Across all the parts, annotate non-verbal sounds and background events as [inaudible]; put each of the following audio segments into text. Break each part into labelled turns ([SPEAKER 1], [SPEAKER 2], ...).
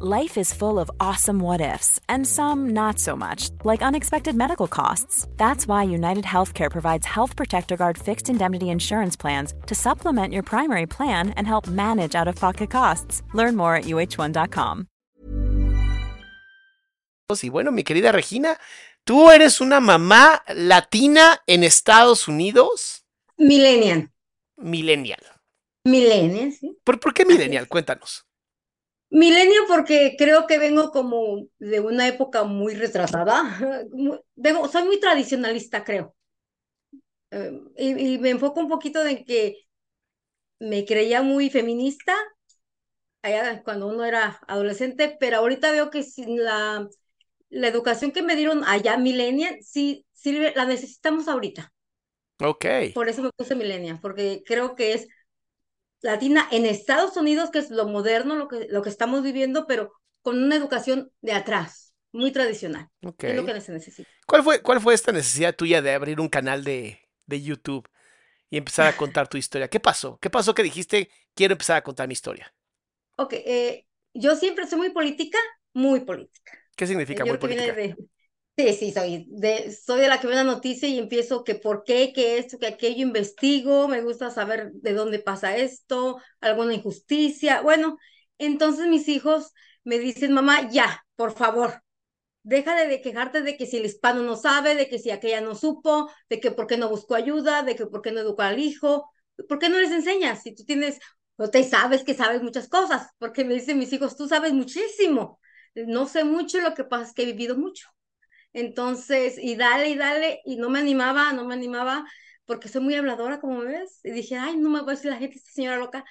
[SPEAKER 1] Life is full of awesome what ifs, and some not so much, like unexpected medical costs. That's why United Healthcare provides Health Protector Guard fixed indemnity insurance plans to supplement your primary plan and help manage out of pocket costs. Learn more at uh1.com.
[SPEAKER 2] Y bueno, mi querida Regina, ¿tú eres una mamá latina en Estados Unidos?
[SPEAKER 3] Millennial.
[SPEAKER 2] Millennial.
[SPEAKER 3] Millennial, sí.
[SPEAKER 2] ¿Por, por qué millennial? Cuéntanos.
[SPEAKER 3] Milenio porque creo que vengo como de una época muy retrasada. [laughs] Vengo, soy muy tradicionalista, creo. Eh, y, y, me enfoco un poquito en que me creía muy feminista allá cuando uno era adolescente, pero ahorita veo que la, la educación que me dieron allá millennial sí sirve, la necesitamos ahorita.
[SPEAKER 2] Ok.
[SPEAKER 3] Por eso me puse millennial, porque creo que es latina en Estados Unidos, que es lo moderno, lo que, lo que estamos viviendo, pero con una educación de atrás, muy tradicional.
[SPEAKER 2] Okay.
[SPEAKER 3] Es lo que se necesita.
[SPEAKER 2] ¿Cuál fue, ¿Cuál fue esta necesidad tuya de abrir un canal de, de YouTube y empezar a contar tu historia? ¿Qué pasó? ¿Qué pasó que dijiste, quiero empezar a contar mi historia?
[SPEAKER 3] Ok, eh, yo siempre soy muy política, muy política.
[SPEAKER 2] ¿Qué significa muy política?
[SPEAKER 3] De, Sí, sí, soy de, soy de la que ve la noticia y empiezo que por qué, que esto, que aquello, investigo, me gusta saber de dónde pasa esto, alguna injusticia. Bueno, entonces mis hijos me dicen, mamá, ya, por favor, deja de, quejarte de que si el hispano no sabe, de que si aquella no supo, de que por qué no buscó ayuda, de que por qué no educó al hijo, ¿por qué no les enseñas? Si tú tienes, no te sabes que sabes muchas cosas, porque me dicen mis hijos, tú sabes muchísimo. No sé mucho, lo que pasa es que he vivido mucho. Entonces, y dale y dale, y no me animaba, no me animaba, porque soy muy habladora, como ves. Y dije, ay, no me va a decir la gente, esta señora loca.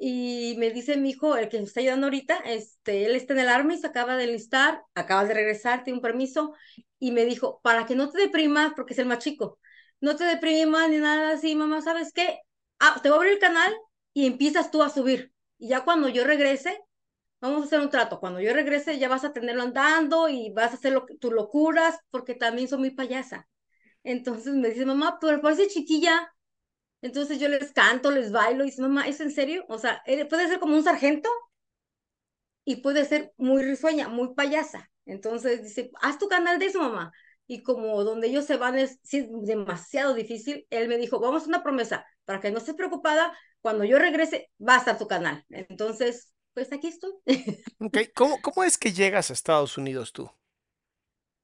[SPEAKER 3] Y me dice mi hijo, el que me está ayudando ahorita, este, él está en el Army, se acaba de enlistar, acaba de regresar, tiene un permiso, y me dijo, para que no te deprimas, porque es el más chico, no te deprimas ni nada así, mamá, ¿sabes qué? Ah, te voy a abrir el canal y empiezas tú a subir. Y ya cuando yo regrese, vamos a hacer un trato. Cuando yo regrese ya vas a tenerlo andando y vas a hacer lo, tus locuras, porque también soy muy payasa. Entonces me dice, mamá, pero parece chiquilla. Entonces yo les canto, les bailo y dice, mamá, ¿es en serio? O sea, puede ser como un sargento y puede ser muy risueña, muy payasa. Entonces dice, haz tu canal de eso, mamá. Y como donde ellos se van es, es demasiado difícil, él me dijo, vamos a una promesa, para que no estés preocupada, cuando yo regrese, va a estar tu canal. Entonces, pues aquí estoy.
[SPEAKER 2] Okay. ¿Cómo, ¿Cómo es que llegas a Estados Unidos tú?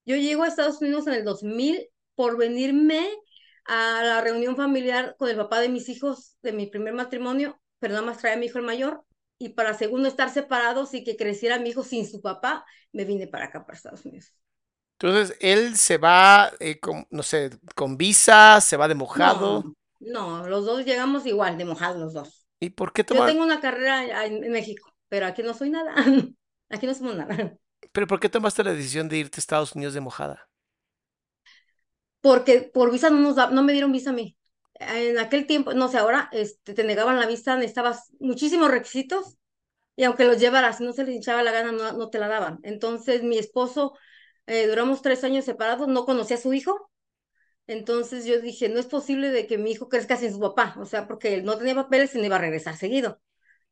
[SPEAKER 3] Yo llego a Estados Unidos en el 2000 por venirme a la reunión familiar con el papá de mis hijos de mi primer matrimonio, pero nada más traía a mi hijo el mayor, y para segundo estar separados y que creciera mi hijo sin su papá, me vine para acá, para Estados Unidos.
[SPEAKER 2] Entonces, él se va, eh, con, no sé, con visa, se va de mojado.
[SPEAKER 3] No, no, los dos llegamos igual, de mojados los dos.
[SPEAKER 2] ¿Y por qué
[SPEAKER 3] tomar... Yo tengo una carrera en, en México pero aquí no soy nada. [laughs] Aquí no somos nada.
[SPEAKER 2] ¿Pero por qué tomaste la decisión de irte a Estados Unidos de mojada?
[SPEAKER 3] Porque por visa no, nos da, no me dieron visa a mí. En aquel tiempo, no sé, ahora este, te negaban la visa, necesitabas muchísimos requisitos y aunque los llevaras, no se les hinchaba la gana, no, no te la daban. Entonces mi esposo, eh, duramos tres años separados, no conocía a su hijo. Entonces yo dije, no es posible de que mi hijo crezca sin su papá, o sea, porque él no tenía papeles y no iba a regresar seguido.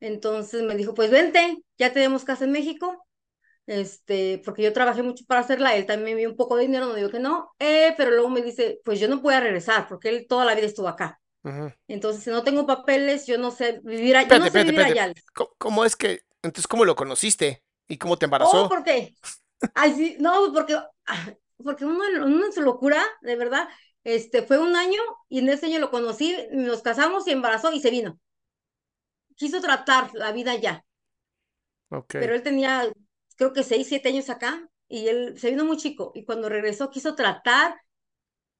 [SPEAKER 3] Entonces me dijo, pues vente, ya tenemos casa en México, este, porque yo trabajé mucho para hacerla, él también me dio un poco de dinero, no digo que no, eh, pero luego me dice, pues yo no voy a regresar, porque él toda la vida estuvo acá. Entonces, si no tengo papeles, yo no sé vivir allá. no sé vivir allá.
[SPEAKER 2] ¿Cómo, es que, entonces, cómo lo conociste? ¿Y cómo te embarazó?
[SPEAKER 3] Oh, ¿por qué? Ay, sí, no, porque, ah, porque uno, uno en su locura, de verdad, este, fue un año y en ese año lo conocí, nos casamos y embarazó y se vino quiso tratar la vida ya.
[SPEAKER 2] Ok.
[SPEAKER 3] pero él tenía, creo que seis, siete años acá, y él se vino muy chico, y cuando regresó quiso tratar,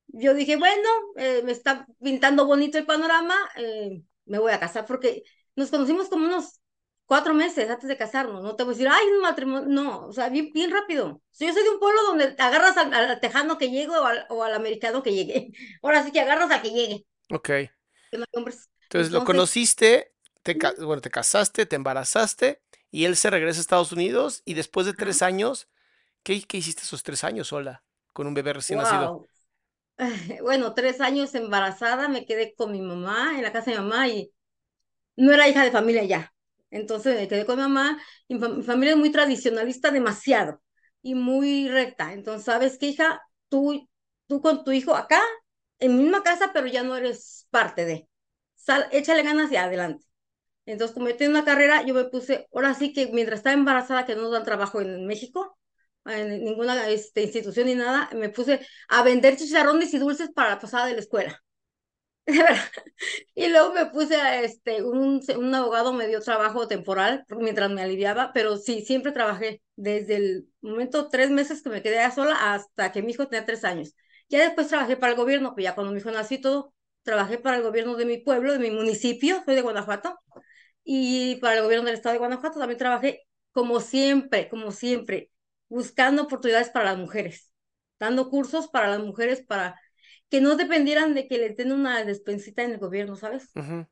[SPEAKER 3] yo dije, bueno, eh, me está pintando bonito el panorama, eh, me voy a casar, porque nos conocimos como unos cuatro meses antes de casarnos, no te voy a decir, ay, un matrimonio, no, o sea, bien, bien rápido. Si yo soy de un pueblo donde agarras al, al tejano que llegue o al, o al americano que llegue, [laughs] ahora sí que agarras a que llegue,
[SPEAKER 2] Ok.
[SPEAKER 3] hombres.
[SPEAKER 2] Entonces lo
[SPEAKER 3] Entonces,
[SPEAKER 2] conociste, te, bueno, te casaste, te embarazaste y él se regresa a Estados Unidos y después de tres años, ¿qué, qué hiciste esos tres años sola con un bebé recién nacido? [laughs]
[SPEAKER 3] Bueno, tres años embarazada, me quedé con mi mamá, en la casa de mi mamá, y no era hija de familia ya. Entonces me quedé con mi mamá, y mi, fam- mi familia es muy tradicionalista demasiado, y muy recta. Entonces, ¿sabes qué, hija? Tú, tú con tu hijo acá, en mi misma casa, pero ya no eres parte de. Sal, échale ganas y adelante. Entonces, como yo tenía una carrera, yo me puse, ahora sí que mientras estaba embarazada, que no nos dan trabajo en México, en ninguna este, institución ni nada, me puse a vender chicharrones y dulces para la pasada de la escuela. [laughs] Y luego me puse a, este, un, un abogado me dio trabajo temporal mientras me aliviaba, pero sí, siempre trabajé desde el momento tres meses que me quedé sola hasta que mi hijo tenía tres años. Ya después trabajé para el gobierno, pues ya cuando mi hijo nació y todo, trabajé para el gobierno de mi pueblo, de mi municipio, soy de Guanajuato, y para el gobierno del estado de Guanajuato también trabajé como siempre, como siempre, buscando oportunidades para las mujeres, dando cursos para las mujeres para que no dependieran de que les den una despensita en el gobierno, ¿sabes?
[SPEAKER 2] Ujú,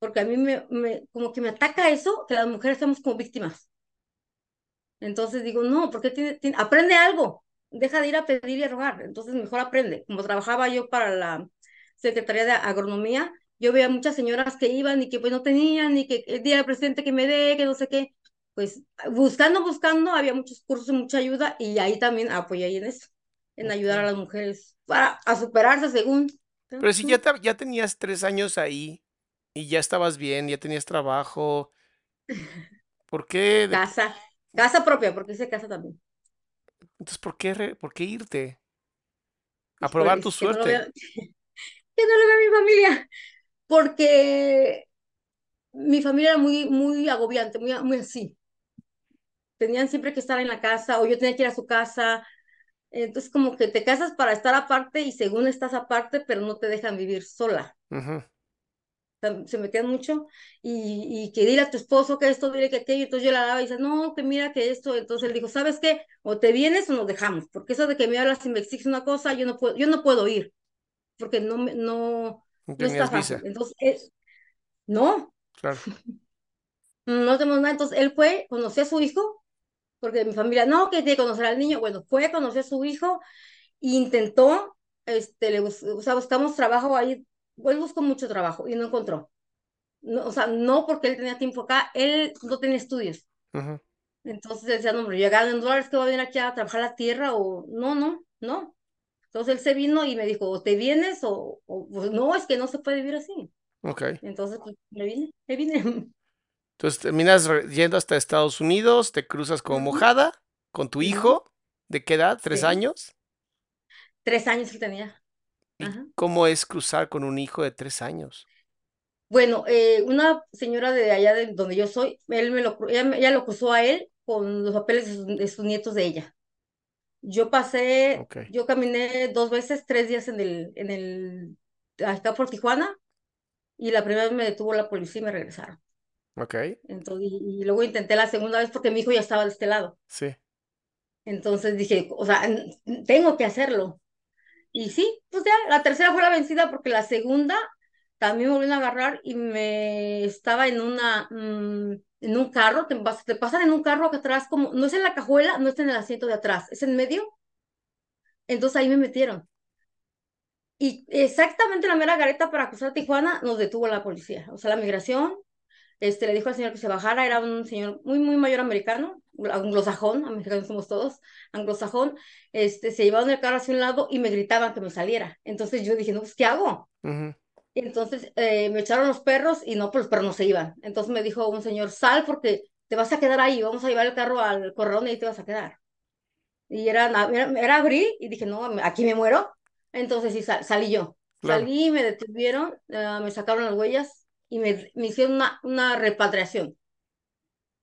[SPEAKER 3] Porque a mí me, me como que me ataca eso, que las mujeres somos como víctimas. Entonces digo, no, porque tiene, tiene- aprende algo, deja de ir a pedir y a rogar, entonces mejor aprende. Como trabajaba yo para la Secretaría de Agronomía, yo veía muchas señoras que iban y que pues no tenían, y que el día del presidente que me dé, que no sé qué. Pues buscando, buscando, había muchos cursos y mucha ayuda, y ahí también apoyé ahí en eso, en ayudar a las mujeres para a superarse según.
[SPEAKER 2] Pero si ya, te- ya tenías tres años ahí y ya estabas bien, ya tenías trabajo, [laughs] ¿por qué,
[SPEAKER 3] Casa, casa propia, porque hice casa también.
[SPEAKER 2] entonces, ¿por qué, re- por qué irte? A probar tu
[SPEAKER 3] Híjoles, que no lo
[SPEAKER 2] suerte.
[SPEAKER 3] vea, [laughs] que no lo vea mi familia, porque mi familia era muy, muy agobiante, muy, muy así. Tenían siempre que estar en la casa, o yo tenía que ir a su casa. Entonces, como que te casas para estar aparte y según estás aparte, pero no te dejan vivir sola. Sea, se metían mucho y, y que dile a tu esposo que esto, dile que aquello. Entonces yo le daba y dice, no, que mira que esto. Entonces él dijo, ¿sabes qué? O te vienes o nos dejamos, porque eso de que me hablas y me exiges una cosa, yo no puedo, yo no puedo ir, porque no, no,
[SPEAKER 2] No
[SPEAKER 3] no está
[SPEAKER 2] tenías
[SPEAKER 3] fácil.
[SPEAKER 2] visa,
[SPEAKER 3] Entonces, no,
[SPEAKER 2] claro. [laughs]
[SPEAKER 3] no tenemos nada. Entonces él fue, conoció a su hijo, porque mi familia, no, que tiene que conocer al niño. Bueno, fue, conoció a su hijo e intentó, este, le, o sea, buscamos trabajo ahí, él buscó mucho trabajo y no encontró. No, o sea, no porque él tenía tiempo acá, él no tenía estudios.
[SPEAKER 2] Ujú,
[SPEAKER 3] Entonces decía, no, hombre, yo en dólares que voy a venir aquí a trabajar la tierra o no, no, no. Entonces él se vino y me dijo, o te vienes o, o pues, no, es que no se puede vivir así.
[SPEAKER 2] Ok.
[SPEAKER 3] Entonces, pues, me vine, me vine. [laughs]
[SPEAKER 2] Entonces terminas yendo hasta Estados Unidos, te cruzas como mojada con tu hijo. ¿De qué edad? ¿Tres
[SPEAKER 3] Sí,
[SPEAKER 2] años?
[SPEAKER 3] tres años él tenía.
[SPEAKER 2] ¿Y
[SPEAKER 3] Ajá.
[SPEAKER 2] cómo es cruzar con un hijo de tres años?
[SPEAKER 3] Bueno, eh, una señora de allá de donde yo soy, él me lo, ella, ella lo cruzó a él con los papeles de sus, de sus nietos de ella. Yo pasé, yo caminé dos veces, tres días en el, en el, acá por Tijuana, y la primera vez me detuvo la policía y me regresaron.
[SPEAKER 2] Ok.
[SPEAKER 3] Entonces, y, y luego intenté la segunda vez porque mi hijo ya estaba de este lado.
[SPEAKER 2] Sí.
[SPEAKER 3] Entonces dije, o sea, tengo que hacerlo. Y sí, pues ya, la tercera fue la vencida porque la segunda también me volvieron a agarrar y me estaba en una, mm, en un carro, te, te pasan en un carro acá atrás, como, no es en la cajuela, no es en el asiento de atrás, es en medio. Entonces ahí me metieron. Y exactamente la mera gareta para cruzar Tijuana nos detuvo la policía, o sea, la migración. Este, le dijo al señor que se bajara, era un señor muy, muy mayor americano, anglosajón, americanos somos todos, anglosajón, este, se llevaban el carro hacia un lado y me gritaban que me saliera. Entonces yo dije, no, pues, ¿qué hago?
[SPEAKER 2] Ujú,
[SPEAKER 3] Y entonces eh, me echaron los perros y no, pues los perros no se iban. Entonces me dijo un señor, sal porque te vas a quedar ahí, vamos a llevar el carro al corralón y ahí te vas a quedar. Y era, era, era abril y dije, no, aquí me muero. Entonces sí, sal- salí yo.
[SPEAKER 2] Claro.
[SPEAKER 3] Salí, me detuvieron, eh, me sacaron las huellas y me, me hicieron una, una repatriación.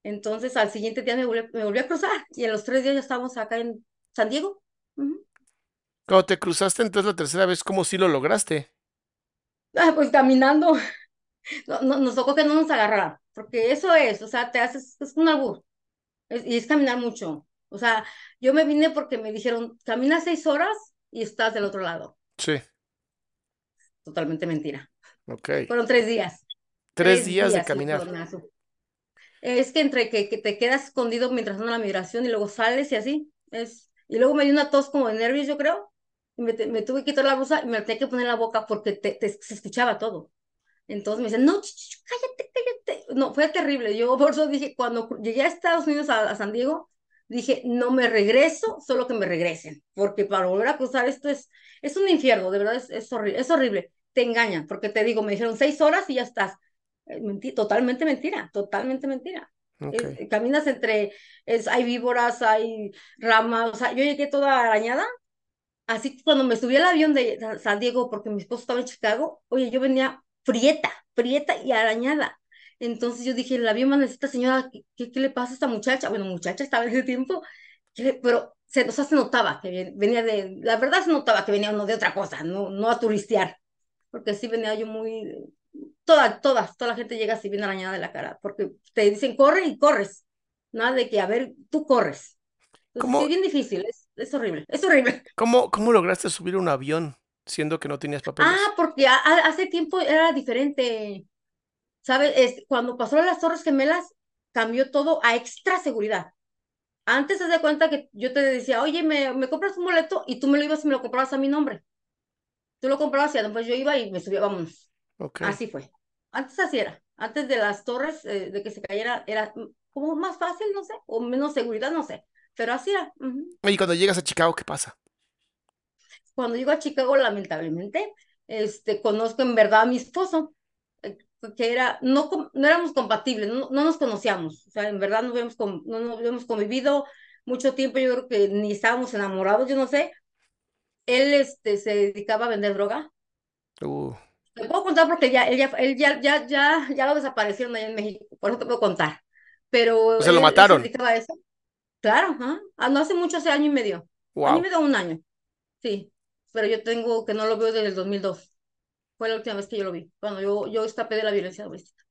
[SPEAKER 3] Entonces al siguiente día me volví, me volví a cruzar y en los tres días ya estábamos acá en San Diego. Ujú.
[SPEAKER 2] Cuando te cruzaste entonces la tercera vez, ¿cómo sí lo lograste?
[SPEAKER 3] Ah, pues caminando. No, no- nos tocó que no nos agarraran, porque eso es, o sea, te haces, es un albur, es- y es caminar mucho. O sea, yo me vine porque me dijeron, camina seis horas y estás del otro lado.
[SPEAKER 2] Sí,
[SPEAKER 3] Totalmente mentira.
[SPEAKER 2] ok.
[SPEAKER 3] Fueron tres días.
[SPEAKER 2] Tres días de
[SPEAKER 3] días,
[SPEAKER 2] caminar.
[SPEAKER 3] Es que entre que, que te quedas escondido mientras anda la migración y luego sales y así, es, y luego me dio una tos como de nervios, yo creo, me, me tuve que quitar la blusa y me la tenía que poner en la boca porque te, te- se escuchaba todo. Entonces me dicen, no, cállate, cállate. No, fue terrible. Yo por eso dije, cuando llegué a Estados Unidos, a, a San Diego, dije, no me regreso, solo que me regresen, porque para volver a cruzar esto es, es un infierno, de verdad es, es horrible, es horrible. Te engañan, porque te digo, me dijeron seis horas y ya estás. Eh, menti- totalmente mentira, totalmente mentira.
[SPEAKER 2] Ok.
[SPEAKER 3] Es- caminas entre, es, hay víboras, hay ramas, o sea, yo llegué toda arañada. Así que cuando me subí al avión de Sa- San Diego, porque mi esposo estaba en Chicago, oye, yo venía prieta, prieta y arañada. Entonces yo dije, el avión man, esta señora, ¿qué, qué, qué le pasa a esta muchacha? Bueno, muchacha estaba en ese tiempo, ¿qué le- pero se, o sea, se notaba que ven- venía de, la verdad se notaba que venía uno de otra cosa, no, no a turistear, porque sí venía yo muy, toda, todas, toda la gente llega así bien arañada de la cara, porque te dicen corre y corres, nada de que, a ver, tú corres. Entonces,
[SPEAKER 2] ¿Cómo-
[SPEAKER 3] sí, es bien difícil, es, horrible, es horrible. [laughs]
[SPEAKER 2] ¿Cómo, cómo lograste subir un avión siendo que no tenías papeles?
[SPEAKER 3] Ah, porque a- a- hace tiempo era diferente, ¿sabes? Es, cuando pasó las Torres Gemelas, cambió todo a extra seguridad. Antes, haz de cuenta que yo te decía, oye, me, me compras un boleto y tú me lo ibas y me lo comprabas a mi nombre. Tú lo comprabas y después yo iba y me subía, vámonos. Así fue. Antes así era. Antes de las torres, eh, de que se cayera, era como más fácil, no sé, o menos seguridad, no sé. Pero así era. ujú.
[SPEAKER 2] Y cuando llegas a Chicago, ¿qué pasa?
[SPEAKER 3] Cuando llego a Chicago, lamentablemente, este, conozco en verdad a mi esposo, eh, que era, no, no éramos compatibles, no, no nos conocíamos, o sea, en verdad no habíamos, con- no, no habíamos convivido mucho tiempo, yo creo que ni estábamos enamorados, yo no sé. Él, este, se dedicaba a vender droga.
[SPEAKER 2] Uh,
[SPEAKER 3] Te puedo contar porque ya, él ya, él ya, ya, ya, ya lo desaparecieron allá en México, por eso te puedo contar. Pero
[SPEAKER 2] O sea, lo mataron.
[SPEAKER 3] se dedicaba a eso. Claro. Ah, no hace mucho, hace año y medio. Año
[SPEAKER 2] wow.
[SPEAKER 3] y medio, un año. Sí, pero yo tengo que no lo veo desde el 2002. Fue la última vez que yo lo vi, cuando yo, yo escapé de la violencia doméstica.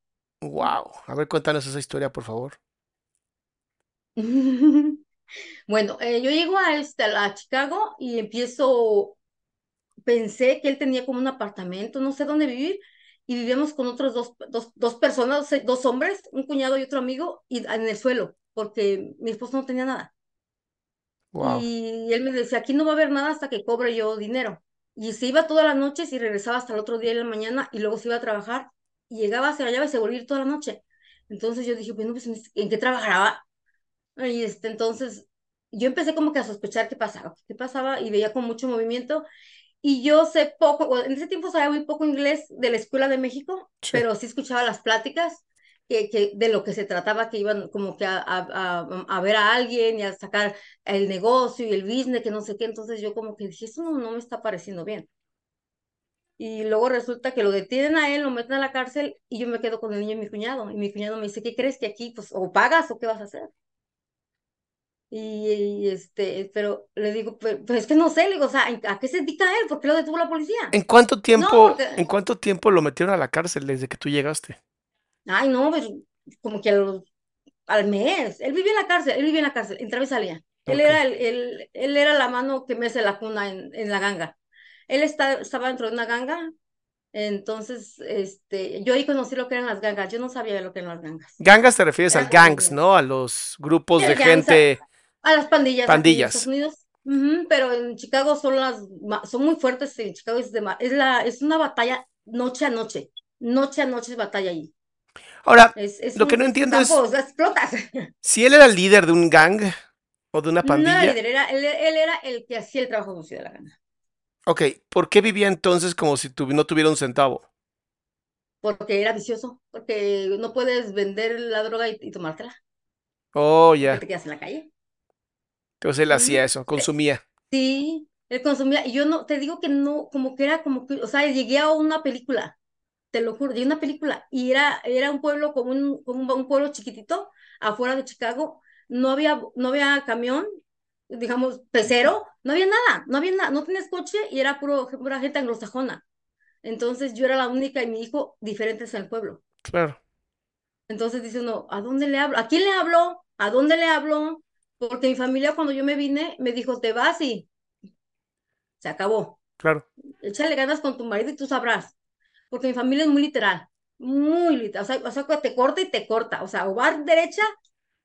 [SPEAKER 2] Wow. A ver, cuéntanos esa historia, por favor. [laughs]
[SPEAKER 3] Bueno, eh, yo llego a, este, a Chicago y empiezo, pensé que él tenía como un apartamento, no sé dónde vivir, y vivíamos con otros dos, dos, dos personas, dos hombres, un cuñado y otro amigo, y en el suelo, porque mi esposo no tenía nada.
[SPEAKER 2] Wow.
[SPEAKER 3] Y él me decía, aquí no va a haber nada hasta que cobre yo dinero. Y se iba todas las noches y regresaba hasta el otro día en la mañana y luego se iba a trabajar y llegaba, se bañaba y se volvía toda la noche. Entonces yo dije, bueno, pues ¿en qué trabajará? Y este, entonces yo empecé como que a sospechar qué pasaba, qué pasaba y veía con mucho movimiento. Y yo sé poco, en ese tiempo sabía muy poco inglés de la Escuela de México,
[SPEAKER 2] Sí.
[SPEAKER 3] pero sí escuchaba las pláticas que, que de lo que se trataba, que iban como que a, a, a, ver a alguien y a sacar el negocio y el business, que no sé qué. Entonces yo como que dije, eso no, no me está pareciendo bien. Y luego resulta que lo detienen a él, lo meten a la cárcel y yo me quedo con el niño y mi cuñado. Y mi cuñado me dice, ¿qué crees que aquí, pues, o pagas o qué vas a hacer? Y, y, este, pero le digo, pero, pero es que no sé, le digo, o sea, ¿a qué se dedica él? ¿Por qué lo detuvo la policía?
[SPEAKER 2] ¿En cuánto
[SPEAKER 3] No,
[SPEAKER 2] tiempo,
[SPEAKER 3] porque,
[SPEAKER 2] en cuánto tiempo lo metieron a la cárcel desde que tú llegaste?
[SPEAKER 3] Ay, no, pues, como que a los- al mes. Él vivía en la cárcel, él vivía en la cárcel, entraba y salía. Él
[SPEAKER 2] Ok.
[SPEAKER 3] era, el, el- él era la mano que mece la cuna en, en la ganga. Él está, estaba dentro de una ganga, entonces, este, yo ahí conocí lo que eran las gangas, yo no sabía lo que eran las gangas.
[SPEAKER 2] Gangas te refieres al gangs,
[SPEAKER 3] pandillas.
[SPEAKER 2] ¿no? A los grupos de
[SPEAKER 3] gangs, a,
[SPEAKER 2] gente,
[SPEAKER 3] a las pandillas en Estados
[SPEAKER 2] pandillas.
[SPEAKER 3] Unidos. Ujú, pero en Chicago son las, son muy fuertes, en Chicago es, de es, la, es una batalla noche a noche, noche a noche es batalla allí.
[SPEAKER 2] Ahora,
[SPEAKER 3] Es, es
[SPEAKER 2] lo que no entiendo es
[SPEAKER 3] campo, o sea, explotas. [laughs]
[SPEAKER 2] si él era el líder de un gang o de una
[SPEAKER 3] No era
[SPEAKER 2] pandilla.
[SPEAKER 3] líder, era, él, él era el que hacía el trabajo sucio de la gana.
[SPEAKER 2] Ok, ¿por qué vivía entonces como si no tuviera un centavo?
[SPEAKER 3] Porque era vicioso, porque no puedes vender la droga y, y tomártela,
[SPEAKER 2] Oh, ya.
[SPEAKER 3] te quedas en la calle.
[SPEAKER 2] Entonces él hacía eso, consumía.
[SPEAKER 3] Sí, él consumía, y yo no, te digo que no, como que era como que, o sea, llegué a una película, te lo juro, a una película, y era, era un pueblo como un, como un, un pueblo chiquitito, afuera de Chicago, no había, no había camión, digamos, pecero, no había nada, no había nada, no tenías coche y era puro, pura gente anglosajona. Entonces yo era la única y mi hijo diferentes en el pueblo.
[SPEAKER 2] Claro.
[SPEAKER 3] Entonces dice uno, ¿a dónde le hablo? ¿A quién le hablo? ¿A dónde le hablo? Porque mi familia cuando yo me vine me dijo, te vas y se acabó.
[SPEAKER 2] Claro.
[SPEAKER 3] Échale ganas con tu marido y tú sabrás. Porque mi familia es muy literal, muy literal. O sea, o sea, te corta y te corta. O sea, o vas derecha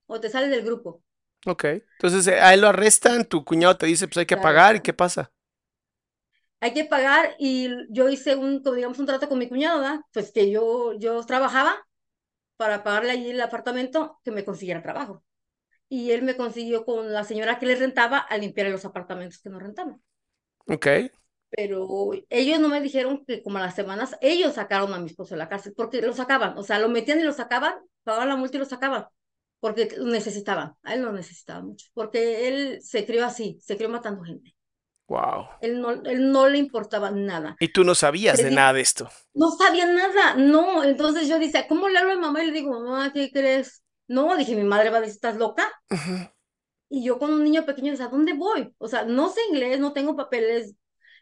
[SPEAKER 3] o te sales del grupo.
[SPEAKER 2] Ok. Entonces eh, a él lo arrestan, tu cuñado te dice, pues hay que
[SPEAKER 3] Claro,
[SPEAKER 2] pagar, ¿y qué pasa?
[SPEAKER 3] Hay que pagar y yo hice un, digamos, un trato con mi cuñado, ¿verdad? Pues que yo, yo trabajaba para pagarle allí el apartamento, que me consiguiera trabajo. Y él me consiguió con la señora que le rentaba a limpiar los apartamentos que nos rentaban.
[SPEAKER 2] Ok.
[SPEAKER 3] Pero ellos no me dijeron que como a las semanas, ellos sacaron a mi esposo de la cárcel, porque lo sacaban, o sea, lo metían y lo sacaban, pagaban la multa y lo sacaban, porque lo necesitaban, a él lo necesitaba mucho, porque él se crió así, se crió matando gente.
[SPEAKER 2] Wow.
[SPEAKER 3] Él no, él no le importaba nada.
[SPEAKER 2] Y tú no sabías de nada de esto.
[SPEAKER 3] No sabía nada, no. Entonces yo dice, ¿cómo le hablo a mi mamá? Y le digo, mamá, ¿qué crees? No, dije, mi madre va a decir, ¿estás loca?
[SPEAKER 2] Ujú.
[SPEAKER 3] Y yo con un niño pequeño, o sea, ¿dónde voy? O sea, no sé inglés, no tengo papeles.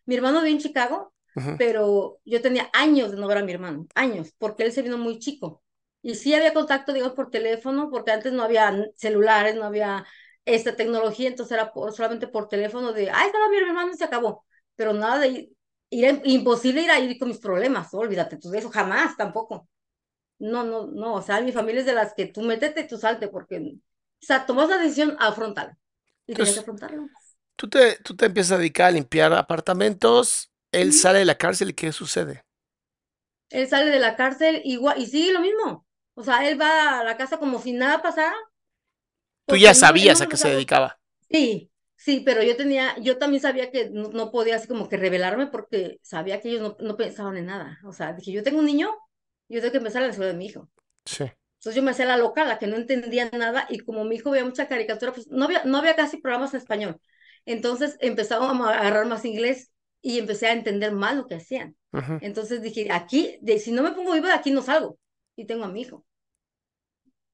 [SPEAKER 3] Mi hermano vive en Chicago, pero yo tenía años de no ver a mi hermano, años, porque él se vino muy chico. Y sí había contacto, digamos, por teléfono, porque antes no había celulares, no había esta tecnología, entonces era por- solamente por teléfono de, ay, estaba mi hermano y se acabó. Pero nada de ir, imposible ir a ir con mis problemas, olvídate tú de eso, jamás, tampoco. No, no, no, o sea, mi familia es de las que tú métete y tú salte, porque, o sea, tomas la decisión, afrontala. Y que afrontarlo.
[SPEAKER 2] Tú te, tú te empiezas a dedicar a limpiar apartamentos, él sale de la cárcel y ¿qué sucede?
[SPEAKER 3] Él sale de la cárcel igual, y sigue lo mismo. O sea, él va a la casa como si nada pasara,
[SPEAKER 2] Tú ya
[SPEAKER 3] no,
[SPEAKER 2] sabías
[SPEAKER 3] no
[SPEAKER 2] a qué se dedicaba.
[SPEAKER 3] Sí, sí, pero yo tenía, yo también sabía que no, no podía así como que revelarme porque sabía que ellos no, no pensaban en nada. O sea, dije, yo tengo un niño, yo tengo que empezar a la escuela de mi hijo.
[SPEAKER 2] Sí.
[SPEAKER 3] Entonces yo me hacía la loca, la que no entendía nada, y como mi hijo veía mucha caricatura, pues no había, no había casi programas en español. Entonces empezábamos a agarrar más inglés y empecé a entender más lo que hacían. Entonces dije, aquí, de, si no me pongo viva, de aquí no salgo. Y tengo a mi hijo.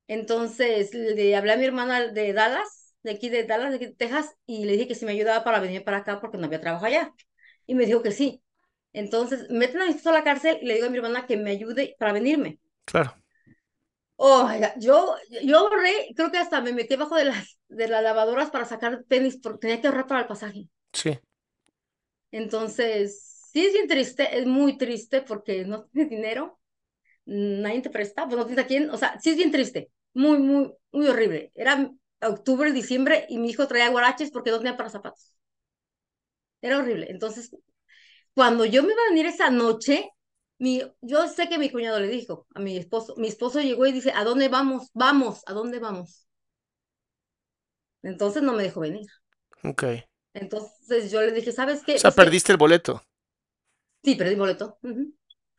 [SPEAKER 3] Entonces le hablé a mi hermana de Dallas, de aquí de Dallas, de aquí de Texas, y le dije que si me ayudaba para venir para acá porque no había trabajo allá. Y me dijo que sí. Entonces meten a mi esposo a la cárcel y le digo a mi hermana que me ayude para venirme.
[SPEAKER 2] Claro.
[SPEAKER 3] Oh, yo, yo ahorré, creo que hasta me metí bajo de las, de las lavadoras para sacar tenis porque tenía que ahorrar para el pasaje.
[SPEAKER 2] Sí.
[SPEAKER 3] Entonces, sí es bien triste, es muy triste porque no tienes dinero, nadie te presta, pues no tienes a quién, o sea, sí es bien triste, muy, muy, muy horrible. Era octubre, diciembre y mi hijo traía guaraches porque no tenía para zapatos. Era horrible. Entonces, cuando yo me iba a venir esa noche, mi, yo sé que mi cuñado le dijo a mi esposo, mi esposo llegó y dice, ¿a dónde vamos? Vamos, ¿a dónde vamos? Entonces no me dejó venir.
[SPEAKER 2] Ok.
[SPEAKER 3] Entonces yo le dije, ¿sabes
[SPEAKER 2] O
[SPEAKER 3] qué?
[SPEAKER 2] sea,
[SPEAKER 3] Pues que
[SPEAKER 2] perdiste el boleto.
[SPEAKER 3] Sí, perdí boleto. Ujú.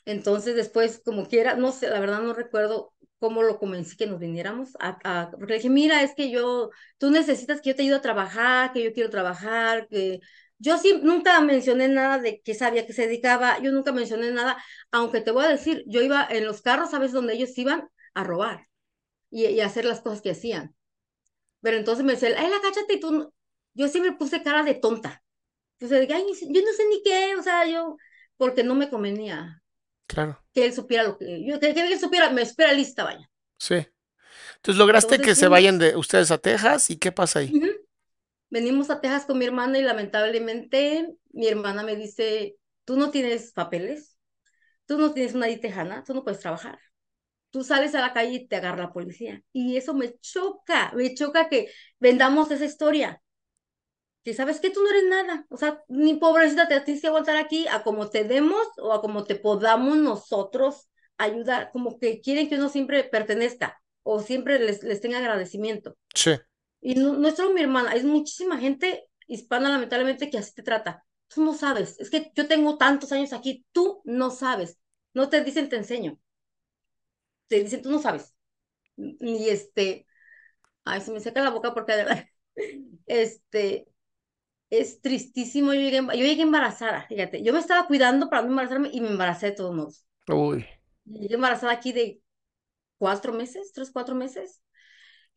[SPEAKER 3] Entonces después, como quiera, no sé, la verdad no recuerdo cómo lo convencí que nos viniéramos a, a- porque le dije, mira, es que yo, tú necesitas que yo te ayude a trabajar, que yo quiero trabajar, que yo sí, nunca mencioné nada de que sabía que se dedicaba, yo nunca mencioné nada, aunque te voy a decir, yo iba en los carros, ¿sabes? Donde ellos iban a robar y, y a hacer las cosas que hacían. Pero entonces me decía, ay, la cáchate y tú, no-". yo siempre puse cara de tonta. Entonces, que, ay, yo no sé ni qué, o sea, yo, porque no me convenía
[SPEAKER 2] Claro.
[SPEAKER 3] que él supiera lo que yo, que, que él supiera, me espera lista, vaya.
[SPEAKER 2] Sí. Entonces lograste
[SPEAKER 3] Entonces,
[SPEAKER 2] que se
[SPEAKER 3] sí,
[SPEAKER 2] vayan de ustedes a Texas y ¿qué pasa ahí?
[SPEAKER 3] ujú. Venimos a Texas con mi hermana y lamentablemente mi hermana me dice, tú no tienes papeles, tú no tienes una tejana, tú no puedes trabajar. Tú sales a la calle y te agarra la policía. Y eso me choca, me choca que vendamos esa historia. Que sabes que tú no eres nada, o sea, ni pobrecita te tienes que aguantar aquí a como te demos o a como te podamos nosotros ayudar, como que quieren que uno siempre pertenezca o siempre les, les tenga agradecimiento.
[SPEAKER 2] Sí.
[SPEAKER 3] Y no, no es solo mi hermana, es muchísima gente hispana lamentablemente que así te trata. Tú no sabes, es que yo tengo tantos años aquí, tú no sabes, no te dicen te enseño, te dicen tú no sabes. Y este, ay, se me seca la boca porque de verdad, [laughs] este, es tristísimo. Yo llegué, yo llegué embarazada, fíjate. Yo me estaba cuidando para no embarazarme y me embaracé de todos modos.
[SPEAKER 2] Uy.
[SPEAKER 3] Llegué embarazada aquí de cuatro meses, tres, cuatro meses.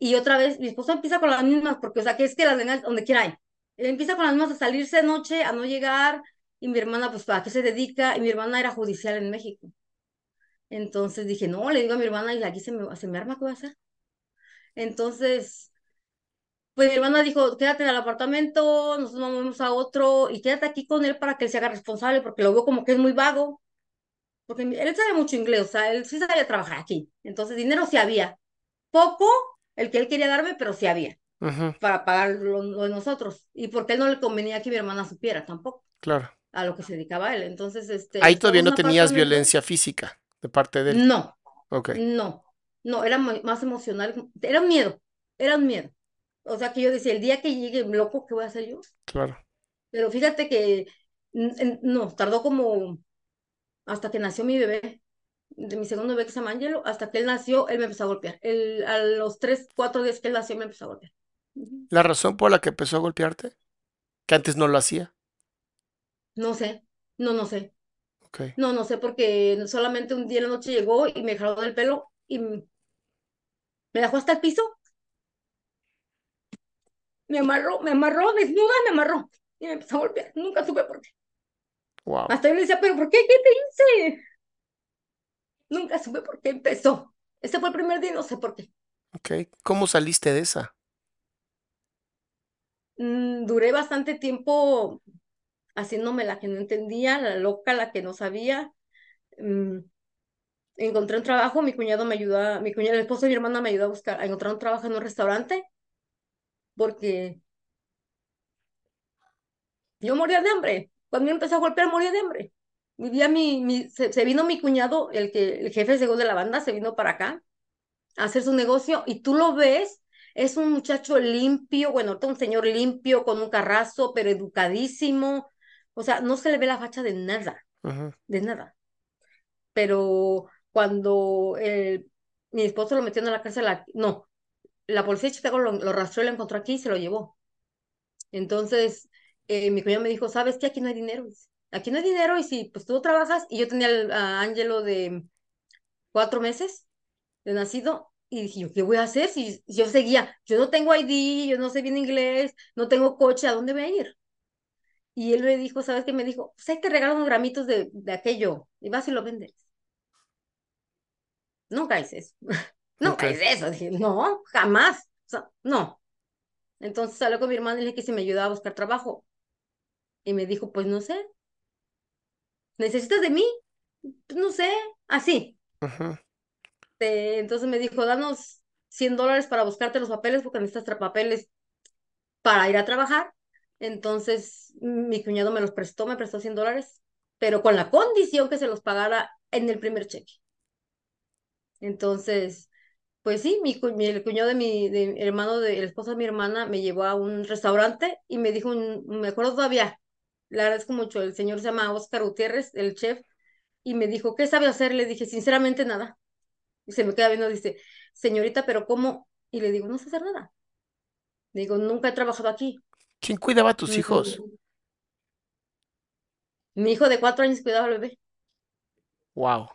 [SPEAKER 3] Y otra vez mi esposo empieza con las mismas, porque, o sea, que es que las vengas donde quiera hay. Él empieza con las mismas a salirse de noche, a no llegar, y mi hermana, pues, ¿a qué se dedica? Y mi hermana era judicial en México. Entonces dije, no, le digo a mi hermana, y aquí se me, se me arma, ¿qué voy a hacer? Entonces, pues mi hermana dijo, quédate en el apartamento, nosotros nos movemos a otro, y quédate aquí con él para que él se haga responsable, porque lo veo como que es muy vago. Porque él sabe mucho inglés, o sea, él sí sabía trabajar aquí. Entonces, dinero sí había. Poco, el que él quería darme, pero sí había para pagar lo, lo de nosotros. Y porque él no le convenía que mi hermana supiera tampoco
[SPEAKER 2] Claro.
[SPEAKER 3] a lo que se dedicaba él. Entonces, este,
[SPEAKER 2] Ahí todavía no tenías violencia física de parte de él.
[SPEAKER 3] No,
[SPEAKER 2] Ok.
[SPEAKER 3] no, no, era más emocional, era un miedo, era un miedo. O sea que yo decía, el día que llegue loco, ¿qué voy a hacer yo?
[SPEAKER 2] Claro.
[SPEAKER 3] Pero fíjate que no, tardó como hasta que nació mi bebé, de mi segundo bebé que se llama Angelo, hasta que él nació, él me empezó a golpear. El, a los tres, cuatro días que él nació, me empezó a golpear.
[SPEAKER 2] ¿La razón por la que empezó a golpearte? Que antes no lo hacía.
[SPEAKER 3] No sé, no, no sé.
[SPEAKER 2] Ok.
[SPEAKER 3] No, no sé, porque solamente un día en la noche llegó y me jaló del pelo y me dejó hasta el piso. Me amarró, me amarró, desnuda, me amarró. Y me empezó a golpear. Nunca supe por qué.
[SPEAKER 2] Wow.
[SPEAKER 3] Hasta yo le decía, ¿pero por qué? ¿Qué te hice? Nunca supe por qué empezó. Ese fue el primer día y no sé por qué.
[SPEAKER 2] Ok. ¿Cómo saliste de esa?
[SPEAKER 3] Mm, duré bastante tiempo haciéndome la que no entendía, la loca, la que no sabía. Mm, encontré un trabajo, mi cuñado me ayudó, mi cuñado, el esposo de mi hermana me ayudó a buscar, a encontrar un trabajo en un restaurante, porque yo moría de hambre. Cuando me empezó a golpear, moría de hambre. Vivía mi, mi, se, se vino mi cuñado, el que, el jefe según de la banda, se vino para acá a hacer su negocio, y tú lo ves, es un muchacho limpio, bueno, ahorita un señor limpio, con un carrazo, pero educadísimo. O sea, no se le ve la facha de nada, de nada. Pero cuando el- mi esposo lo metió en la cárcel, a- no, la policía de Chicago lo, lo rastreó lo encontró aquí y se lo llevó. Entonces, eh, mi cuñado me dijo, ¿sabes qué? Aquí no hay dinero. dice. Aquí no hay dinero y si pues tú trabajas, y yo tenía a Ángelo de cuatro meses de nacido, y dije, ¿yo qué voy a hacer? Si yo seguía, yo no tengo ID, yo no sé bien inglés, no tengo coche, ¿a dónde voy a ir? Y él me dijo, ¿sabes qué? Me dijo, pues hay que regalar unos gramitos de, de aquello, y vas y lo vendes. Nunca hice eso. [laughs] Nunca hice eso. Dije, no, jamás. O sea, no. Entonces salió con mi hermana y le dije que si me ayudaba a buscar trabajo. Y me dijo, pues no sé. ¿Necesitas de mí? Pues no sé. Así. Eh, entonces me dijo, danos 100 dólares para buscarte los papeles porque necesitas papeles para ir a trabajar. Entonces mi cuñado me los prestó, me prestó 100 dólares, pero con la condición que se los pagara en el primer cheque. Entonces, pues sí, mi, el cuñado de mi, de mi hermano, de, el esposo de mi hermana, me llevó a un restaurante y me dijo, un- me acuerdo todavía, le agradezco mucho, el señor se llama Oscar Gutiérrez, el chef, y me dijo, ¿qué sabe hacer? Le dije, sinceramente nada. Y se me queda viendo, dice, señorita, ¿pero cómo? Y le digo, no sé hacer nada. Le digo, nunca he trabajado aquí.
[SPEAKER 2] ¿Quién cuidaba a tus hijos?
[SPEAKER 3] Mi hijo de cuatro años cuidaba al bebé.
[SPEAKER 2] Wow.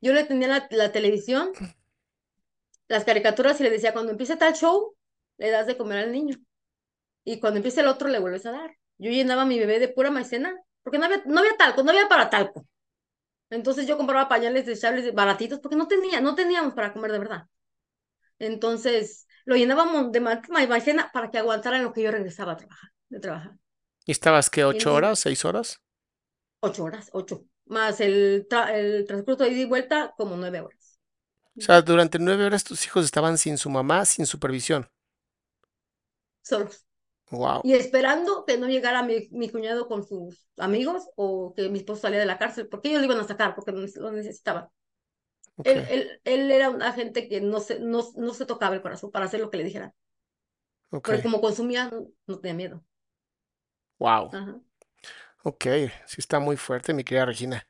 [SPEAKER 3] Yo le tenía la, la televisión, [laughs] las caricaturas y le decía, cuando empiece tal show, le das de comer al niño. Y cuando empiece el otro, le vuelves a dar. Yo llenaba a mi bebé de pura maicena, porque no había, no había talco, no había para talco. Entonces yo compraba pañales desechables baratitos, porque no tenía, no teníamos para comer de verdad. Entonces lo llenábamos de ma- ma- maicena para que aguantara en lo que yo regresaba a trabajar, de trabajar.
[SPEAKER 2] ¿Y estabas qué, ocho horas, seis horas?
[SPEAKER 3] ocho horas, ocho. Más el, tra- el transcurso de ida y vuelta, como nueve horas.
[SPEAKER 2] O sea, durante nueve horas tus hijos estaban sin su mamá, sin supervisión.
[SPEAKER 3] Solos.
[SPEAKER 2] Wow.
[SPEAKER 3] Y esperando que no llegara mi, mi cuñado con sus amigos o que mi esposo saliera de la cárcel, porque ellos lo iban a sacar, porque lo necesitaban.
[SPEAKER 2] Ok.
[SPEAKER 3] Él, él, él era un agente que no se, no, no se tocaba el corazón para hacer lo que le dijeran.
[SPEAKER 2] Ok.
[SPEAKER 3] Porque como consumía, no, no tenía miedo.
[SPEAKER 2] Wow.
[SPEAKER 3] Ajá.
[SPEAKER 2] Ok. Sí está muy fuerte, mi querida Regina.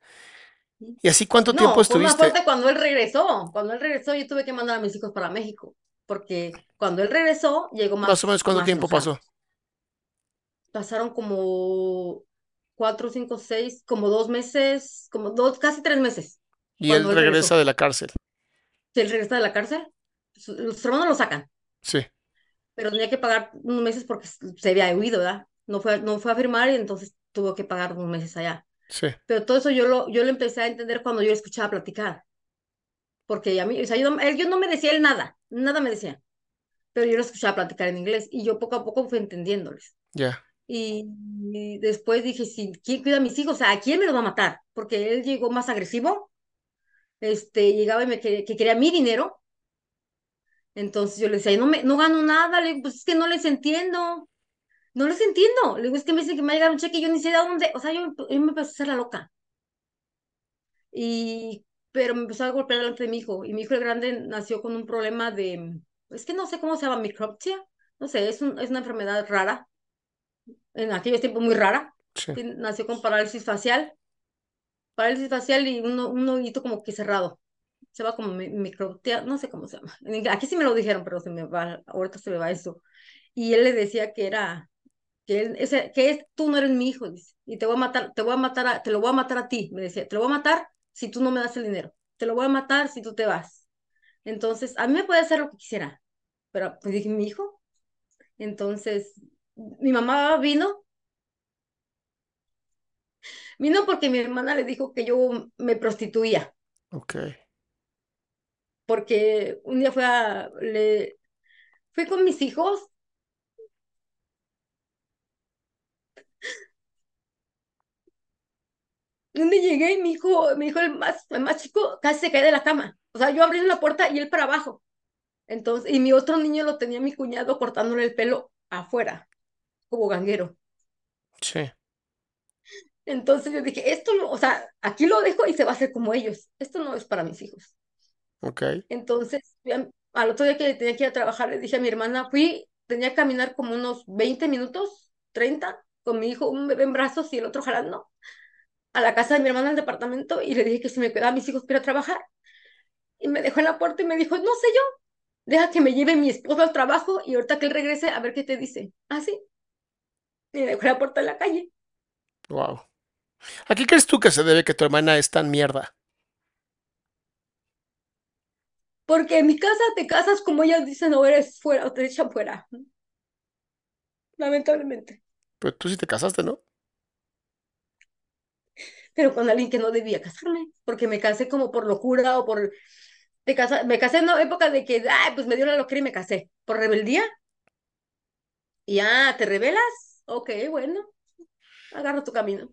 [SPEAKER 2] ¿Y así cuánto
[SPEAKER 3] No,
[SPEAKER 2] tiempo
[SPEAKER 3] fue más
[SPEAKER 2] estuviste?
[SPEAKER 3] fuerte cuando él regresó. Cuando él regresó, yo tuve que mandar a mis hijos para México. Porque cuando él regresó, llegó más.
[SPEAKER 2] Más o menos cuánto
[SPEAKER 3] más
[SPEAKER 2] tiempo pasó.
[SPEAKER 3] Pasaron como cuatro, cinco, seis, como dos meses, como dos, casi tres meses.
[SPEAKER 2] Y él regresa
[SPEAKER 3] regresó.
[SPEAKER 2] de la cárcel.
[SPEAKER 3] Si él regresa de la cárcel, su- los hermanos lo sacan,
[SPEAKER 2] Sí,
[SPEAKER 3] pero tenía que pagar unos meses porque se había huido, ¿verdad? No fue, no fue a firmar y entonces tuvo que pagar unos meses allá.
[SPEAKER 2] sí.
[SPEAKER 3] Pero todo eso yo lo, yo lo empecé a entender cuando yo le escuchaba platicar. Porque a mí, o sea, yo no, él, yo no me decía él nada, nada me decía. Pero yo lo escuchaba platicar en inglés y yo poco a poco fui entendiéndoles.
[SPEAKER 2] Ya.
[SPEAKER 3] Y, después dije, si ¿quién cuida a mis hijos? ¿a quién me los va a matar? Porque él llegó más agresivo, este, llegaba y me quería, que quería mi dinero. Entonces yo le decía, no, me, no gano nada, le digo, pues es que no les entiendo, no les entiendo. Le digo, es que me dicen que me va un cheque y yo ni sé de dónde, o sea, yo, yo me empecé a hacer la loca. Y, pero me empezó a golpear delante de mi hijo, y mi hijo el grande nació con un problema de, es que no sé cómo se llama, microptia, no sé, es, un, es una enfermedad rara, en aquellos tiempos muy rara.
[SPEAKER 2] Sí.
[SPEAKER 3] Nació con parálisis facial, parálisis facial y un, un ojito como que cerrado. Se va como mi- microptia, no sé cómo se llama. Aquí sí me lo dijeron, pero se me va, ahorita se me va eso. Y él le decía que era, que él, ese, que es, tú no eres mi hijo, dice, y te voy a matar, te voy a matar, a- te lo voy a matar a ti, me decía, te lo voy a matar si tú no me das el dinero, te lo voy a matar si tú te vas. Entonces, a mí me puede hacer lo que quisiera, pero pues dije, mi hijo. Entonces, mi mamá vino, vino porque mi hermana le dijo que yo me prostituía,
[SPEAKER 2] Ok.
[SPEAKER 3] porque un día fue a, le, fui con mis hijos donde llegué y mi hijo, mi hijo el más, el más chico casi se cae de la cama. O sea, yo abriendo la puerta y él para abajo. Entonces, y mi otro niño lo tenía mi cuñado cortándole el pelo afuera, como ganguero.
[SPEAKER 2] Sí.
[SPEAKER 3] Entonces yo dije, esto no, o sea, aquí lo dejo y se va a hacer como ellos. Esto no es para mis hijos.
[SPEAKER 2] Ok.
[SPEAKER 3] Entonces, al otro día que tenía que ir a trabajar, le dije a mi hermana, fui, tenía que caminar como unos 20 minutos, 30, con mi hijo, un bebé en brazos y el otro jalando, a la casa de mi hermana al departamento y le dije que si me quedaba mis hijos para ir a trabajar. Y me dejó en la puerta y me dijo, no sé yo, deja que me lleve mi esposo al trabajo y ahorita que él regrese a ver qué te dice. Ah, sí. Y me dejó en la puerta de la calle.
[SPEAKER 2] Wow. ¿A qué crees tú que se debe que tu hermana es tan mierda?
[SPEAKER 3] Porque en mi casa te casas como ellas dicen o eres fuera o te echan fuera. Lamentablemente.
[SPEAKER 2] Pero tú sí te casaste, ¿no?
[SPEAKER 3] Pero con alguien que no debía casarme. Porque me casé como por locura o por... Te casa... Me casé en una época de que, ay, pues me dio la loquera y me casé. ¿Por rebeldía? Y ah, ¿te rebelas? Ok, bueno. Agarra tu camino.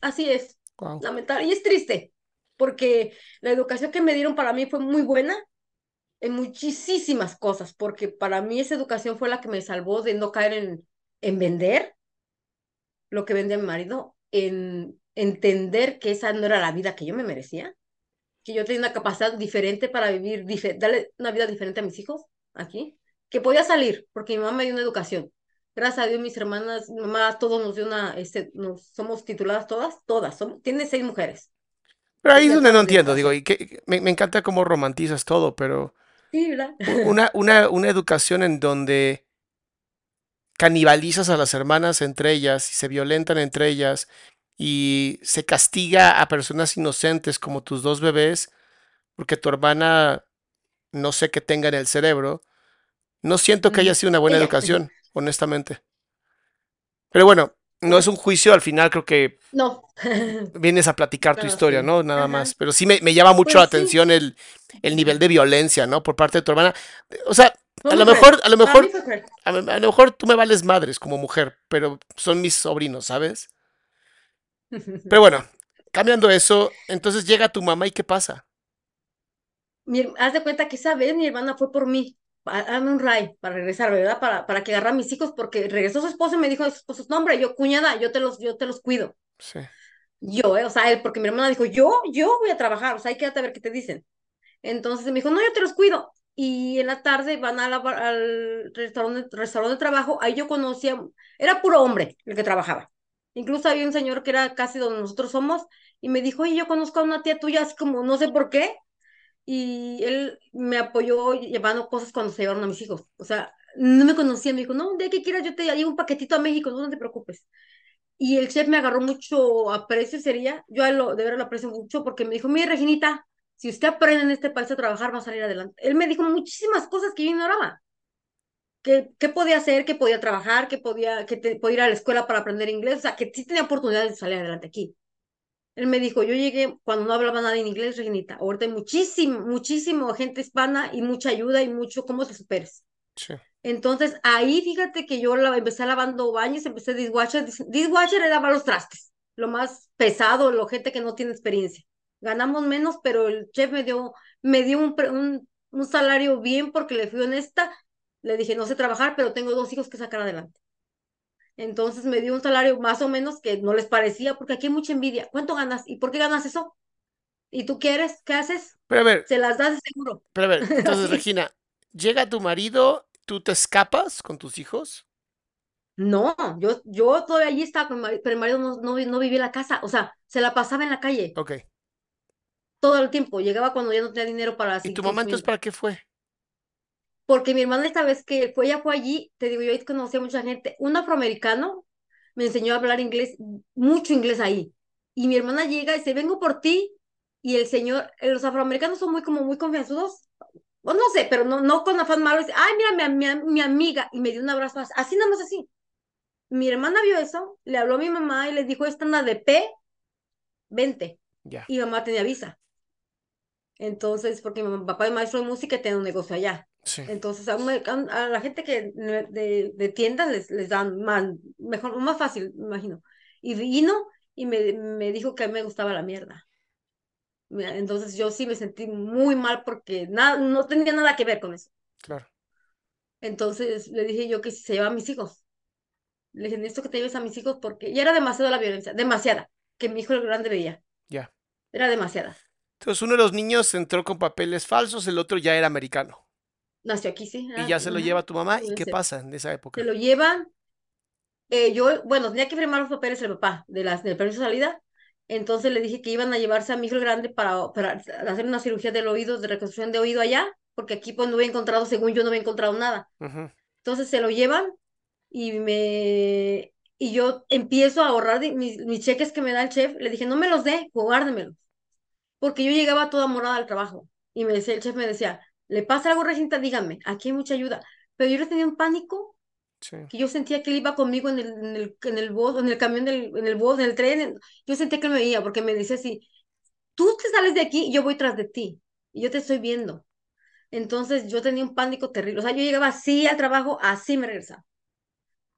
[SPEAKER 3] Así es.
[SPEAKER 2] Wow.
[SPEAKER 3] Lamentable. Y es triste. Porque la educación que me dieron para mí fue muy buena en muchísimas cosas, porque para mí esa educación fue la que me salvó de no caer en, en vender lo que vendía mi marido, en entender que esa no era la vida que yo me merecía, que yo tenía una capacidad diferente para vivir, darle una vida diferente a mis hijos aquí, que podía salir, porque mi mamá me dio una educación. Gracias a Dios, mis hermanas, mi mamá, todos nos dio una, este, nos, somos tituladas todas, todas, somos, tiene seis mujeres.
[SPEAKER 2] Pero ahí es donde no entiendo, digo, y que, me, me encanta cómo romantizas todo, pero
[SPEAKER 3] Sí,
[SPEAKER 2] una, una, una educación en donde canibalizas a las hermanas entre ellas y se violentan entre ellas y se castiga a personas inocentes como tus dos bebés porque tu hermana no sé qué tenga en el cerebro, no siento que haya sido una buena educación, honestamente. Pero bueno, no es un juicio, al final creo que
[SPEAKER 3] No. [laughs]
[SPEAKER 2] vienes a platicar tu historia,
[SPEAKER 3] sí.
[SPEAKER 2] ¿no? Nada
[SPEAKER 3] Ajá.
[SPEAKER 2] más. Pero sí me, me llama mucho la
[SPEAKER 3] Pues sí.
[SPEAKER 2] atención el, el nivel de violencia, ¿no? Por parte de tu hermana. O sea, a lo mejor, a lo mejor, a, lo- a lo mejor tú me vales madres como mujer, pero son mis sobrinos, ¿sabes? Pero bueno, cambiando eso, entonces llega tu mamá y ¿qué pasa?
[SPEAKER 3] Mi haz de cuenta que esa vez mi hermana fue por mí, dame un ray para regresar, ¿verdad? Para, para que agarrara a mis hijos, porque regresó su esposo y me dijo esposo, no, hombre, yo, cuñada, yo te los, yo te los cuido.
[SPEAKER 2] Sí.
[SPEAKER 3] Yo, ¿eh? O sea, él, porque mi hermana dijo, yo, yo voy a trabajar, o sea, ahí quédate a ver qué te dicen. Entonces me dijo, no, yo te los cuido. Y en la tarde van a la al restaurante, restaurante de trabajo, ahí yo conocía, era puro hombre el que trabajaba. Incluso había un señor que era casi donde nosotros somos, y me dijo, oye, yo conozco a una tía tuya, así como, no sé por qué, y él me apoyó llevando cosas cuando se llevaron a mis hijos. O sea, no me conocía, me dijo, no, de que quieras, yo te llevo un paquetito a México, no, te preocupes. Y el chef me agarró mucho aprecio, sería, yo de verdad lo aprecio mucho, porque me dijo, mire, Reginita, si usted aprende en este país a trabajar, va a salir adelante. Él me dijo muchísimas cosas que yo ignoraba. Que, qué podía hacer, que podía trabajar, que podía, que te, podía ir a la escuela para aprender inglés, o sea, que sí tenía oportunidades de salir adelante aquí. Él me dijo, yo llegué cuando no hablaba nada en inglés, Reginita. Ahorita hay muchísimo, muchísimo gente hispana y mucha ayuda y mucho cómo te superes.
[SPEAKER 2] Sí.
[SPEAKER 3] Entonces, ahí fíjate que yo la, empecé lavando baños, empecé dishwasher. Dishwasher era lavar los trastes, lo más pesado, lo gente que no tiene experiencia. Ganamos menos, pero el chef me dio, me dio un, un, un salario bien porque le fui honesta. Le dije, no sé trabajar, pero tengo dos hijos que sacar adelante. Entonces me dio un salario más o menos que no les parecía, porque aquí hay mucha envidia. ¿Cuánto ganas? ¿Y por qué ganas eso? ¿Y tú quieres? ¿Qué haces?
[SPEAKER 2] Pero a ver,
[SPEAKER 3] Se las das de seguro.
[SPEAKER 2] pero a ver, [laughs] entonces. Regina, llega tu marido, tú te escapas con tus hijos.
[SPEAKER 3] No, yo, yo todavía allí estaba con mi marido, pero el marido no, no, no vivía en la casa, o sea, se la pasaba en la calle
[SPEAKER 2] Ok.
[SPEAKER 3] todo el tiempo. Llegaba cuando ya no tenía dinero para
[SPEAKER 2] ¿Y tu mamá entonces para qué fue?
[SPEAKER 3] Porque mi hermana esta vez que fue, ella fue allí, te digo, yo ahí conocí a mucha gente. Un afroamericano me enseñó a hablar inglés, mucho inglés ahí. Y mi hermana llega y dice, vengo por ti. Y el señor, eh, los afroamericanos son muy como muy confianzudos. O no sé, pero no, no con afán malo. Dice, ay, mira, mi, mi, mi amiga. Y me dio un abrazo así, nada más así. Mi hermana vio eso, le habló a mi mamá y le dijo, esta anda de P, vente.
[SPEAKER 2] Ya.
[SPEAKER 3] Y mamá tenía visa. Entonces, porque mi papá es maestro de música y tenía un negocio allá.
[SPEAKER 2] Sí.
[SPEAKER 3] Entonces, a, la gente que de, de tiendas les, les dan más, mejor, más fácil, me imagino. Y vino y me, me dijo que a mí me gustaba la mierda. Entonces yo sí me sentí muy mal porque nada, no tenía nada que ver con eso.
[SPEAKER 2] Claro.
[SPEAKER 3] Entonces le dije yo que si se lleva a mis hijos. Le dije, necesito que te lleves a mis hijos porque ya era demasiado la violencia, demasiada, que mi hijo el grande veía.
[SPEAKER 2] Ya.
[SPEAKER 3] Era demasiada.
[SPEAKER 2] Entonces uno de los niños entró con papeles falsos, el otro ya era americano.
[SPEAKER 3] Nació aquí, sí.
[SPEAKER 2] Y ya se lo lleva tu mamá. ¿Y qué pasa en esa época?
[SPEAKER 3] Se lo llevan. eh, yo, bueno, tenía que firmar los papeles el papá de las, del permiso de salida. Entonces le dije que iban a llevarse a mi hijo grande para, para hacer una cirugía del oído, de reconstrucción de oído allá, porque aquí pues no había encontrado, según yo no había encontrado nada.
[SPEAKER 2] Ujú.
[SPEAKER 3] Entonces se lo llevan y me y yo empiezo a ahorrar de mis, mis cheques que me da el chef. Le dije, no me los dé, guárdemelos. Porque yo llegaba toda morada al trabajo. Y me decía, el chef me decía, ¿le pasa algo, Reginita? Dígame, aquí hay mucha ayuda. Pero yo le tenía un pánico
[SPEAKER 2] Sí.
[SPEAKER 3] que yo sentía que él iba conmigo en el, en el, en el bus, en el camión, del, en el bus, en el tren. en- Yo sentía que él me veía porque me decía así, tú te sales de aquí y yo voy tras de ti. Y yo te estoy viendo. Entonces yo tenía un pánico terrible. O sea, yo llegaba así al trabajo, así me regresaba.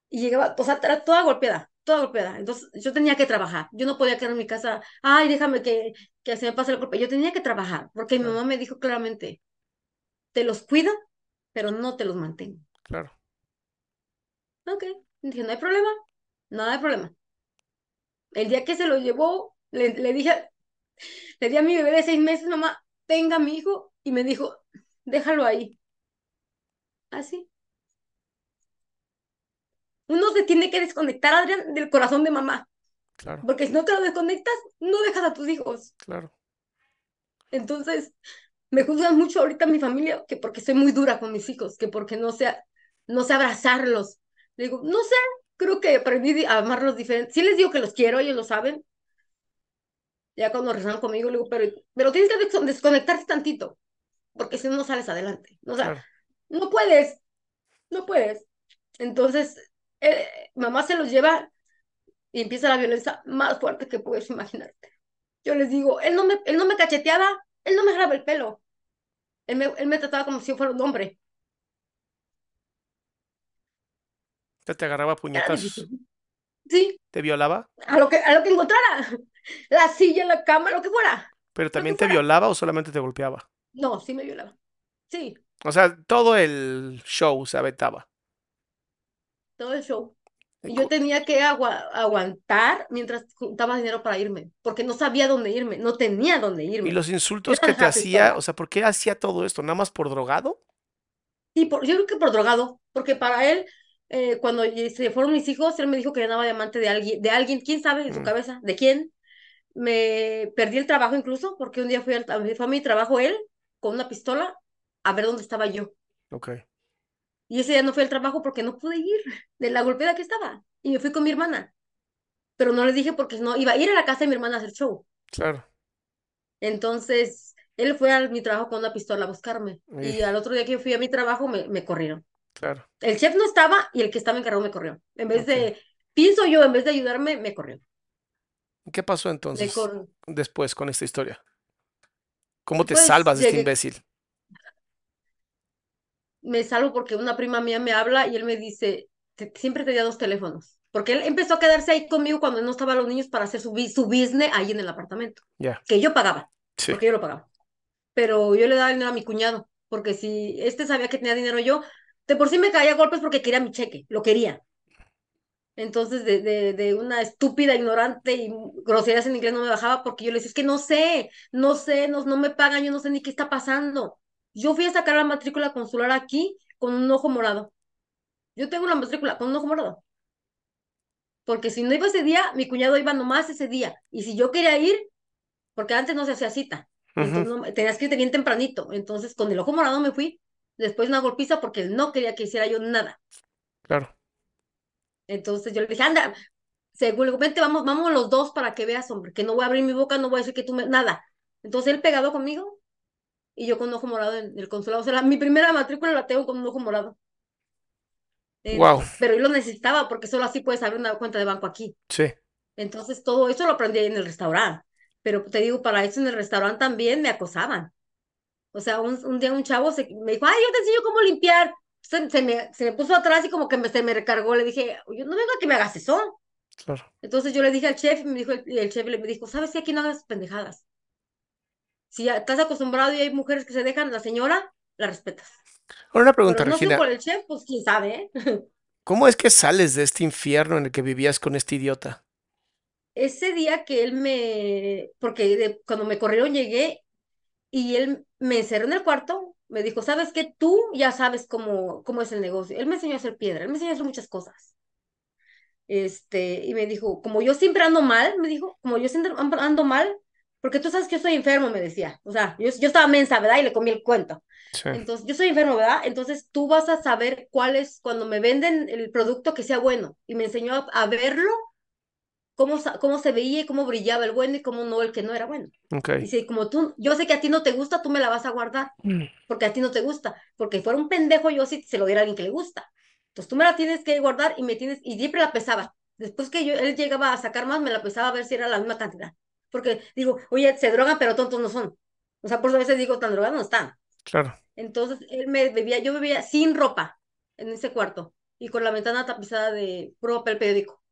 [SPEAKER 3] Y llegaba, o sea, toda golpeada, toda golpeada. Entonces yo tenía que trabajar. Yo no podía quedar en mi casa, ay, déjame que, que se me pase el golpe. Yo tenía que trabajar porque mi mamá me dijo claramente, te los cuido, pero no te los mantengo.
[SPEAKER 2] Claro.
[SPEAKER 3] Ok, dije, no hay problema, nada de problema. El día que se lo llevó, le, le dije, le di a mi bebé de seis meses, mamá, tenga a mi hijo, y me dijo, déjalo ahí. Así. Uno se tiene que desconectar, Adrián, del corazón de mamá,
[SPEAKER 2] Claro.
[SPEAKER 3] porque si no te lo desconectas, no dejas a tus hijos.
[SPEAKER 2] Claro.
[SPEAKER 3] Entonces, me juzgan mucho ahorita mi familia, que porque soy muy dura con mis hijos, que porque no sé, no sé abrazarlos. Le digo, no sé, creo que aprendí a amarlos diferente. Sí les digo que los quiero, ellos lo saben. Ya cuando rezan conmigo, le digo, pero, pero tienes que des- desconectarte tantito, porque si no, no sales adelante. O sea,
[SPEAKER 2] Claro.
[SPEAKER 3] no puedes, no puedes. Entonces, eh, mamá se los lleva y empieza la violencia más fuerte que puedes imaginarte. Yo les digo, él no me, él no me cacheteaba, él no me jalaba el pelo. Él me, él me trataba como si yo fuera un hombre.
[SPEAKER 2] Ya te agarraba
[SPEAKER 3] difícil. Sí,
[SPEAKER 2] Te violaba,
[SPEAKER 3] a lo que, a lo que encontrara. La silla, la cama, lo que fuera.
[SPEAKER 2] pero también te
[SPEAKER 3] fuera.
[SPEAKER 2] violaba o solamente te golpeaba.
[SPEAKER 3] No, sí me violaba. Sí,
[SPEAKER 2] O sea, todo el show se aventaba.
[SPEAKER 3] todo el show. Yo tenía que agua- aguantar mientras juntaba dinero para irme, porque no sabía dónde irme, no tenía dónde irme.
[SPEAKER 2] Y los insultos que te hacía, o sea, ¿por qué hacía todo esto? ¿Nada más por drogado?
[SPEAKER 3] Sí, por, yo creo que por drogado, porque para él, eh, cuando se fueron mis hijos, él me dijo que andaba de amante de alguien, de alguien, quién sabe en su
[SPEAKER 2] Mm.
[SPEAKER 3] cabeza, de quién. Me perdí el trabajo incluso, porque un día fui al, fue a mi trabajo él con una pistola a ver dónde estaba yo.
[SPEAKER 2] Ok.
[SPEAKER 3] Y ese día no fui al trabajo porque no pude ir de la golpeada que estaba. Y me fui con mi hermana. Pero no le dije porque no iba a ir a la casa de mi hermana a hacer show.
[SPEAKER 2] Claro.
[SPEAKER 3] Entonces, Él fue a mi trabajo con una pistola a buscarme. Y al otro día que yo fui a mi trabajo me, me corrieron.
[SPEAKER 2] claro.
[SPEAKER 3] El chef no estaba y el que estaba encargado me corrió. En vez de, pienso yo, en vez de ayudarme, me corrió.
[SPEAKER 2] ¿Qué pasó entonces después con esta historia? ¿Cómo te
[SPEAKER 3] Pues
[SPEAKER 2] salvas de este
[SPEAKER 3] llegué,
[SPEAKER 2] imbécil?
[SPEAKER 3] Me salvo porque una prima mía me habla y él me dice, "Te- siempre tenía dos teléfonos. Porque él empezó a quedarse ahí conmigo cuando no estaban los niños para hacer su, su business ahí en el apartamento,
[SPEAKER 2] Ya,
[SPEAKER 3] que yo pagaba,
[SPEAKER 2] sí,
[SPEAKER 3] porque yo lo pagaba. Pero yo le daba dinero a mi cuñado, porque si este sabía que tenía dinero yo, de por sí me caía a golpes porque quería mi cheque, lo quería. Entonces, de, de, de una estúpida, ignorante y groserías en inglés no me bajaba porque yo le decía, es que no sé, no sé, no, no me pagan, yo no sé ni qué está pasando. Yo fui a sacar la matrícula consular aquí con un ojo morado. Yo tengo la matrícula con un ojo morado. Porque si no iba ese día, mi cuñado iba nomás ese día. Y si yo quería ir, porque antes no se hacía cita, entonces no, tenías que irte bien tempranito. Entonces, con el ojo morado me fui. Después una golpiza porque él no quería que hiciera yo nada.
[SPEAKER 2] claro.
[SPEAKER 3] Entonces yo le dije, anda, seguro, vente, vamos, vamos los dos para que veas, hombre, que no voy a abrir mi boca, no voy a decir que tú me, nada. Entonces él pegado conmigo y yo con un ojo morado en el consulado. O sea, la- mi primera matrícula la tengo con un ojo morado. Eh,
[SPEAKER 2] Wow,
[SPEAKER 3] pero yo lo necesitaba porque solo así puedes abrir una cuenta de banco aquí.
[SPEAKER 2] sí,
[SPEAKER 3] Entonces todo eso lo aprendí ahí en el restaurante. Pero te digo, para eso en el restaurante también me acosaban. O sea, un, un día un chavo se, me dijo, ay, yo te enseño cómo limpiar. Se, se me, se me puso atrás y como que me, se me recargó. Le dije, yo no vengo a que me hagas eso.
[SPEAKER 2] claro.
[SPEAKER 3] Entonces yo le dije al chef y me dijo, y el chef le me dijo, ¿sabes qué? Aquí no hagas pendejadas. Si estás acostumbrado y hay mujeres que se dejan, la señora, la respetas.
[SPEAKER 2] Ahora una
[SPEAKER 3] Pero
[SPEAKER 2] pregunta,
[SPEAKER 3] no fui
[SPEAKER 2] Regina.
[SPEAKER 3] por el chef, pues quién sabe, ¿eh? [laughs]
[SPEAKER 2] ¿Cómo es que sales de este infierno en el que vivías con este idiota?
[SPEAKER 3] Ese día que él me, porque de- cuando me corrieron llegué y él me encerró en el cuarto, me dijo, ¿sabes qué? Tú ya sabes cómo, cómo es el negocio. Él me enseñó a hacer piedra, él me enseñó a hacer muchas cosas. Este, y me dijo, como yo siempre ando mal, me dijo, como yo siempre ando mal, porque tú sabes que yo soy enfermo, me decía. O sea, yo, yo estaba mensa, ¿verdad? Y le comí el cuento.
[SPEAKER 2] Sí,
[SPEAKER 3] Entonces, yo soy enfermo, ¿verdad? Entonces, tú vas a saber cuál es, cuando me venden el producto que sea bueno. Y me enseñó a, a verlo, cómo, cómo se veía y cómo brillaba el bueno y cómo no el que no era bueno.
[SPEAKER 2] ok.
[SPEAKER 3] Dice, como tú, yo sé que a ti no te gusta, tú me la vas a guardar, porque a ti no te gusta. Porque fuera un pendejo, yo sí se lo diera a alguien que le gusta. Entonces, tú me la tienes que guardar y me tienes, y siempre la pesaba. Después que yo, él llegaba a sacar más, me la pesaba a ver si era la misma cantidad. Porque digo, oye, se drogan, pero tontos no son. O sea, por eso a veces digo, tan drogados no están.
[SPEAKER 2] Claro,
[SPEAKER 3] Entonces él me bebía, yo bebía sin ropa en ese cuarto y con la ventana tapizada de puro papel periódico.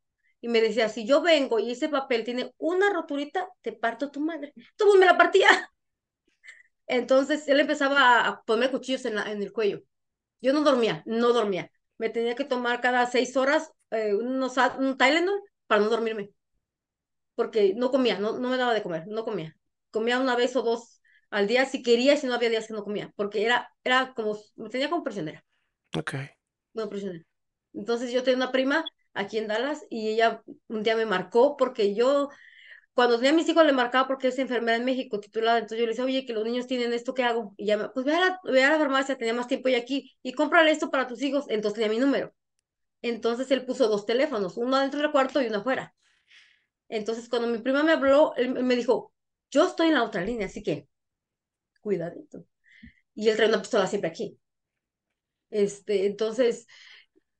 [SPEAKER 3] Y me decía, si yo vengo y ese papel tiene una roturita, te parto tu madre. Tú me la partía. [laughs] Entonces él empezaba a poner cuchillos en, la- en el cuello. Yo no dormía, no dormía. Me tenía que tomar cada seis horas eh, unos, un Tylenol para no dormirme. Porque no comía, no, no me daba de comer, no comía. Comía una vez o dos al día si quería y si no había días que no comía. Porque era, era como, me tenía como prisionera,
[SPEAKER 2] ok.
[SPEAKER 3] no prisionera. Entonces yo tenía una prima aquí en Dallas y ella un día me marcó porque yo cuando tenía a mis hijos le marcaba porque es enfermera en México titulada, entonces yo le decía, oye, que los niños tienen esto, ¿qué hago? Y ya me, pues ve a la, ve a la farmacia, tenía más tiempo ya aquí, y cómprale esto para tus hijos, entonces tenía mi número. Entonces él puso dos teléfonos, uno dentro del cuarto y uno afuera. Entonces cuando mi prima me habló, él me dijo, yo estoy en la otra línea, así que cuidadito. Y él trae una pistola siempre aquí. Este, entonces,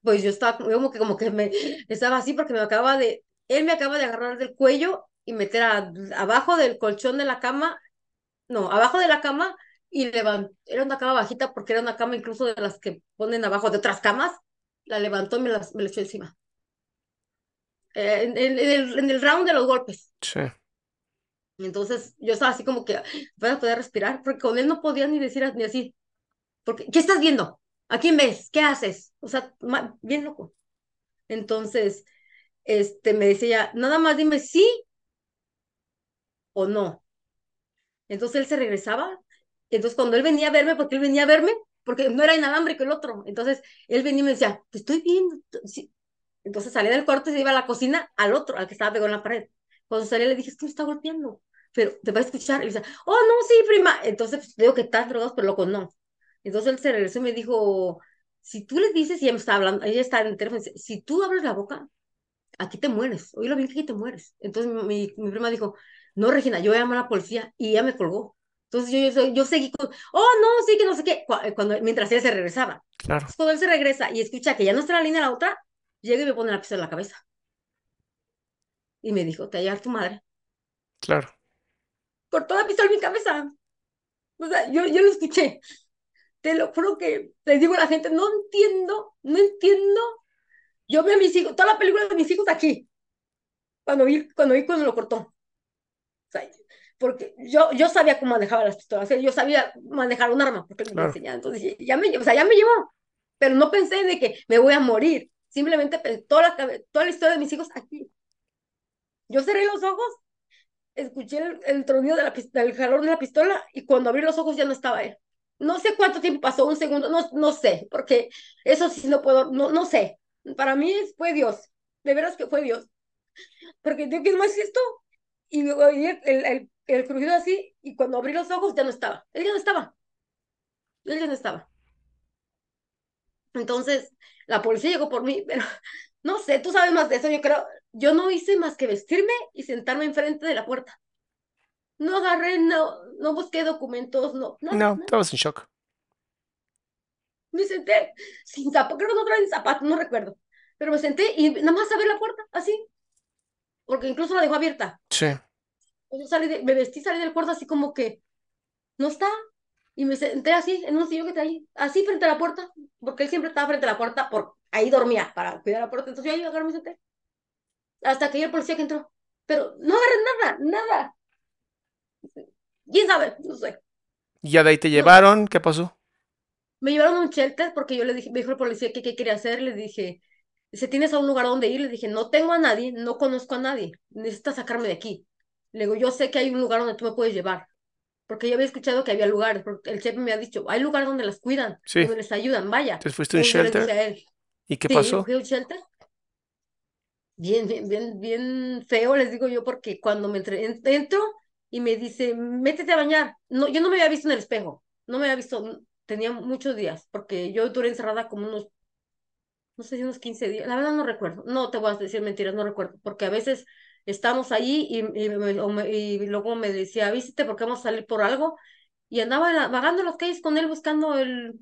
[SPEAKER 3] pues yo estaba como que, como que me, [laughs] estaba así porque me acaba de, él me acaba de agarrar del cuello y meter abajo del colchón de la cama, no, abajo de la cama y levantó, era una cama bajita porque era una cama incluso de las que ponen abajo de otras camas, la levantó y me, las, me la echó encima. Eh, en, en- el, en el round de los golpes.
[SPEAKER 2] Sí,
[SPEAKER 3] Entonces yo estaba así como que voy a poder respirar, porque con él no podía ni decir ni así, porque ¿qué estás viendo? ¿A quién ves? ¿Qué haces? O sea, bien loco. Entonces, este, me decía, nada más dime sí o no. Entonces él se regresaba. Entonces cuando él venía a verme, porque él venía a verme, porque no era inalámbrico el otro. Entonces él venía y me decía, te estoy viendo. T- sí". Entonces salía del cuarto y se iba a la cocina al otro, al que estaba pegado en la pared. Cuando salía le dije, es que me está golpeando. Pero te va a escuchar. Y decía, oh, no, sí, prima. Entonces pues, digo que estás drogado, pero loco, no. Entonces él se regresó y me dijo, si tú le dices, y ella me estaba hablando, ella está en el teléfono, y dice, si tú abres la boca, aquí te mueres, oílo bien que aquí te mueres. Entonces mi, mi, prima dijo, no, Regina, yo voy a llamar a la policía y ella me colgó. Entonces yo, yo, yo seguí con, oh, no, sí, que no sé qué, cuando, mientras ella se regresaba.
[SPEAKER 2] Claro.
[SPEAKER 3] cuando él se regresa y escucha que ya no está la línea la otra, llega y me pone la pistola en la cabeza. Y me dijo, te hallar tu madre.
[SPEAKER 2] Claro.
[SPEAKER 3] Cortó la pistola en mi cabeza. O sea, yo, yo lo escuché. Te lo juro que les digo a la gente, no entiendo, no entiendo. Yo vi a mis hijos, toda la película de mis hijos aquí, cuando vi, cuando vi cuando lo cortó. O sea, porque yo, yo sabía cómo manejaba las pistolas, yo sabía manejar un arma, porque me enseñaba, entonces ya me, o sea, ya me llevó, pero no pensé de que me voy a morir, simplemente toda la, toda la historia de mis hijos aquí. Yo cerré los ojos, escuché el, el tronido de la, del jalón de la pistola y cuando abrí los ojos ya no estaba él. No sé cuánto tiempo pasó, un segundo, no, no sé, porque eso sí no puedo, no, no sé. Para mí fue Dios, de veras que fue Dios. Porque yo, ¿qué más es esto? Y luego el, el, el crujido así, y cuando abrí los ojos ya no estaba. Él ya no estaba. Él ya no estaba. Entonces, la policía llegó por mí, pero [laughs] no sé, tú sabes más de eso, yo creo. Yo no hice más que vestirme y sentarme enfrente de la puerta. No agarré, no, no busqué documentos, no.
[SPEAKER 2] no, estabas en shock.
[SPEAKER 3] Me senté sin zapatos, creo que no traen zapatos, no recuerdo. Pero me senté y nada más abrí la puerta, así. Porque incluso la dejó abierta.
[SPEAKER 2] Sí.
[SPEAKER 3] Yo salí de, me vestí, salí del cuarto así como que no está. Y me senté así, en un sillón que traía, así frente a la puerta, porque él siempre estaba frente a la puerta, por ahí dormía para cuidar la puerta. Entonces yo ahí agarré, me senté. Hasta que llegó el policía que entró. Pero no agarré nada, nada. ¿Quién sabe? No sé.
[SPEAKER 2] ¿Y ya de ahí te llevaron? ¿Qué pasó?
[SPEAKER 3] Me llevaron a un shelter porque yo le dije, me dijo el policía que qué quería hacer. Le dije, si tienes a un lugar donde ir, le dije, no tengo a nadie, no conozco a nadie, necesitas sacarme de aquí. Le digo, yo sé que hay un lugar donde tú me puedes llevar. Porque yo había escuchado que había lugares, porque el chef me ha dicho, hay lugares donde las cuidan, donde les ayudan, vaya.
[SPEAKER 2] Entonces fuiste a un shelter. ¿Y qué pasó?
[SPEAKER 3] Fui a un shelter. Bien, bien, bien, bien feo, les digo yo, porque cuando me entro y me dice, métete a bañar. No, yo no me había visto en el espejo, no me había visto, tenía muchos días, porque yo duré encerrada como unos, no sé si unos 15 días, la verdad no recuerdo, no te voy a decir mentiras, no recuerdo, porque a veces estamos allí y, y, luego me decía, vístete porque vamos a salir por algo. Y andaba vagando las calles con él buscando el,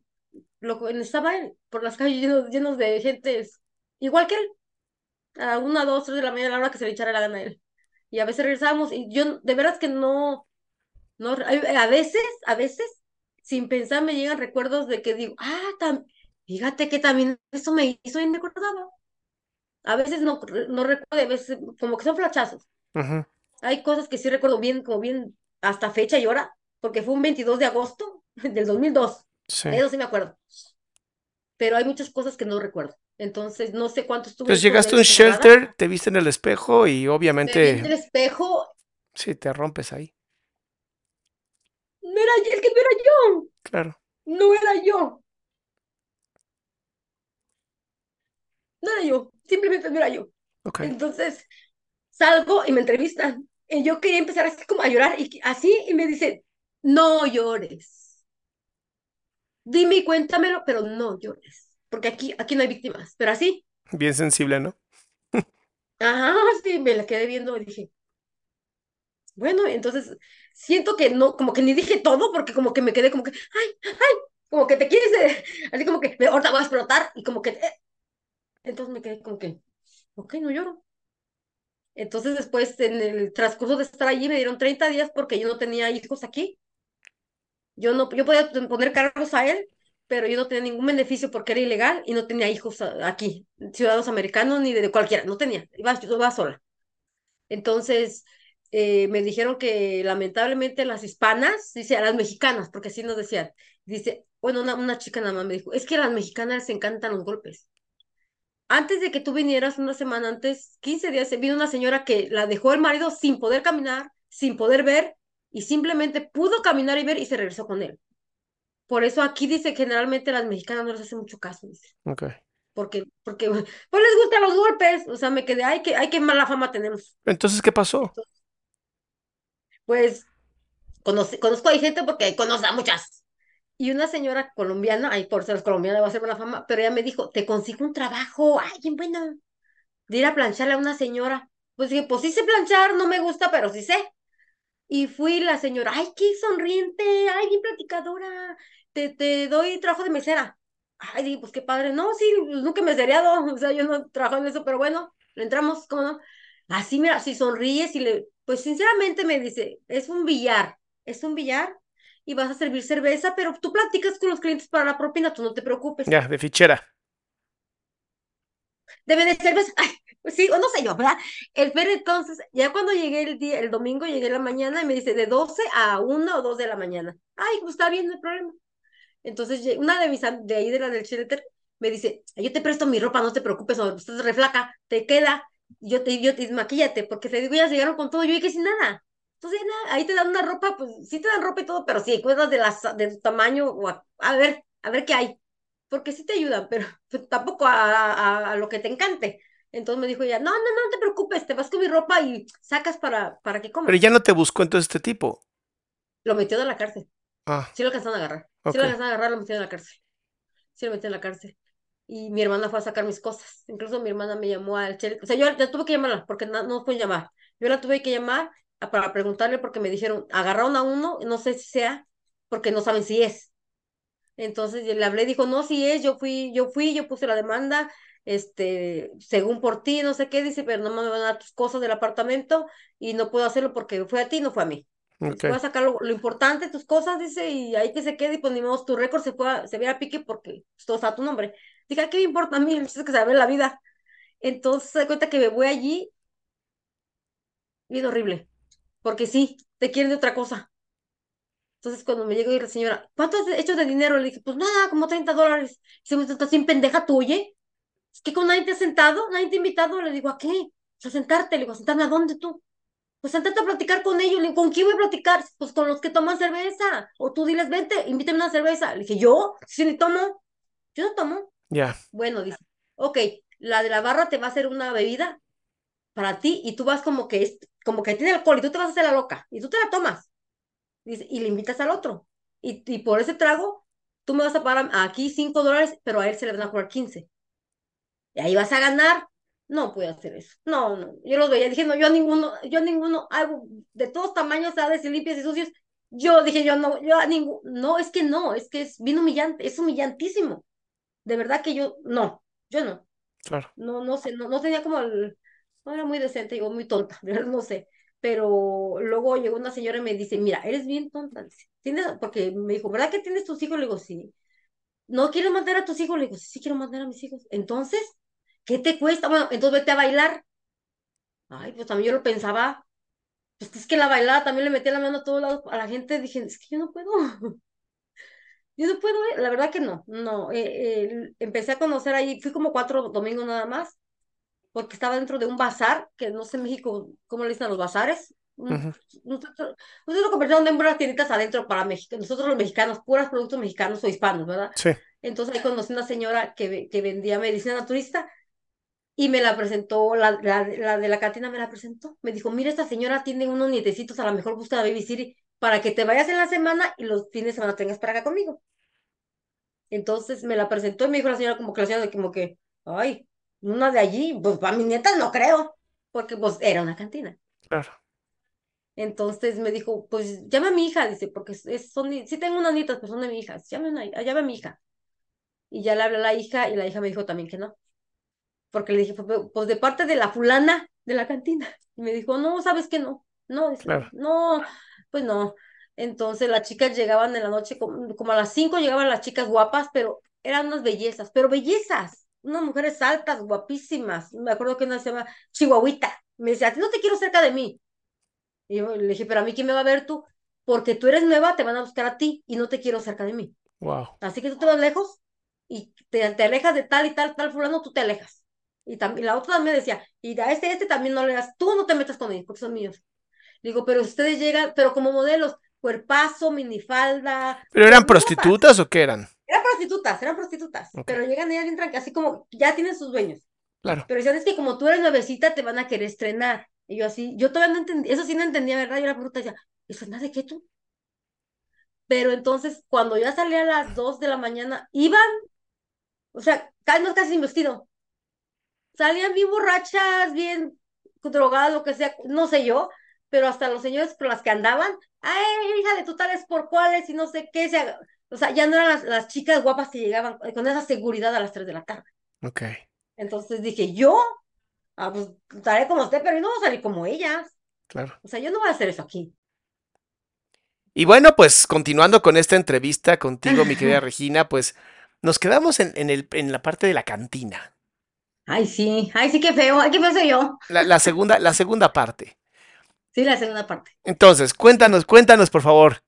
[SPEAKER 3] lo estaba él, por las calles llenos, llenos de gente igual que él. A una, dos, tres de la mañana, a la hora que se le echara la gana a él. Y a veces regresábamos y yo, de veras que no, no, a veces, a veces, sin pensar me llegan recuerdos de que digo, ah, fíjate que también eso me hizo y me acordaba. A veces no, no recuerdo, a veces como que son flachazos. Hay cosas que sí recuerdo bien, como bien hasta fecha y hora, porque fue un 22 de agosto [laughs] del 2002. Sí. Eso sí me acuerdo. Pero hay muchas cosas que no recuerdo. Entonces, no sé cuánto estuvo.
[SPEAKER 2] Entonces llegaste a un shelter, te viste en el espejo y obviamente.
[SPEAKER 3] en el espejo.
[SPEAKER 2] Sí, te rompes ahí.
[SPEAKER 3] No era el que no era yo.
[SPEAKER 2] Claro.
[SPEAKER 3] No era yo. No era yo simplemente no era yo. Entonces salgo y me entrevistan. Y yo quería empezar así como a llorar y así y me dice, no llores. Dime y cuéntamelo, pero no llores. Porque aquí, aquí no hay víctimas. Pero así.
[SPEAKER 2] Bien sensible, ¿no?
[SPEAKER 3] Ajá, sí, me la quedé viendo y dije, bueno, entonces siento que no, como que ni dije todo, porque como que me quedé como que, ay, ay, como que te quieres, así como que ahorita voy a explotar y como que, eh, entonces me quedé como que, ok, no lloro. Entonces después, en el transcurso de estar allí, me dieron 30 días porque yo no tenía hijos aquí. Yo no, yo podía poner cargos a él, pero yo no tenía ningún beneficio porque era ilegal y no tenía hijos aquí, ciudadanos americanos ni de cualquiera, no tenía, iba, yo iba sola. Entonces, eh, me dijeron que lamentablemente las hispanas, dice, a las mexicanas, porque así nos decían, dice, bueno, una, una chica nada más me dijo, es que a las mexicanas les encantan los golpes antes de que tú vinieras, una semana antes, 15 días, vino una señora que la dejó el marido sin poder caminar, sin poder ver, y simplemente pudo caminar y ver y se regresó con él. Por eso aquí dice generalmente las mexicanas no les hace mucho caso, dice.
[SPEAKER 2] Ok.
[SPEAKER 3] Porque, porque, pues les gustan los golpes, o sea, me quedé, ay, que, ay, qué mala fama tenemos.
[SPEAKER 2] Entonces, ¿qué pasó?
[SPEAKER 3] pues, conozco a gente porque conozco a muchas, y una señora colombiana, ay, por ser colombiana va a ser buena fama, pero ella me dijo, te consigo un trabajo, ay, bien bueno, de ir a plancharle a una señora. Pues dije, pues sí sé planchar, no me gusta, pero sí sé. Y fui la señora, ay, qué sonriente, ay, bien platicadora, te, te doy trabajo de mesera. Ay, dije, pues qué padre. No, sí, nunca me he o sea, yo no trabajo en eso, pero bueno, le entramos, ¿cómo no? Así, mira, si sonríes y le, pues sinceramente me dice, es un billar, es un billar y vas a servir cerveza, pero tú platicas con los clientes para la propina, tú no te preocupes.
[SPEAKER 2] Ya, de fichera.
[SPEAKER 3] Debe de cerveza, [laughs] ay, pues sí, o no sé yo, ¿verdad? El Fer entonces, ya cuando llegué el día, el domingo, llegué en la mañana y me dice de 12 a 1 o 2 de la mañana. Ay, pues está bien, no hay problema. Entonces, una de mis, de ahí de la del shelter, me dice, yo te presto mi ropa, no te preocupes, o estás reflaca, te queda, yo te, yo te, maquíllate, porque te digo, ya llegaron con todo, yo que sin nada. Entonces, nada, ahí te dan una ropa, pues sí te dan ropa y todo, pero sí, cuidas de, las, de tu tamaño, o a, ver, a ver qué hay, porque sí te ayudan, pero [laughs] pues, tampoco a, a, lo que te encante. Entonces me dijo ella, no, no, no, no te preocupes, te vas con mi ropa y sacas para, para que comas.
[SPEAKER 2] Pero ya no te buscó entonces este tipo.
[SPEAKER 3] Lo metió de la cárcel.
[SPEAKER 2] Ah.
[SPEAKER 3] Sí lo alcanzaron a agarrar. Sí lo alcanzaron a agarrar, lo metieron en la cárcel. Sí lo metieron en la cárcel. Y mi hermana fue a sacar mis cosas. Incluso mi hermana me llamó al chel. O sea, yo ya tuve que llamarla porque no, no pueden llamar. Yo la tuve que llamar para preguntarle porque me dijeron, agarraron a uno, no sé si sea, porque no saben si es. Entonces le hablé, dijo, no, si es, yo fui, yo fui, yo puse la demanda, este, según por ti, no sé qué, dice, pero no me van a dar tus cosas del apartamento y no puedo hacerlo porque fue a ti, no fue a mí. Okay. Voy a sacar lo, importante, tus cosas, dice, y ahí que se quede, y pues ni modo, tu récord se, fue se viera a pique porque pues, todo está a tu nombre. Dije, ¿qué me importa a mí? Es que se ve la vida. Entonces se da cuenta que me voy allí, bien horrible, porque sí, te quieren de otra cosa. Entonces cuando me llegó y la señora, ¿cuánto has hecho de dinero? Le dije, pues nada, como 30 dólares. Y se ¿estás sin pendeja tú, oye? Es que con nadie te ha sentado, nadie te ha invitado. Le digo, ¿a qué? a sentarte. Le digo, ¿a sentarme a dónde tú? pues sentate a platicar con ellos. Le digo, ¿con quién voy a platicar? Pues con los que toman cerveza. O tú diles, vente, invítame una cerveza. Le dije, ¿yo? Si ni tomo. Yo no tomo.
[SPEAKER 2] Ya.
[SPEAKER 3] Bueno, dice, ok, la de la barra te va a hacer una bebida para ti y tú vas como que es, como que tiene alcohol y tú te vas a hacer la loca y tú te la tomas. Dice, y le invitas al otro. Y, y por ese trago, tú me vas a pagar aquí cinco dólares, pero a él se le van a cobrar 15. Y ahí vas a ganar no puedo hacer eso. No, no. Yo los veía, dije, no, yo a ninguno, yo a ninguno, hago de todos tamaños, sabes, y limpias y sucios. Yo dije, yo no, yo a ninguno, no, es que no, es que es bien humillante, es humillantísimo. De verdad que yo, no, yo no.
[SPEAKER 2] Claro.
[SPEAKER 3] No, no sé, no, no tenía como el, no era muy decente, digo, muy tonta, [laughs] no sé. Pero luego llegó una señora y me dice, mira, eres bien tonta. ¿Tienes? Porque me dijo, ¿verdad que tienes tus hijos? Le digo, sí. ¿No quieres mandar a tus hijos? Le digo, sí, sí quiero mandar a mis hijos. Entonces, ¿qué te cuesta? Bueno, entonces vete a bailar. Ay, pues también yo lo pensaba. Pues es que la bailada también le metía la mano a todos lados a la gente. Dije, es que yo no puedo. [laughs] Yo no puedo, la verdad que no. No, eh, eh, empecé a conocer ahí, fui como cuatro domingos nada más, porque estaba dentro de un bazar, que no sé en México cómo le dicen a los bazares. Nosotros, lo convertimos en unas tienditas adentro para México. Nosotros los mexicanos, puros productos mexicanos o hispanos, ¿verdad?
[SPEAKER 2] Sí.
[SPEAKER 3] Entonces ahí conocí una señora que, que vendía medicina naturista y me la presentó, la, la, la, de la cantina me la presentó. Me dijo, mira, esta señora tiene unos nietecitos, a lo mejor gusta la Baby City, para que te vayas en la semana y los fines de semana tengas para acá conmigo. Entonces me la presentó y me dijo la señora como que la señora como que, ay, una de allí, pues para mi nieta no creo, porque pues era una cantina.
[SPEAKER 2] Claro.
[SPEAKER 3] Entonces me dijo, pues llama a mi hija, dice, porque es, son, sí tengo unas nietas, pero son de mi hija, llame a, llame a mi hija. Y ya le hablé a la hija y la hija me dijo también que no porque le dije, pues, pues de parte de la fulana de la cantina. Y me dijo, no, sabes que no, no, no, pues no. Entonces las chicas llegaban en la noche, como, a las cinco llegaban las chicas guapas, pero eran unas bellezas, pero bellezas, unas mujeres altas, guapísimas. Me acuerdo que una se llama Chihuahuita. Me decía, a ti no te quiero cerca de mí. Y yo le dije, pero a mí quién me va a ver tú, porque tú eres nueva, te van a buscar a ti y no te quiero cerca de mí.
[SPEAKER 2] Wow.
[SPEAKER 3] Así que tú te vas lejos y te, te alejas de tal y tal, tal fulano, tú te alejas. Y, también, la otra también decía, y a este, este también no le das, tú no te metas con ellos porque son míos. Digo, pero ustedes llegan, pero como modelos, cuerpazo, minifalda.
[SPEAKER 2] ¿Pero eran prostitutas o qué eran?
[SPEAKER 3] Eran prostitutas, eran prostitutas. Pero llegan ellas bien así como, ya tienen sus dueños.
[SPEAKER 2] Claro.
[SPEAKER 3] Pero decían, es que como tú eres nuevecita, te van a querer estrenar. Y yo así, yo todavía no entendía, eso sí no entendía, ¿verdad? Yo la pregunta decía, ¿estrenar de qué tú? Pero entonces, cuando ya salía a las dos de la mañana, iban, o sea, casi, no casi sin vestido, salían bien borrachas, bien drogadas, lo que sea, no sé yo, pero hasta los señores con las que andaban, ay, hija de totales por cuáles y no sé qué, se, o sea, ya no eran las, las, chicas guapas que llegaban con esa seguridad a las 3 de la tarde.
[SPEAKER 2] Ok.
[SPEAKER 3] Entonces dije, yo, ah, pues estaré como usted, pero yo no voy a salir como ellas.
[SPEAKER 2] Claro.
[SPEAKER 3] O sea, yo no voy a hacer eso aquí.
[SPEAKER 2] Y bueno, pues continuando con esta entrevista contigo, mi querida [laughs] Regina, pues nos quedamos en, en, el, en la parte de la cantina.
[SPEAKER 3] Ay, sí, ay, sí, qué feo, ay, qué feo soy yo.
[SPEAKER 2] La, la, segunda, la segunda parte.
[SPEAKER 3] Sí, la segunda parte.
[SPEAKER 2] Entonces, cuéntanos, cuéntanos, por favor,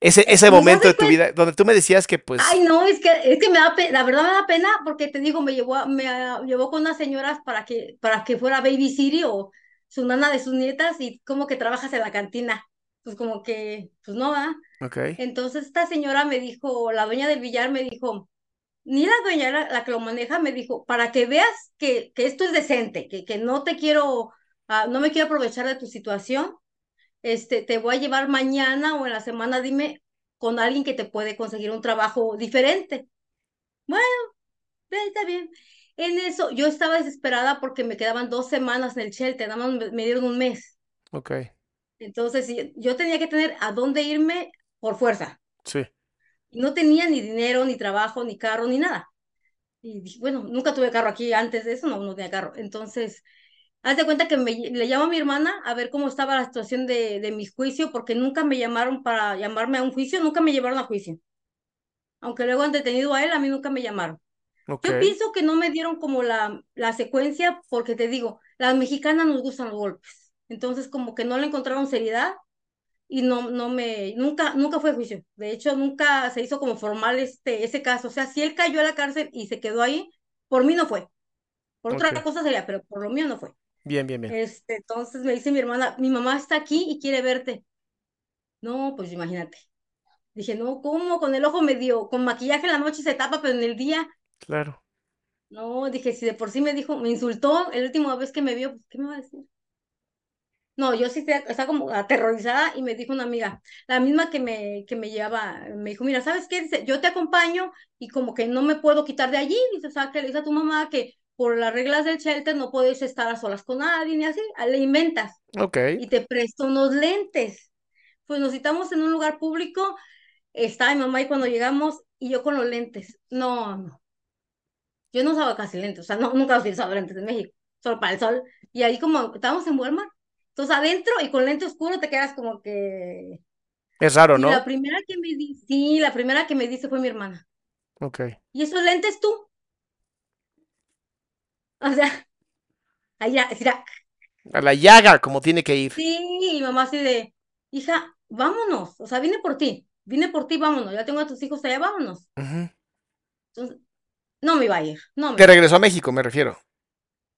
[SPEAKER 2] ese, ese momento de tu vida donde tú me decías que pues...
[SPEAKER 3] Ay, no, es que, es que me da la verdad me da pena porque te digo, me llevó, me llevó con unas señoras para que, para que fuera Baby City o su nana de sus nietas y como que trabajas en la cantina. Pues como que, pues no va.
[SPEAKER 2] Okay.
[SPEAKER 3] Entonces esta señora me dijo, la dueña del billar me dijo, ni la dueña, la, la que lo maneja, me dijo, para que veas que, que esto es decente, que, que no te quiero, uh, no me quiero aprovechar de tu situación, este, te voy a llevar mañana o en la semana, dime, con alguien que te puede conseguir un trabajo diferente. Bueno, está bien. En eso, yo estaba desesperada porque me quedaban dos semanas en el shelter, nada más me dieron un mes.
[SPEAKER 2] Ok.
[SPEAKER 3] Entonces, yo tenía que tener a dónde irme por fuerza.
[SPEAKER 2] Sí.
[SPEAKER 3] No tenía ni dinero, ni trabajo, ni carro, ni nada. Y dije, bueno, nunca tuve carro aquí antes de eso, no, no tenía carro. Entonces, haz de cuenta que me, le llamo a mi hermana a ver cómo estaba la situación de, de mi juicio, porque nunca me llamaron para llamarme a un juicio, nunca me llevaron a juicio. Aunque luego han detenido a él, a mí nunca me llamaron.
[SPEAKER 2] Okay.
[SPEAKER 3] Yo pienso que no me dieron como la, la secuencia, porque te digo, las mexicanas nos gustan los golpes. Entonces, como que no le encontraron seriedad y no, no me, nunca, nunca fue juicio. De hecho, nunca se hizo como formal este, ese caso. O sea, si él cayó a la cárcel y se quedó ahí, por mí no fue. Por otra cosa sería, pero por lo mío no fue.
[SPEAKER 2] Bien, bien, bien.
[SPEAKER 3] Este, entonces me dice mi hermana, mi mamá está aquí y quiere verte. No, pues imagínate. Dije, no, ¿cómo? Con el ojo medio, con maquillaje en la noche se tapa, pero en el día,
[SPEAKER 2] Claro.
[SPEAKER 3] no, dije, si de por sí me dijo, me insultó la última vez que me vio, pues, ¿qué me va a decir? No, yo sí estaba, estaba como aterrorizada y me dijo una amiga, la misma que me, que me llevaba, me dijo, mira, ¿sabes qué? Dice, yo te acompaño y como que no me puedo quitar de allí, dice, o sea, que le dice a tu mamá que por las reglas del shelter no puedes estar a solas con nadie ni así, le inventas
[SPEAKER 2] Ok.
[SPEAKER 3] y te presto unos lentes. Pues nos citamos en un lugar público, estaba mi mamá ahí cuando llegamos y yo con los lentes. No, no. Yo no usaba casi lentes, o sea, no, nunca he usado lentes en México, solo para el sol. Y ahí como estábamos en Walmart, entonces adentro y con lente oscuro te quedas como que...
[SPEAKER 2] Es raro,
[SPEAKER 3] Y
[SPEAKER 2] ¿no?
[SPEAKER 3] la primera que me dice, sí, la primera que me dice fue mi hermana.
[SPEAKER 2] Ok.
[SPEAKER 3] ¿Y esos lentes tú? [laughs] O sea, allá,
[SPEAKER 2] A la llaga, como tiene que ir.
[SPEAKER 3] Sí, y mamá así de, hija, vámonos, o sea, vine por ti, vine por ti, vámonos, ya tengo a tus hijos allá, vámonos. Entonces, no me iba a ir, no me
[SPEAKER 2] Te regresó a México, me refiero.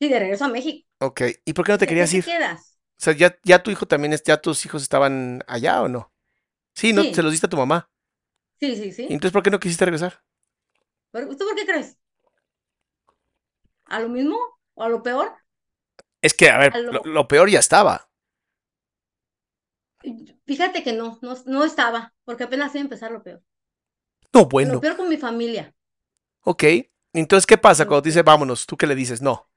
[SPEAKER 3] Sí, de regreso a México.
[SPEAKER 2] Ok. ¿Y por qué no te
[SPEAKER 3] ¿De
[SPEAKER 2] querías
[SPEAKER 3] qué
[SPEAKER 2] ir?
[SPEAKER 3] te quedas?
[SPEAKER 2] O sea, ya, ya tu hijo también ya tus hijos estaban allá o no? Sí, ¿no?
[SPEAKER 3] Sí.
[SPEAKER 2] Se los diste a tu mamá.
[SPEAKER 3] Sí, sí,
[SPEAKER 2] ¿Y
[SPEAKER 3] sí.
[SPEAKER 2] entonces por qué no quisiste regresar?
[SPEAKER 3] ¿Pero ¿Tú por qué crees? ¿A lo mismo? ¿O a lo peor?
[SPEAKER 2] Es que, a ver,
[SPEAKER 3] A lo-
[SPEAKER 2] lo, lo peor ya estaba.
[SPEAKER 3] Fíjate que no, no, no estaba, porque apenas iba a empezar lo peor.
[SPEAKER 2] No,
[SPEAKER 3] Lo
[SPEAKER 2] bueno.
[SPEAKER 3] peor con mi familia.
[SPEAKER 2] Ok. Entonces, ¿qué pasa
[SPEAKER 3] Lo
[SPEAKER 2] cuando te dice vámonos? ¿Tú qué le dices? No.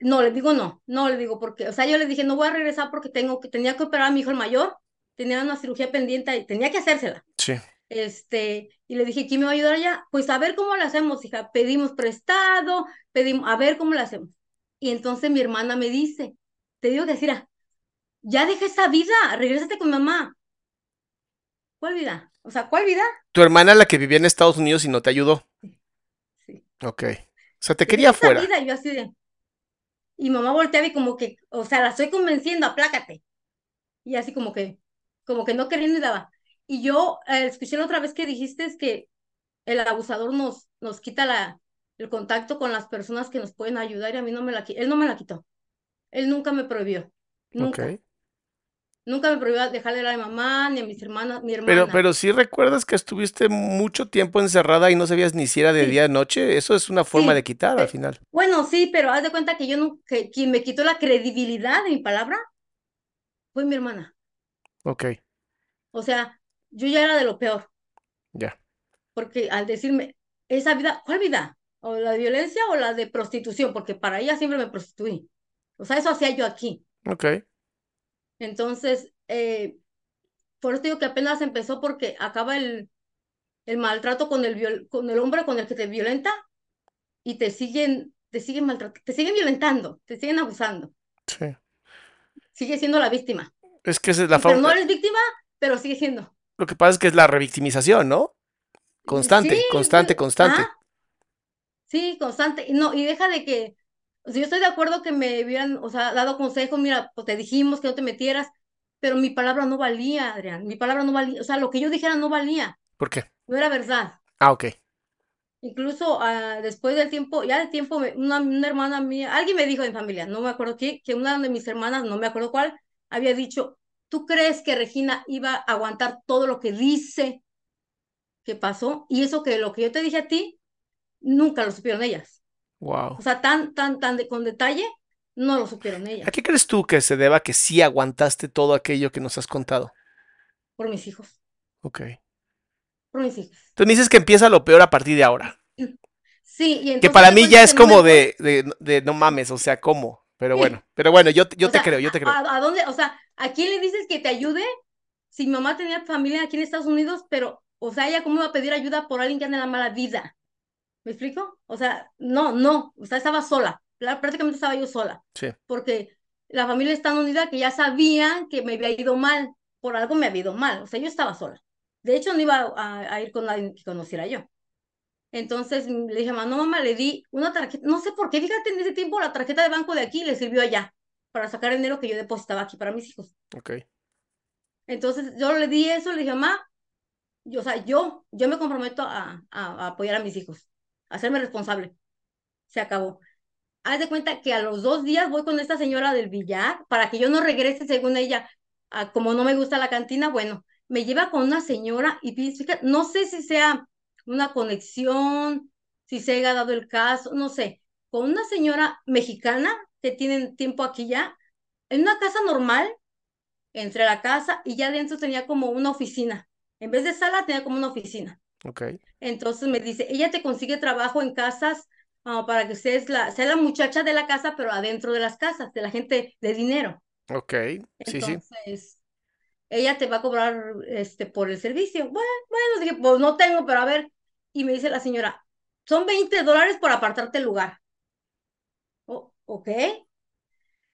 [SPEAKER 3] No, le digo no, no le digo porque, o sea, yo le dije no voy a regresar porque tengo que, tenía que operar a mi hijo el mayor, tenía una cirugía pendiente y tenía que hacérsela.
[SPEAKER 2] Sí.
[SPEAKER 3] Este, y le dije, ¿quién me va a ayudar allá? Pues a ver cómo lo hacemos, hija. Pedimos prestado, pedimos, a ver cómo lo hacemos. Y entonces mi hermana me dice, te digo que Cira, ya deja esa vida, regrésate con mamá. ¿Cuál vida? O sea, ¿cuál vida?
[SPEAKER 2] Tu hermana, la que vivía en Estados Unidos y no te ayudó.
[SPEAKER 3] Sí.
[SPEAKER 2] Ok. O sea, te quería
[SPEAKER 3] esa
[SPEAKER 2] fuera.
[SPEAKER 3] vida, y yo así de. Y mamá volteaba y como que, o sea, la estoy convenciendo, aplácate. Y así como que, como que no queriendo y daba. Y yo eh, escuché la otra vez que dijiste es que el abusador nos, nos quita la, el contacto con las personas que nos pueden ayudar y a mí no me la él no me la quitó. Él nunca me prohibió. Nunca. Nunca me prohibió dejarle a mi mamá, ni a mis hermanas, mi
[SPEAKER 2] Pero,
[SPEAKER 3] hermana.
[SPEAKER 2] pero sí recuerdas que estuviste mucho tiempo encerrada y no sabías ni si era de
[SPEAKER 3] Sí.
[SPEAKER 2] día o noche. Eso es una forma
[SPEAKER 3] Sí.
[SPEAKER 2] de quitar al
[SPEAKER 3] Pe-
[SPEAKER 2] final.
[SPEAKER 3] Bueno, sí, pero haz de cuenta que yo no, que quien me quitó la credibilidad de mi palabra fue mi hermana.
[SPEAKER 2] Ok,
[SPEAKER 3] O sea, yo ya era de lo peor,
[SPEAKER 2] ya.
[SPEAKER 3] porque al decirme, esa vida, ¿cuál vida? ¿O la de violencia o la de prostitución? Porque para ella siempre me prostituí. O sea, eso hacía yo aquí.
[SPEAKER 2] Ok.
[SPEAKER 3] Entonces, eh, por eso digo que apenas empezó porque acaba el, el maltrato con el, con el hombre con el que te violenta y te siguen, te siguen maltratando, te siguen violentando, te siguen abusando.
[SPEAKER 2] Sí.
[SPEAKER 3] Sigue siendo la víctima.
[SPEAKER 2] Es que esa es la
[SPEAKER 3] Pero
[SPEAKER 2] forma.
[SPEAKER 3] no eres víctima, pero sigue siendo.
[SPEAKER 2] Lo que pasa es que es la revictimización, ¿no? Constante,
[SPEAKER 3] Sí,
[SPEAKER 2] constante, constante.
[SPEAKER 3] Sí, constante. Y No, y deja de que, o sea, yo estoy de acuerdo que me hubieran, o sea, dado consejos, mira, pues te dijimos que no te metieras, pero mi palabra no valía, Adrián, mi palabra no valía, o sea, lo que yo dijera no valía,
[SPEAKER 2] ¿Por qué?
[SPEAKER 3] no era verdad.
[SPEAKER 2] Ah, ok.
[SPEAKER 3] Incluso ah, después del tiempo, ya de tiempo, una, una hermana mía, alguien me dijo en familia, no me acuerdo qué, que una de mis hermanas, no me acuerdo cuál, había dicho, ¿tú crees que Regina iba a aguantar todo lo que dice que pasó? Y eso que lo que yo te dije a ti, nunca lo supieron ellas.
[SPEAKER 2] Wow.
[SPEAKER 3] O sea, tan, tan, tan de, con detalle, no lo supieron ellas,
[SPEAKER 2] ¿A qué crees tú que se deba que sí aguantaste todo aquello que nos has contado?
[SPEAKER 3] por mis hijos,
[SPEAKER 2] Ok.
[SPEAKER 3] por mis hijos.
[SPEAKER 2] Entonces me dices que empieza lo peor a partir de ahora.
[SPEAKER 3] Sí, y
[SPEAKER 2] Que
[SPEAKER 3] entonces
[SPEAKER 2] para
[SPEAKER 3] te
[SPEAKER 2] mí ya
[SPEAKER 3] que
[SPEAKER 2] es como de, de, de no mames, o sea, ¿cómo? Pero bueno, pero bueno, yo, yo
[SPEAKER 3] O
[SPEAKER 2] te
[SPEAKER 3] sea,
[SPEAKER 2] creo, yo te creo.
[SPEAKER 3] ¿a, a dónde? O sea, ¿a quién le dices que te ayude? Si mi mamá tenía familia aquí en Estados Unidos, pero, o sea, ella cómo iba a pedir ayuda por alguien que anda en la mala vida. ¿Me explico? O sea, no, no, o sea, estaba sola, prácticamente estaba yo sola,
[SPEAKER 2] Sí,
[SPEAKER 3] porque la familia es tan unida que ya sabían que me había ido mal, por algo me había ido mal, o sea, yo estaba sola. De hecho, no iba a, a ir con alguien que conociera yo. Entonces mm, le dije, mamá, no, mamá, le di una tarjeta, no sé por qué, fíjate, en ese tiempo la tarjeta de banco de aquí le sirvió allá para sacar el dinero que yo depositaba aquí para mis hijos.
[SPEAKER 2] ok.
[SPEAKER 3] Entonces yo le di eso, le dije, mamá, yo, o sea, yo, yo me comprometo a, a, a apoyar a mis hijos, a hacerme responsable. Se acabó. Haz de cuenta que a los dos días voy con esta señora del billar para que yo no regrese, según ella, a, como no me gusta la cantina, bueno, me lleva con una señora y fíjate, no sé si sea una conexión, si se haya dado el caso, no sé, con una señora mexicana que tienen tiempo aquí ya, en una casa normal, entre la casa y ya dentro tenía como una oficina. En vez de sala, tenía como una oficina.
[SPEAKER 2] Ok,
[SPEAKER 3] Entonces me dice, ella te consigue trabajo en casas ah, para que seas la, sea la muchacha de la casa, pero adentro de las casas, de la gente de dinero.
[SPEAKER 2] ok. Sí, sí.
[SPEAKER 3] Ella te va a cobrar este, por el servicio. Bueno, bueno, dije, pues no tengo, pero a ver. Y me dice la señora, son 20 dólares por apartarte el lugar. Oh, ok.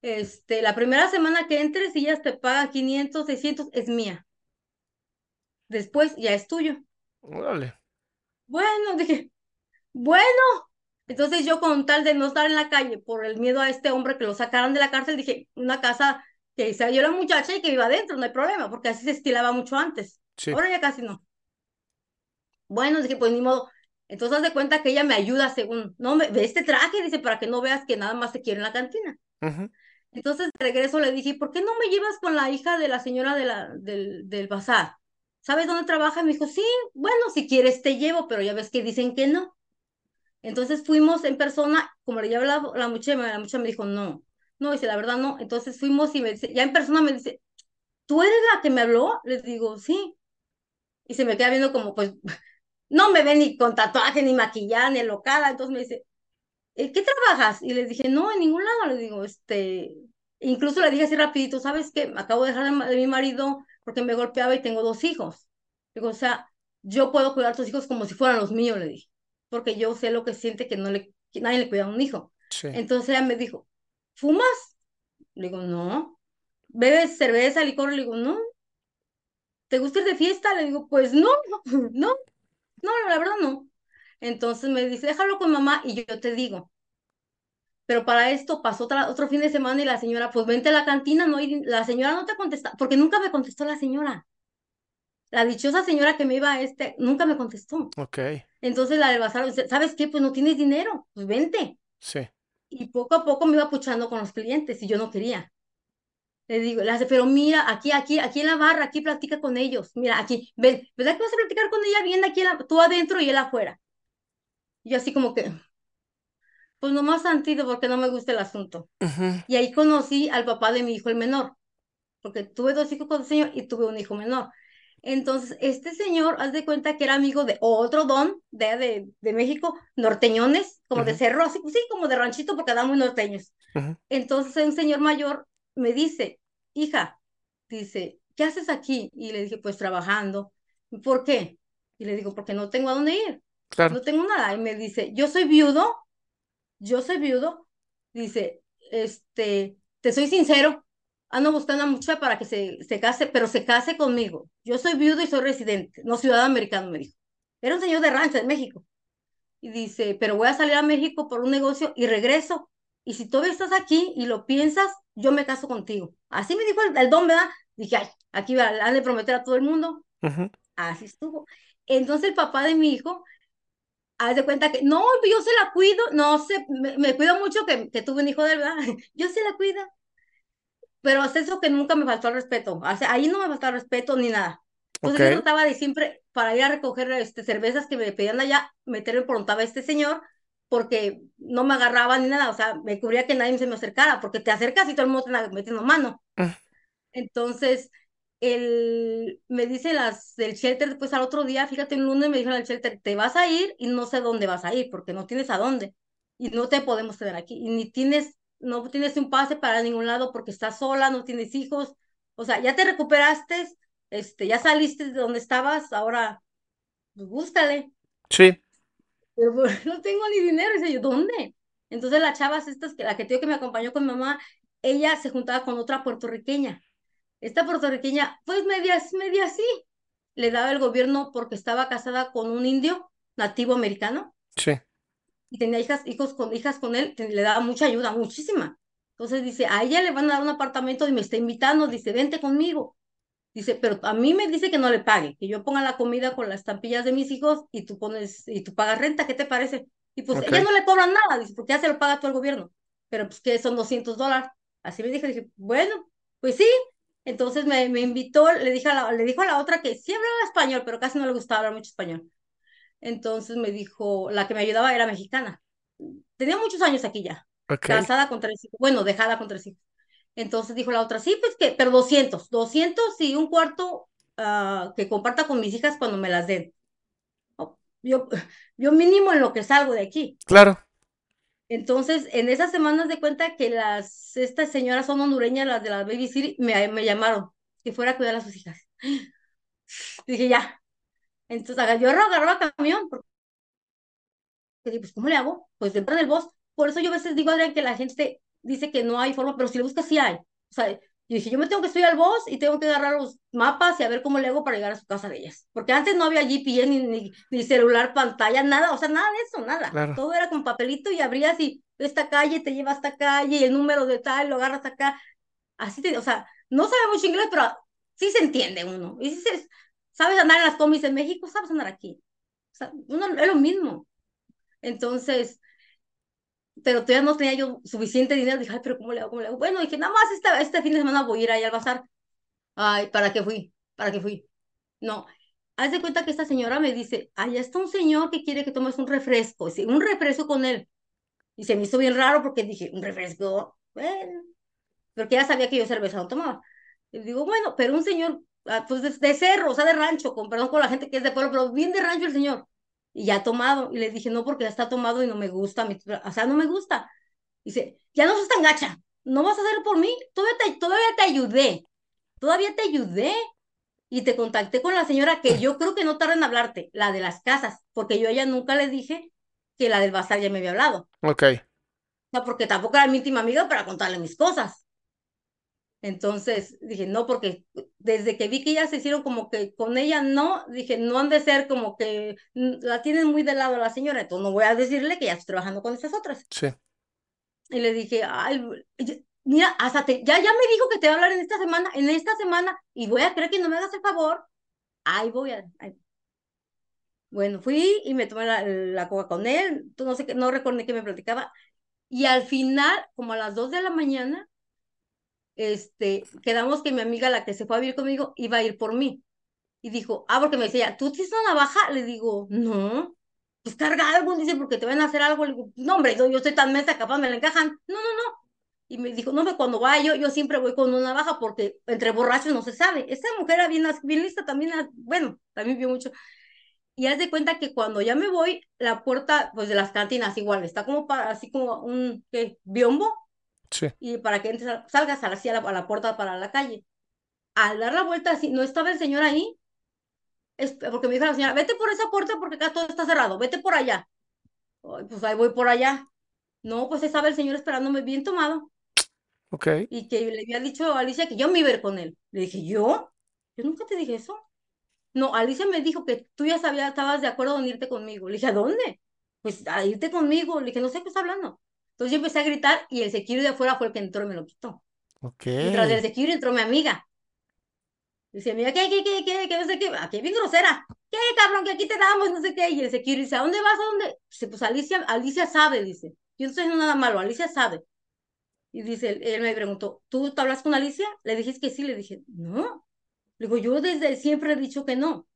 [SPEAKER 3] Este, la primera semana que entres y ellas te pagan 500, 600, es mía. Después ya es tuyo.
[SPEAKER 2] Órale.
[SPEAKER 3] Bueno, dije, bueno. Entonces yo con tal de no estar en la calle por el miedo a este hombre que lo sacaran de la cárcel, dije, una casa que sea yo la muchacha y que viva adentro, no hay problema, porque así se estilaba mucho antes.
[SPEAKER 2] Sí.
[SPEAKER 3] Ahora ya casi no. Bueno, dije, pues ni modo. Entonces haz de cuenta que ella me ayuda según, no, me, ve este traje, dice, para que no veas que nada más te quiero en la cantina. Entonces de regreso le dije, ¿por qué no me llevas con la hija de la señora de la, del, del bazar? ¿Sabes dónde trabaja? Me dijo, sí, bueno, si quieres te llevo, pero ya ves que dicen que no. Entonces fuimos en persona, como le llevé la, la muchacha, la muchacha me dijo, no, no, dice, la verdad no. Entonces fuimos y me dice, ya en persona me dice, ¿tú eres la que me habló? Les digo, sí. Y se me queda viendo como, pues, [laughs] no me ve ni con tatuaje, ni maquillada, ni enlocada. Entonces me dice, ¿en qué trabajas? Y les dije, no, en ningún lado. Les digo, este, incluso le dije así rapidito, ¿sabes qué? Acabo de dejar de, mi marido porque me golpeaba y tengo dos hijos. Digo, o sea, yo puedo cuidar a tus hijos como si fueran los míos, le dije, porque yo sé lo que siente que no le, que nadie le cuida a un hijo.
[SPEAKER 2] Sí.
[SPEAKER 3] Entonces ella me dijo, ¿fumas? Le digo, no. ¿Bebes cerveza, licor? Le digo, no. ¿Te gusta ir de fiesta? Le digo, pues no, [laughs] no, no, la verdad no. Entonces me dice, déjalo con mamá y yo te digo. Pero para esto pasó otra, otro fin de semana y la señora, pues vente a la cantina, no, y la señora no te contesta, porque nunca me contestó la señora. La dichosa señora que me iba a este, nunca me contestó.
[SPEAKER 2] Ok,
[SPEAKER 3] Entonces la del bazar ¿sabes qué? Pues no tienes dinero, pues vente.
[SPEAKER 2] sí.
[SPEAKER 3] Y poco a poco me iba puchando con los clientes y yo no quería. Le digo, le hace, pero mira, aquí, aquí, aquí en la barra, aquí platica con ellos. Mira, aquí, ven, ¿verdad que vas a platicar con ella bien aquí, la- tú adentro y él afuera? Y yo así como que, pues nomás sentido porque no me gusta el asunto.
[SPEAKER 2] Ujú.
[SPEAKER 3] Y ahí conocí al papá de mi hijo, el menor, porque tuve dos hijos con el señor y tuve un hijo menor. Entonces, este señor, haz de cuenta que era amigo de otro don de, de, de México, norteñones, como de cerro, así, sí, como de ranchito, porque eran muy norteños. Entonces, un señor mayor me dice, hija, dice, ¿qué haces aquí? Y le dije, pues trabajando. ¿Por qué? Y le digo, porque no tengo a dónde ir.
[SPEAKER 2] Claro.
[SPEAKER 3] No tengo nada. Y me dice, yo soy viudo, yo soy viudo. Dice, este, te soy sincero, ando buscando a muchacha para que se, se case, pero se case conmigo. Yo soy viudo y soy residente, no ciudadano americano, me dijo. Era un señor de rancho de México. Y dice, pero voy a salir a México por un negocio y regreso. Y si todavía estás aquí y lo piensas, yo me caso contigo. Así me dijo el, el don, ¿verdad? Dije, ay, aquí han de prometer a todo el mundo. Así estuvo. Entonces el papá de mi hijo, haz de cuenta que, no, yo se la cuido, no sé, me, me cuido mucho que, que tuve un hijo de él, ¿verdad? [laughs] Yo se la cuido. Pero es eso que nunca me faltó el respeto. O sea, ahí no me faltó el respeto ni nada. Entonces
[SPEAKER 2] Ok.
[SPEAKER 3] yo trataba de siempre, para ir a recoger este, cervezas que me pedían allá, meterme preguntaba a este señor, porque no me agarraba ni nada, o sea, me cubría que nadie se me acercara, porque te acercas y todo el mundo te anda metiendo mano.
[SPEAKER 2] Mm.
[SPEAKER 3] Entonces, él me dice las del shelter, después al otro día, fíjate, un lunes me dijeron al shelter, te vas a ir y no sé dónde vas a ir, porque no tienes a dónde, y no te podemos tener aquí, y ni tienes, no tienes un pase para ningún lado porque estás sola, no tienes hijos, o sea, ya te recuperaste, este, ya saliste de donde estabas, ahora, pues búscale.
[SPEAKER 2] Sí.
[SPEAKER 3] Pero pues, [laughs] no tengo ni dinero. Y dice yo, ¿dónde? Entonces las chavas estas, que la que te digo que me acompañó con mi mamá, ella se juntaba con otra puertorriqueña. Esta puertorriqueña, pues media, media así, le daba el gobierno porque estaba casada con un indio nativo americano
[SPEAKER 2] Sí.
[SPEAKER 3] Y tenía hijas, hijos con, hijas con él, le daba mucha ayuda, muchísima. Entonces dice, a ella le van a dar un apartamento y me está invitando, dice, vente conmigo. Dice, pero a mí me dice que no le pague, que yo ponga la comida con las estampillas de mis hijos y tú pones, y tú pagas renta, ¿qué te parece? Y pues ella no le cobran nada, dice, porque ya se lo paga todo el gobierno. Pero pues que son 200 dólares. Así me dije, dije, bueno, pues sí. Entonces me, me invitó, le dije a la, le dijo a la otra que sí hablaba español, pero casi no le gustaba hablar mucho español. Entonces me dijo, la que me ayudaba era mexicana. Tenía muchos años aquí ya, casada con tres hijos, bueno, dejada con tres hijos. Entonces dijo la otra, sí, pues que, pero 200, 200 y un cuarto ah, que comparta con mis hijas cuando me las den. Yo, [laughs] yo mínimo en lo que salgo de aquí.
[SPEAKER 2] Claro.
[SPEAKER 3] Entonces, en esas semanas de cuenta que las, estas señoras son hondureñas, las de la Baby City, me, me llamaron que fuera a cuidar a sus hijas. [gasps] Dije, ya. Entonces, yo agarraba camión, porque pues, ¿cómo le hago? Pues de en el bus. Por eso yo a veces digo, Adrián, que la gente dice que no hay forma, pero si le buscas, sí hay. O sea, yo dije, yo me tengo que subir al bus y tengo que agarrar los mapas y a ver cómo le hago para llegar a su casa de ellas. Porque antes no había GPS, ni, ni, ni celular, pantalla, nada, o sea, nada de eso, nada.
[SPEAKER 2] Claro.
[SPEAKER 3] Todo era con papelito y abrías y esta calle te lleva a esta calle y el número de tal, lo agarras acá. Así te, o sea, no sabe mucho inglés, pero sí se entiende uno. Y si se- sabes andar en las comis en México, sabes andar aquí. O sea, uno, es lo mismo. Entonces, pero todavía no tenía yo suficiente dinero. Dije, ay, pero ¿cómo le hago? ¿Cómo le hago? Bueno, dije, nada más esta, este fin de semana voy a ir ahí al bazar. Ay, ¿para qué fui? ¿Para qué fui? No. Haz de cuenta que esta señora me dice, allá está un señor que quiere que tomes un refresco. Sí, un refresco con él. Y se me hizo bien raro porque dije, un refresco, bueno, porque ya sabía que yo cerveza no tomaba. Y digo, bueno, pero un señor, pues de, de cerro, o sea, de rancho, con perdón con la gente que es de pueblo, pero bien de rancho el señor. Y ya ha tomado. Y le dije, no, porque ya está tomado y no me gusta, mi- o sea, no me gusta. Dice, ya no sos tan gacha, no vas a hacerlo por mí, todavía te, todavía te ayudé, todavía te ayudé. Y te contacté con la señora que yo creo que no tarda en hablarte, la de las casas, porque yo a ella nunca le dije que la del bazar ya me había hablado.
[SPEAKER 2] Ok.
[SPEAKER 3] O sea, porque tampoco era mi íntima amiga para contarle mis cosas. Entonces dije, no, porque desde que vi que ya se hicieron como que con ella no, dije, no han de ser como que mm, la tienen muy de lado a la señora, entonces no voy a decirle que ya estoy trabajando con esas otras.
[SPEAKER 2] Sí.
[SPEAKER 3] Y le dije, ay, mira, hasta te, ya, ya me dijo que te va a hablar en esta semana, en esta semana, y voy a creer que no me hagas el favor. Ahí voy a. ahí. Bueno, fui y me tomé la, la coca con él, no sé qué, no recuerdo ni qué me platicaba. Y al final, como a las 2 de la mañana, este, quedamos que mi amiga, la que se fue a vivir conmigo, iba a ir por mí. Y dijo, ah, porque me decía, ¿tú tienes una navaja? Le digo, no. Pues carga algo, dice, porque te van a hacer algo. Le digo, no, hombre, yo, yo estoy tan mensa, capaz me la encajan. No, no, no. Y me dijo, no, me cuando vaya yo, yo siempre voy con una navaja porque entre borrachos no se sabe. Esa mujer era bien, bien lista también, bueno, también vio mucho. Y haz de cuenta que cuando ya me voy, la puerta, pues de las cantinas igual, está como para, así como un, ¿qué? Biombo,
[SPEAKER 2] Sí.
[SPEAKER 3] y para que entres, salgas así a la, a la puerta para la calle. al dar la vuelta así, no estaba el señor ahí, es, porque me dijo la señora, vete por esa puerta porque acá todo está cerrado, vete por allá. Pues ahí voy por allá. No, pues estaba el señor esperándome bien tomado
[SPEAKER 2] Ok.
[SPEAKER 3] y que le había dicho a Alicia que yo me iba a ir con él. Le dije, ¿yo? Yo nunca te dije eso. No, Alicia me dijo que tú ya sabías, estabas de acuerdo en irte conmigo. Le dije, ¿a dónde? Pues a irte conmigo. Le dije, no sé qué está hablando. Entonces yo empecé a gritar y el security de afuera fue el que entró y me lo quitó.
[SPEAKER 2] Ok.
[SPEAKER 3] Y tras el security entró mi amiga. Dice, mira, ¿qué, qué, qué, qué, qué, no sé qué? Aquí bien grosera. ¿Qué, cabrón, que aquí te damos, no sé qué? Y el security dice, ¿a dónde vas? ¿A dónde? Dice, pues Alicia, Alicia sabe, dice. Yo no estoy haciendo nada malo, Alicia sabe. Y dice, él, él me preguntó, ¿tú hablas con Alicia? Le dije que sí, le dije, no. Le digo, yo desde siempre he dicho que no.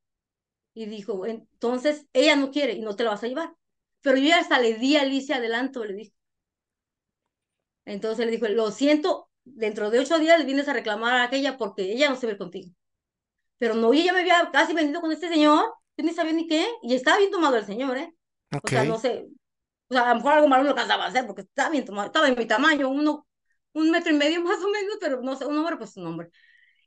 [SPEAKER 3] Y dijo, entonces ella no quiere y no te la vas a llevar. Pero yo hasta le di a Alicia adelanto, le dije. Entonces le dijo, lo siento, dentro de ocho días le vienes a reclamar a aquella porque ella no se ve contigo. Pero no, ya me había casi venido con este señor, yo ni sabía ni qué, y estaba bien tomado el señor, ¿eh? O sea, no sé, o sea, a lo mejor algo malo no lo alcanzaba a hacer porque estaba bien tomado, estaba en mi tamaño, uno, un metro y medio [laughs] más o menos, pero no sé, un hombre, pues un hombre.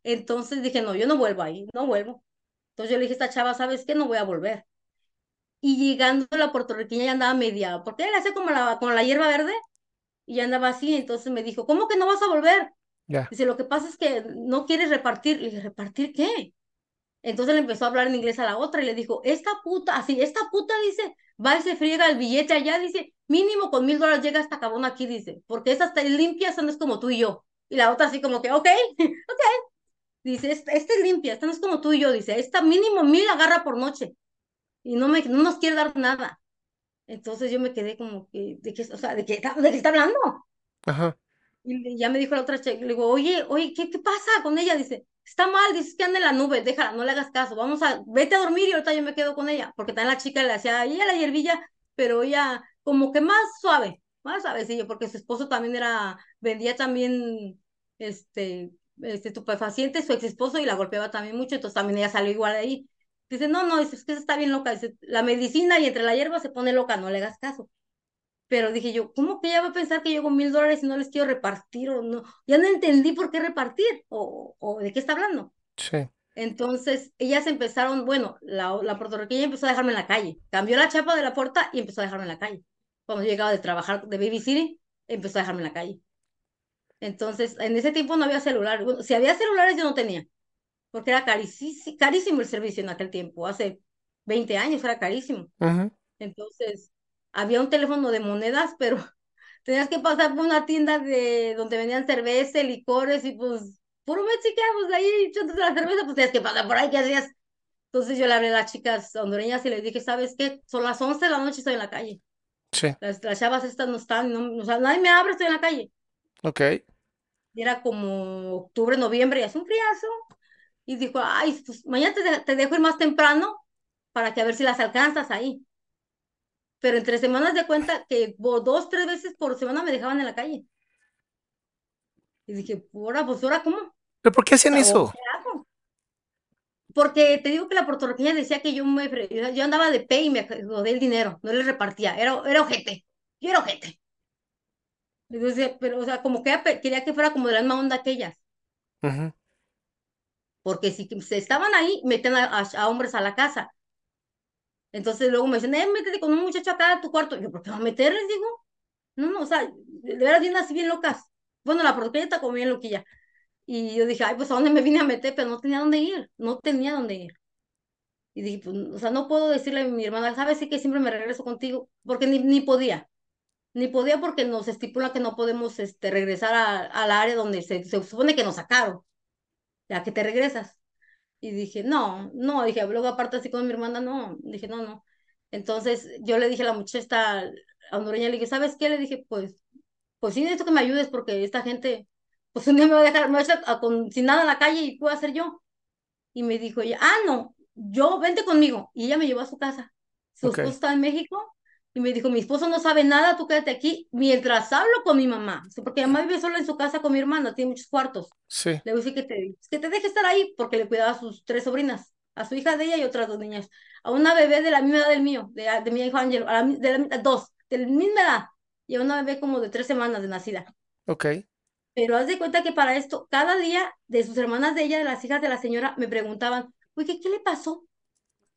[SPEAKER 3] Entonces dije, no, yo no vuelvo ahí, no vuelvo. Entonces yo le dije a esta chava, ¿sabes qué? No voy a volver. Y llegando la puertorriqueña ya andaba media, porque él hace como la, como la hierba verde, y ya andaba así, entonces me dijo, ¿cómo que no vas a volver? Dice, lo que pasa es que no quieres repartir. Le dije, ¿repartir qué? Entonces le empezó a hablar en inglés a la otra y le dijo, esta puta, así, esta puta dice, va y se friega el billete allá, dice, mínimo con mil dólares llega esta cabrona aquí, dice, porque esa está limpia, esa no es como tú y yo. Y la otra así como que, ok, [laughs] ok. Dice, esta, esta es limpia, esta no es como tú y yo, dice, esta mínimo mil agarra por noche y no, me, no nos quiere dar nada. Entonces yo me quedé como que, ¿de qué, o sea, ¿de qué, está- de qué está hablando?
[SPEAKER 2] Ajá.
[SPEAKER 3] Y ya me dijo la otra chica, le digo, oye, oye, ¿qué, qué pasa con ella? Dice, está mal, dices que anda en la nube, déjala, no le hagas caso, vamos a, vete a dormir y ahorita yo me quedo con ella, porque también la chica le hacía, ella la hierbilla, pero ella como que más suave, más suavecillo, porque su esposo también era, vendía también, este, este, estupefacientes, su ex esposo, y la golpeaba también mucho, entonces también ella salió igual de ahí. Dice, no, no, dice, es que esa está bien loca, dice, la medicina y entre la hierba se pone loca, no le hagas caso. Pero dije yo, ¿cómo que ella va a pensar que yo con mil dólares y no les quiero repartir o no? Ya no entendí por qué repartir o, o de qué está hablando.
[SPEAKER 2] Sí.
[SPEAKER 3] Entonces, ellas empezaron, bueno, la, la puertorriqueña empezó a dejarme en la calle. Cambió la chapa de la puerta y empezó a dejarme en la calle. Cuando yo llegaba de trabajar de Baby City, empezó a dejarme en la calle. Entonces, en ese tiempo no había celular. Bueno, si había celulares, yo no tenía, porque era carísimo, carísimo el servicio en aquel tiempo. Hace 20 años era carísimo. Entonces, había un teléfono de monedas, [laughs] pero tenías que pasar por una tienda de donde vendían cerveza, licores y pues puro mexicano, pues ahí echándote la cerveza, pues tenías que pasar por ahí, ¿qué hacías? Entonces yo le hablé a las chicas hondureñas y les dije, ¿sabes qué? Son las 11 de la noche, estoy en la calle.
[SPEAKER 2] Sí.
[SPEAKER 3] Las, las chavas estas no están, no, o sea, nadie me abre, estoy en la calle.
[SPEAKER 2] Ok.
[SPEAKER 3] Y era como octubre, noviembre, y hace un friazo. Y dijo, ay, pues mañana te, te dejo ir más temprano para que a ver si las alcanzas ahí. Pero entre semanas de cuenta que dos, tres veces por semana me dejaban en la calle. Y dije, ahora, pues ahora, ¿cómo?
[SPEAKER 2] ¿Pero por qué hacían eso?
[SPEAKER 3] Porque te digo que la puertorriqueña decía que yo me yo andaba de pe y me jodé el dinero, no le repartía, era, era ojete, yo era ojete. Entonces, pero, o sea, como que quería que fuera como de la misma onda que ellas.
[SPEAKER 2] Ujú.
[SPEAKER 3] Porque si se estaban ahí, meten a, hombres a la casa. Entonces luego me dicen, eh, métete con un muchacho acá a tu cuarto. Yo, ¿por qué va a meter? Les digo, no, no, o sea, de veras bien así, bien locas. Bueno, la porquería está como bien loquilla. Y yo dije, ay, pues a dónde me vine a meter, pero no tenía dónde ir, no tenía dónde ir. Y dije, pues, o sea, no puedo decirle a mi hermana, ¿sabes? Sí que siempre me regreso contigo, porque ni, ni podía. Ni podía porque nos estipula que no podemos este, regresar al área donde se, se supone que nos sacaron, ya que te regresas. Y dije, no, no, dije, luego aparte así con mi hermana, no, dije, no, no. Entonces yo le dije a la muchacha hondureña, le dije, ¿sabes qué? Le dije, pues, pues sí necesito que me ayudes porque esta gente, pues un día me va a dejar, me va a a- con, sin nada en la calle y puedo hacer yo. Y me dijo ella, ah, no, yo, vente conmigo. Y ella me llevó a su casa. Su
[SPEAKER 2] Ok.
[SPEAKER 3] esposo está en México y me dijo, mi esposo no sabe nada, tú quédate aquí mientras hablo con mi mamá. Porque mi mamá vive sola en su casa con mi hermana, tiene muchos cuartos.
[SPEAKER 2] Sí.
[SPEAKER 3] Le decir que te, que te deje estar ahí porque le cuidaba a sus tres sobrinas, a su hija de ella y otras dos niñas, a una bebé de la misma edad del mío, de, de mi hijo Ángel, a la de la, dos, de la misma edad, y a una bebé como de tres semanas de nacida.
[SPEAKER 2] Ok.
[SPEAKER 3] Pero haz de cuenta que para esto, cada día de sus hermanas de ella, de las hijas de la señora, me preguntaban, oye, ¿qué le pasó?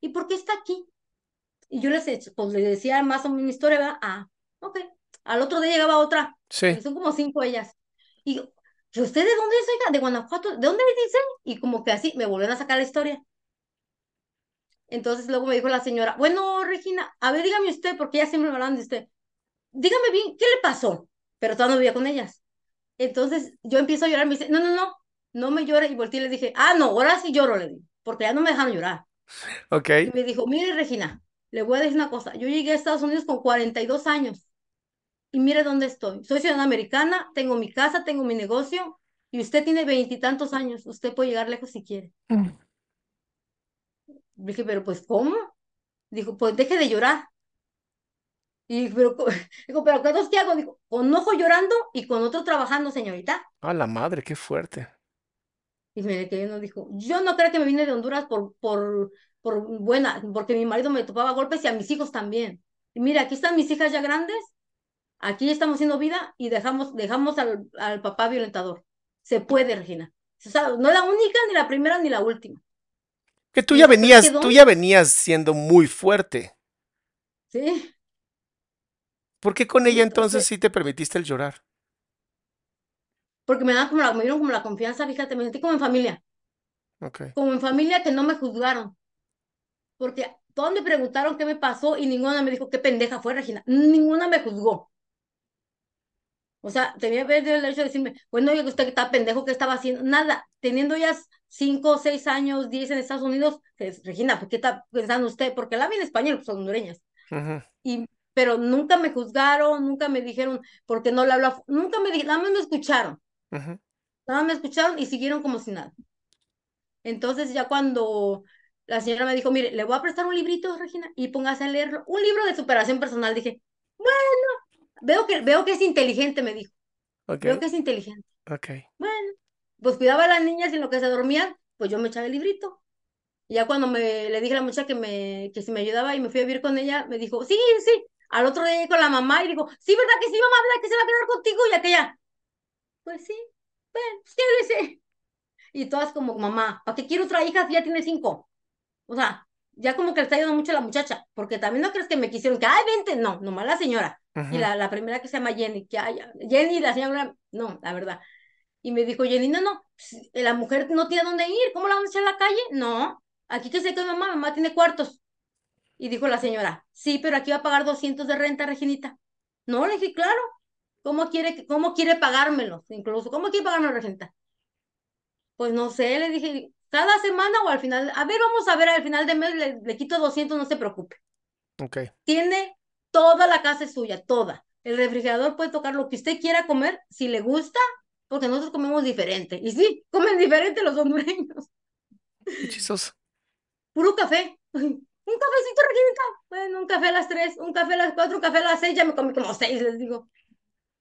[SPEAKER 3] ¿Y por qué está aquí? Y yo les, pues, les decía más o menos mi historia, ¿verdad? Ah, ok. Al otro día llegaba otra.
[SPEAKER 2] Sí.
[SPEAKER 3] Son como cinco ellas. Y yo, ¿usted de dónde es, oiga? De Guanajuato. ¿De dónde me dicen? Y como que así me volvieron a sacar la historia. Entonces luego me dijo la señora, bueno, Regina, a ver, dígame usted, porque ya siempre me hablan de usted. Dígame bien, ¿qué le pasó? Pero todavía no vivía con ellas. Entonces yo empiezo a llorar, me dice, no, no, no, no me llore. Y volteé y le dije, ah, no, ahora sí lloro, le digo, porque ya no me dejaron llorar.
[SPEAKER 2] Ok.
[SPEAKER 3] Y me dijo, mire, Regina, le voy a decir una cosa, yo llegué a Estados Unidos con 42 años y mire dónde estoy. Soy ciudadana americana, tengo mi casa, tengo mi negocio y usted tiene veintitantos años, usted puede llegar lejos si quiere. Dije, pero pues, ¿cómo? Dijo, pues deje de llorar. Y pero, [laughs] digo, pero ¿qué dos qué hago? Digo, con ojo llorando y con otro trabajando, señorita.
[SPEAKER 2] A la madre, qué fuerte.
[SPEAKER 3] Y me no dijo, yo no creo que me vine de Honduras por, por, por buena, porque mi marido me topaba golpes y a mis hijos también. Y mira, aquí están mis hijas ya grandes, aquí estamos haciendo vida y dejamos, dejamos al, al papá violentador. Se puede, Regina. O sea, no es la única, ni la primera, ni la última.
[SPEAKER 2] Que tú ya venías, tú ya venías siendo muy fuerte.
[SPEAKER 3] Sí.
[SPEAKER 2] ¿Por qué con ella entonces
[SPEAKER 3] entonces-
[SPEAKER 2] sí te permitiste el llorar?
[SPEAKER 3] Porque me dan como la, me dieron como la confianza, fíjate, me sentí como en familia. Como en familia que no me juzgaron. Porque todos me preguntaron qué me pasó y ninguna me dijo qué pendeja fue Regina. Ninguna me juzgó. O sea, tenía el derecho de decirme, bueno, oye, usted que está pendejo, ¿qué estaba haciendo? Nada. Teniendo ya cinco, seis años, diez en Estados Unidos, pues, Regina, ¿por qué está pensando usted? Porque la vi en español, pues son hondureñas.
[SPEAKER 2] Ujú.
[SPEAKER 3] Y, pero nunca me juzgaron, nunca me dijeron, porque no le habla, nunca me dijeron, nada más me escucharon. Nada más me escucharon y siguieron como si nada. Entonces ya cuando la señora me dijo, mire, le voy a prestar un librito, Regina, y póngase a leerlo. Un libro de superación personal. Dije, bueno, veo que, veo que es inteligente, me dijo.
[SPEAKER 2] Ok.
[SPEAKER 3] Veo que es inteligente.
[SPEAKER 2] Ok.
[SPEAKER 3] Bueno, pues cuidaba a las niñas y en lo que se dormían, pues yo me echaba el librito. Y ya cuando me le dije a la muchacha que me, que si me ayudaba y me fui a vivir con ella, me dijo, sí, sí. Al otro día llegué con la mamá y dijo, sí, ¿verdad que sí, mamá? ¿Verdad que se va a quedar contigo? Y aquella, pues sí, bueno, quédese. Y todas como, mamá, ¿para qué quiero otra hija si ya tiene cinco? O sea, ya como que le está ayudando mucho a la muchacha, porque también no crees que me quisieron que, ay, vente, no, nomás la señora. Y la, la primera que se llama Jenny, que ay, Jenny, la señora, no, la verdad. Y me dijo Jenny, no, no, pues, la mujer no tiene dónde ir, ¿cómo la vamos a echar a la calle? No, aquí que se quede mamá, mamá tiene cuartos. Y dijo la señora, sí, pero aquí va a pagar 200 de renta, Reginita. No, le dije, claro, ¿cómo quiere, cómo quiere pagármelo? Incluso, ¿cómo quiere pagármelo, Reginita? Pues no sé, le dije, cada semana o al final, a ver, vamos a ver, al final de mes le, le quito 200, no se preocupe.
[SPEAKER 2] Ok.
[SPEAKER 3] Tiene toda la casa es suya, toda. El refrigerador puede tocar lo que usted quiera comer, si le gusta, porque nosotros comemos diferente. Y sí, comen diferente los hondureños.
[SPEAKER 2] Chistoso.
[SPEAKER 3] Puro café. Un cafecito, Reginita. Bueno, un café a las tres, un café a las cuatro, un café a las seis, ya me comí como seis, les digo.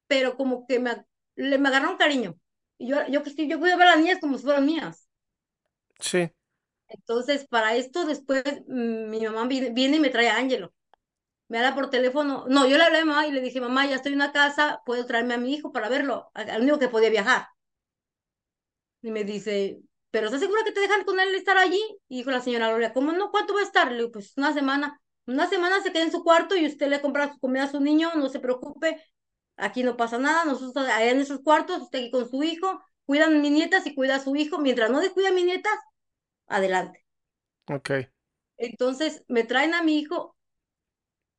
[SPEAKER 3] Pero como que me, le, me agarraron cariño. Y yo, yo, yo cuido a las niñas como si fueran mías.
[SPEAKER 2] Sí.
[SPEAKER 3] Entonces, para esto, después mm, mi mamá viene, y me trae a Ángelo. Me habla por teléfono. No, yo le hablé a mi mamá y le dije, mamá, ya estoy en una casa, puedo traerme a mi hijo para verlo, al único que podía viajar. Y me dice, ¿pero estás segura que te dejan con él estar allí? Y dijo la señora Gloria, ¿cómo no? ¿Cuánto va a estar? Le digo, pues una semana. Una semana se queda en su cuarto y usted le compra su comida a su niño, no se preocupe, aquí no pasa nada, nosotros allá en esos cuartos, usted aquí con su hijo, cuidan a mis nietas y cuida a su hijo, mientras no descuida a mis nietas, adelante.
[SPEAKER 2] Ok.
[SPEAKER 3] Entonces me traen a mi hijo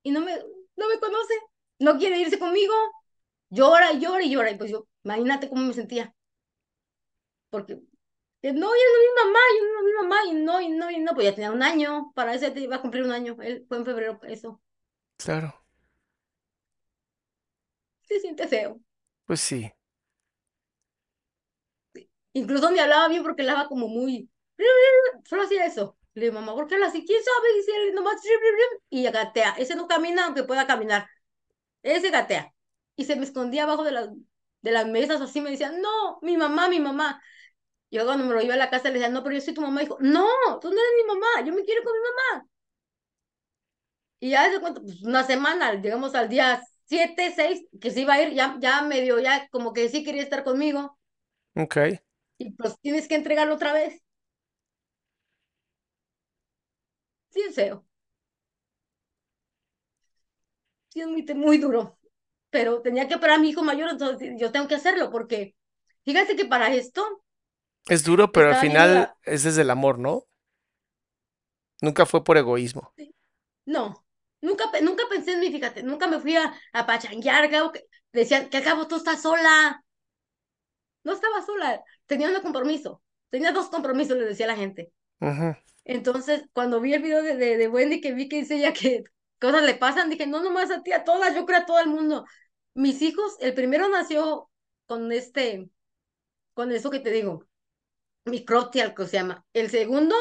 [SPEAKER 3] y no me, no me conoce, no quiere irse conmigo, llora y llora y llora. Y pues yo, imagínate cómo me sentía. Porque, que no, ya no mi mamá, ya no mi mamá, y no, y no, y no, pues ya tenía un año, para eso ya iba a cumplir un año, él fue en febrero, eso.
[SPEAKER 2] Claro.
[SPEAKER 3] Se siente feo.
[SPEAKER 2] Pues sí.
[SPEAKER 3] Incluso me hablaba bien porque hablaba como muy, solo hacía eso. Le digo, mamá, ¿por qué habla así? ¿Quién sabe? Dice él nomás, y gatea. Ese no camina aunque pueda caminar. Ese gatea. Y se me escondía abajo de las, de las mesas, así me decía, no, mi mamá, mi mamá. Yo cuando me lo iba a la casa le decía, no, pero yo soy tu mamá. Dijo, no, tú no eres mi mamá, yo me quiero con mi mamá. Y ya de cuenta, pues una semana, llegamos al día siete, seis, que se iba a ir, ya, ya medio, ya como que sí quería estar conmigo.
[SPEAKER 2] Ok.
[SPEAKER 3] Y pues tienes que entregarlo otra vez. Sí, es feo. Sí, es muy, muy duro. Pero tenía que operar a mi hijo mayor, entonces yo tengo que hacerlo, porque fíjate que para esto,
[SPEAKER 2] Es duro, pero al final
[SPEAKER 3] la-
[SPEAKER 2] es desde el amor, ¿no? Nunca fue por egoísmo.
[SPEAKER 3] no, nunca, nunca pensé en mí, fíjate, nunca me fui a, a pachanguear, que, decían que acabo tú estás sola. No estaba sola, tenía un compromiso, tenía dos compromisos, le decía a la gente. Entonces, cuando vi el video de, de, de Wendy, que vi que dice ella que cosas le pasan, dije, no nomás a ti, a todas, yo creo a todo el mundo. Mis hijos, el primero nació con este, con eso que te digo, microtial, que se llama. El segundo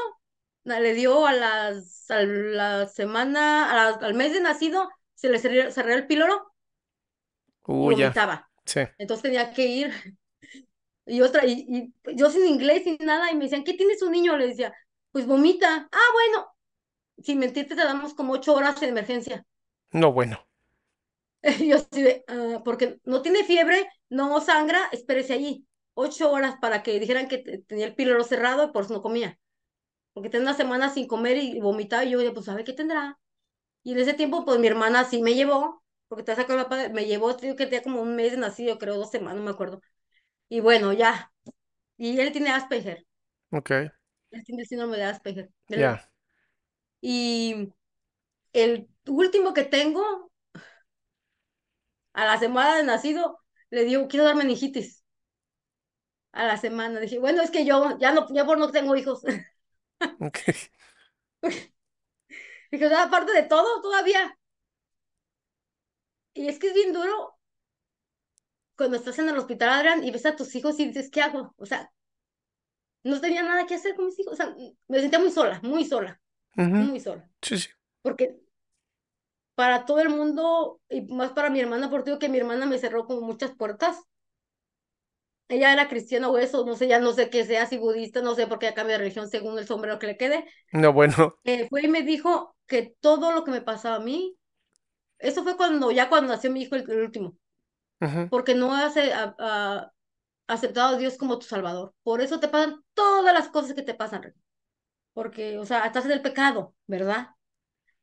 [SPEAKER 3] le dio a las, a la semana, a la- al mes de nacido, se le cerró, cerró el píloro y
[SPEAKER 2] Uy, ya. Sí.
[SPEAKER 3] Entonces tenía que ir. Y otra, y, y yo sin inglés, sin nada, y me decían, ¿qué tienes un niño? Le decía, pues vomita. Ah, bueno, sin mentirte, te damos como ocho horas de emergencia.
[SPEAKER 2] No, bueno.
[SPEAKER 3] Y [laughs] yo así de, "Ah, porque no tiene fiebre, no sangra, espérese allí. Ocho horas para que dijeran que te- tenía el píloro cerrado y por eso no comía. Porque tenía una semana sin comer y, vomitaba, y yo, pues, ¿sabe qué tendrá? Y en ese tiempo, pues, mi hermana sí me llevó, porque te sacó la padre, me llevó, digo que tenía como un mes de nacido, creo, dos semanas, no me acuerdo. Y bueno, ya. Y él tiene Asperger.
[SPEAKER 2] Ok.
[SPEAKER 3] Él tiene el síndrome de Asperger.
[SPEAKER 2] Ya.
[SPEAKER 3] Y el último que tengo, a la semana de nacido, le digo, quiero dar meningitis. A la semana. Dije, bueno, es que yo ya no, ya por no tengo hijos. [laughs]
[SPEAKER 2] Ok.
[SPEAKER 3] Dije, aparte de todo, todavía. Y es que es bien duro cuando estás en el hospital, Adrián, y ves a tus hijos y dices, ¿qué hago? O sea, no tenía nada que hacer con mis hijos. O sea, me sentía muy sola, muy sola, muy sola.
[SPEAKER 2] Sí, sí.
[SPEAKER 3] Porque para todo el mundo, y más para mi hermana, porque digo que mi hermana me cerró como muchas puertas. Ella era cristiana o eso, no sé, ya no sé qué sea, si budista, no sé por qué cambia de religión según el sombrero que le quede.
[SPEAKER 2] No, bueno.
[SPEAKER 3] Eh, fue y me dijo que todo lo que me pasaba a mí, eso fue cuando, ya cuando nació mi hijo, el, el último,
[SPEAKER 2] Ujú.
[SPEAKER 3] porque no has eh, a- a- aceptado a Dios como tu Salvador. Por eso te pasan todas las cosas que te pasan, porque, o sea, estás en el pecado, ¿verdad?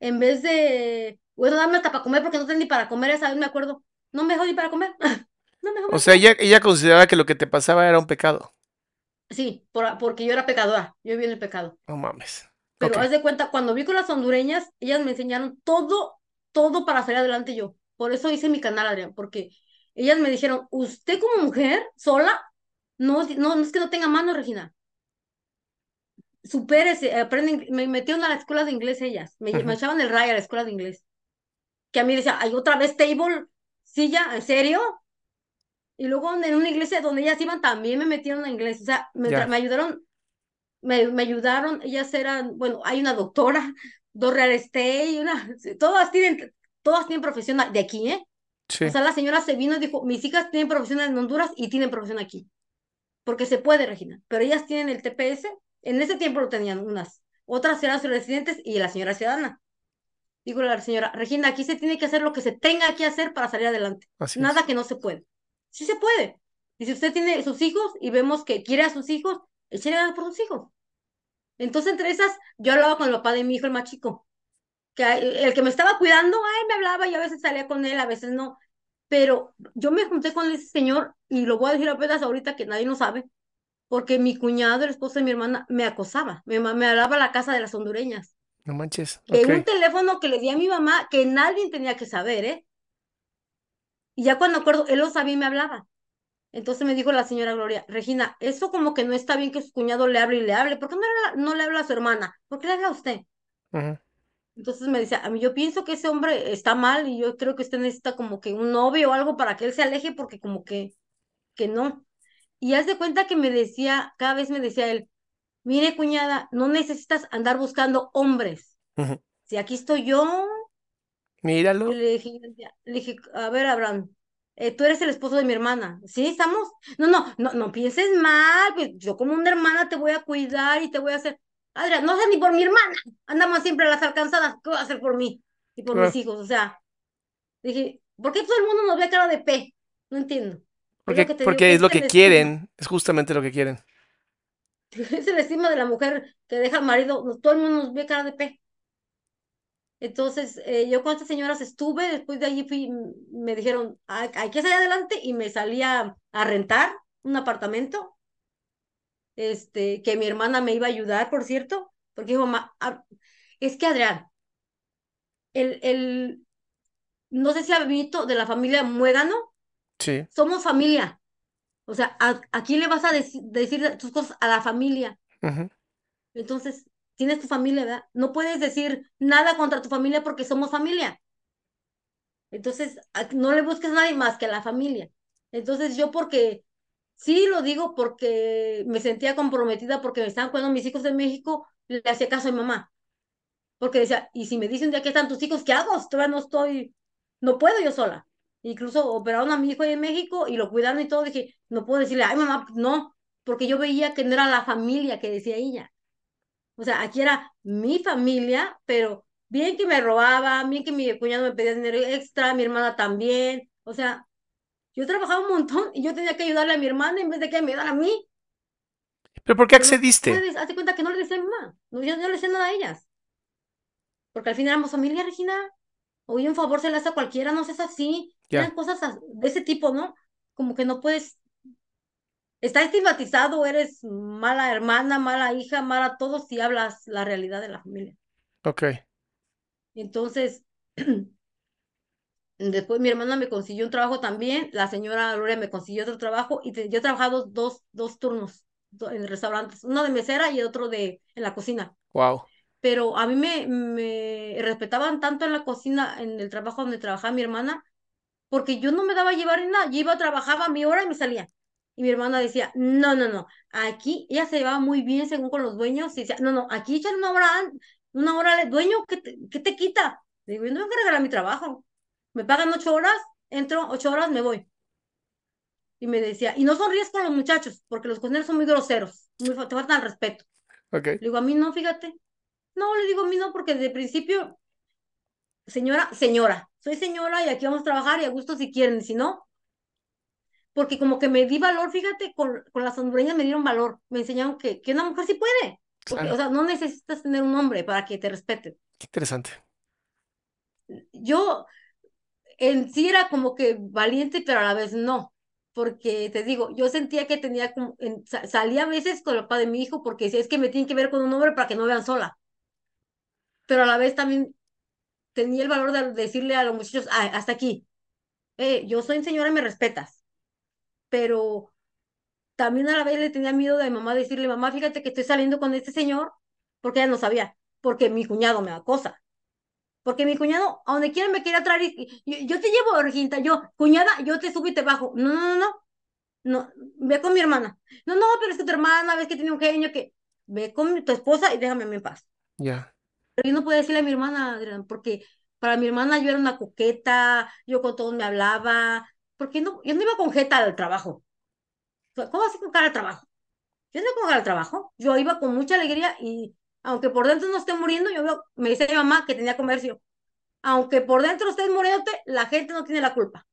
[SPEAKER 3] En vez de, bueno, dame hasta para comer porque no tengo ni para comer, esa vez me acuerdo, no me dejó ni para comer, [laughs] no me dejó
[SPEAKER 2] O sea, ella, ella consideraba que lo que te pasaba era un pecado.
[SPEAKER 3] Sí, por- porque yo era pecadora, yo viví en el pecado.
[SPEAKER 2] No mames.
[SPEAKER 3] Pero haz de cuenta, cuando vi con las hondureñas, ellas me enseñaron todo, todo para salir adelante yo. Por eso hice mi canal, Adrián, porque ellas me dijeron, usted como mujer, sola, no, no, no es que no tenga mano, Regina. Supérese, aprenden, me metieron a la escuela de inglés ellas, me, me echaban el rayo a la escuela de inglés. Que a mí decía, hay otra vez table, silla, ¿en serio? Y luego en una iglesia donde ellas iban también me metieron a inglés, o sea, me, me ayudaron, me, me ayudaron, ellas eran, bueno, hay una doctora, dos real estate, una, todas tienen, todas tienen profesión de aquí, ¿eh?
[SPEAKER 2] Sí.
[SPEAKER 3] O sea, la señora se vino y dijo, mis hijas tienen profesión en Honduras y tienen profesión aquí, porque se puede, Regina, pero ellas tienen el TPS, en ese tiempo lo tenían unas, otras eran sus residentes y la señora ciudadana. Digo la señora, Regina, aquí se tiene que hacer lo que se tenga que hacer para salir adelante.
[SPEAKER 2] Así es.
[SPEAKER 3] Nada que no se puede. Sí se puede. Y si usted tiene sus hijos y vemos que quiere a sus hijos, échale ganas por sus hijos. Entonces, entre esas, yo hablaba con el papá de mi hijo, el más chico, que el que me estaba cuidando, ay, me hablaba y a veces salía con él, a veces no. Pero yo me junté con ese señor y lo voy a decir apenas ahorita que nadie lo sabe, porque mi cuñado, el esposo de mi hermana, me acosaba, me, me hablaba a la casa de las hondureñas
[SPEAKER 2] No manches.
[SPEAKER 3] de un teléfono que le di a mi mamá que nadie tenía que saber, ¿eh? Y ya cuando acuerdo, él lo sabía y me hablaba. Entonces me dijo la señora Gloria, Regina, eso como que no está bien que su cuñado le hable y le hable. ¿Por qué no le, habla- no le habla a su hermana? ¿Por qué le habla a usted?
[SPEAKER 2] Ujú.
[SPEAKER 3] Entonces me decía, a mí yo pienso que ese hombre está mal y yo creo que usted necesita como que un novio o algo para que él se aleje porque como que, que no. Y haz de cuenta que me decía, cada vez me decía él, mire cuñada, no necesitas andar buscando hombres. Si aquí estoy yo,
[SPEAKER 2] Míralo.
[SPEAKER 3] Le dije, le dije, a ver, Abraham, eh, tú eres el esposo de mi hermana, ¿sí? ¿Estamos? No, no, no, no pienses mal, pues yo como una hermana te voy a cuidar y te voy a hacer. Adrián, no sé ni por mi hermana, andamos siempre a las alcanzadas, ¿qué voy a hacer por mí y por mis hijos? O sea, dije, ¿por qué todo el mundo nos ve cara de P? No entiendo. Es
[SPEAKER 2] Porque,
[SPEAKER 3] lo que
[SPEAKER 2] porque es lo que quieren, es justamente lo que quieren. [laughs]
[SPEAKER 3] Es el estigma de la mujer que deja al marido, todo el mundo nos ve cara de P. Entonces, eh, yo con estas señoras estuve, después de allí fui, me dijeron, hay, hay que salir adelante y me salí a, a rentar un apartamento, este, que mi hermana me iba a ayudar, por cierto, porque dijo, "Ma, ah, es que Adrián, el, el, no sé si ha visto de la familia Muégano,
[SPEAKER 2] Sí.
[SPEAKER 3] somos familia. O sea, ¿a, a quién le vas a deci- decir tus cosas? A la familia. Entonces, tienes tu familia, ¿verdad? No puedes decir nada contra tu familia porque somos familia. Entonces, a- no le busques a nadie más que a la familia. Entonces, yo porque, sí lo digo porque me sentía comprometida porque me estaban cuidando mis hijos de México, le hacía caso a mi mamá. Porque decía, y si me dicen un día que están tus hijos, ¿qué hago? Todavía no estoy, no puedo yo sola. Incluso operaron a mi hijo ahí en México y lo cuidaron y todo. Dije, no puedo decirle, ay mamá, no, porque yo veía que no era la familia que decía ella. O sea, aquí era mi familia, pero bien que me robaba, bien que mi cuñado me pedía dinero extra, mi hermana también. O sea, yo trabajaba un montón y yo tenía que ayudarle a mi hermana en vez de que me ayudara a mí.
[SPEAKER 2] ¿Pero por qué
[SPEAKER 3] no
[SPEAKER 2] accediste?
[SPEAKER 3] puedes, hazte cuenta que no le decía a mi mamá. No, yo no le decía nada a ellas. Porque al fin éramos familia, Regina. Oye, un favor se le hace a cualquiera, no seas así. Eran cosas as- de ese tipo, ¿no? Como que no puedes. Está estigmatizado, eres mala hermana, mala hija, mala todo si hablas la realidad de la familia.
[SPEAKER 2] Ok.
[SPEAKER 3] Entonces, [clears throat] después mi hermana me consiguió un trabajo también, la señora Gloria me consiguió otro trabajo y te- yo he trabajado dos, dos turnos en restaurantes, uno de mesera y otro de en la cocina.
[SPEAKER 2] Wow.
[SPEAKER 3] Pero a mí me, me respetaban tanto en la cocina, en el trabajo donde trabajaba mi hermana, porque yo no me daba a llevar ni nada, yo iba, trabajaba mi hora y me salía. Y mi hermana decía, no, no, no, aquí ella se llevaba muy bien según con los dueños, y decía, no, no, aquí echan una hora, una hora al dueño, ¿qué te, qué te quita? Digo, yo no vengo a regalar mi trabajo, me pagan ocho horas, entro ocho horas, me voy. Y me decía, y no sonríes con los muchachos, porque los cocineros son muy groseros, muy, te faltan al respeto.
[SPEAKER 2] Ok.
[SPEAKER 3] Le digo, a mí no, fíjate. No, le digo a mí no, porque desde el principio, señora, señora, soy señora y aquí vamos a trabajar y a gusto si quieren, y si no, porque como que me di valor, fíjate, con, con las hondureñas me dieron valor, me enseñaron que, que una mujer sí puede, porque,
[SPEAKER 2] Claro.
[SPEAKER 3] o sea, no necesitas tener un hombre para que te respeten.
[SPEAKER 2] Qué interesante.
[SPEAKER 3] Yo en sí era como que valiente, pero a la vez no, porque te digo, yo sentía que tenía como, salía a veces con el papá de mi hijo porque decía, es que me tienen que ver con un hombre para que no vean sola, pero a la vez también tenía el valor de decirle a los muchachos, "Ah, hasta aquí, eh, yo soy señora y me respetas, pero también a la vez le tenía miedo de mi mamá decirle, mamá, fíjate que estoy saliendo con este señor, porque ella no sabía, porque mi cuñado me acosa. Porque mi cuñado, a donde quiera me quiere traer, y, yo, te llevo, Regina, yo, cuñada, yo te subo y te bajo. No, no, no, no, no, ve con mi hermana. No, no, pero es que tu hermana, ves que tiene un genio que, ve con mi- tu esposa y déjame a mí en paz.
[SPEAKER 2] Ya.
[SPEAKER 3] Pero yo no podía decirle a mi hermana, Adrián, porque para mi hermana yo era una coqueta, yo con todos me hablaba, porque no, yo no iba con jeta al trabajo. ¿Cómo así con cara al trabajo? Yo no iba con cara al trabajo, yo iba con mucha alegría y aunque por dentro no esté muriendo, yo veo, me dice mi mamá que tenía comercio, aunque por dentro estés muriéndote, la gente no tiene la culpa.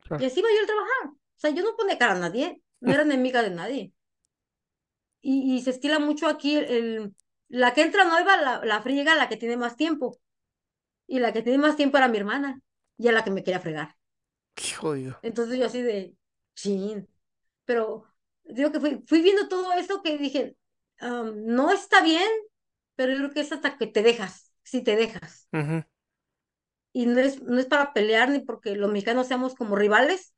[SPEAKER 2] Claro.
[SPEAKER 3] Y así iba yo a trabajar. O sea, yo no ponía cara a nadie, no era [laughs] enemiga de nadie. Y, y se estila mucho aquí el, el- la que entra nueva, la, la friega la que tiene más tiempo. Y la que tiene más tiempo era mi hermana, y a la que me quería fregar.
[SPEAKER 2] Qué jodido.
[SPEAKER 3] Entonces yo así de, chin. Pero digo que fui, fui viendo todo eso que dije, "Am, no está bien, pero yo creo que es hasta que te dejas, si te dejas. Y no es, no es para pelear ni porque los mexicanos seamos como rivales,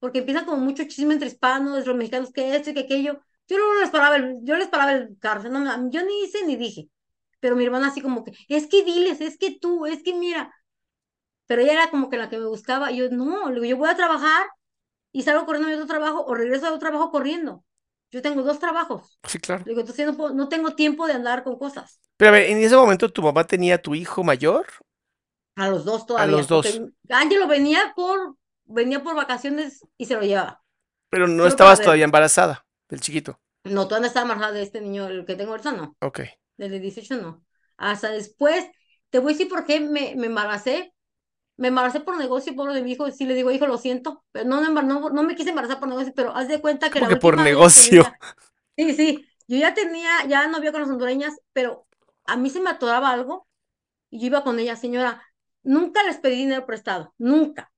[SPEAKER 3] porque empieza como mucho chisme entre hispanos, los mexicanos que esto y que aquello. Yo no les paraba el, yo les paraba el carro, no, yo ni hice ni dije. Pero mi hermana así como que, es que diles, es que tú, es que mira. Pero ella era como que la que me buscaba. Y yo, no, yo voy a trabajar y salgo corriendo a mi otro trabajo o regreso a otro trabajo corriendo. Yo tengo dos trabajos.
[SPEAKER 2] Sí, claro.
[SPEAKER 3] Digo, entonces no, puedo- no tengo tiempo de andar con cosas.
[SPEAKER 2] Pero a ver, en ese momento tu mamá tenía a tu hijo mayor.
[SPEAKER 3] A los dos todavía.
[SPEAKER 2] los dos.
[SPEAKER 3] Ángelo venía por, venía por vacaciones y se lo llevaba.
[SPEAKER 2] Pero no
[SPEAKER 3] Solo
[SPEAKER 2] estabas todavía embarazada del chiquito.
[SPEAKER 3] No, todavía no estaba embarazada de este niño, el que tengo ahorita no.
[SPEAKER 2] Ok.
[SPEAKER 3] Desde 18 no. Hasta después, te voy a decir por qué me, me embaracé. Me embaracé por negocio, pobre de mi hijo, sí le digo, hijo, lo siento, pero no, no, no me quise embarazar por negocio, pero haz de cuenta que
[SPEAKER 2] ¿Cómo
[SPEAKER 3] la
[SPEAKER 2] que por negocio?
[SPEAKER 3] Sí, sí, yo ya tenía, ya no había con las hondureñas, pero a mí se me atoraba algo y yo iba con ella, señora, nunca les pedí dinero prestado, nunca.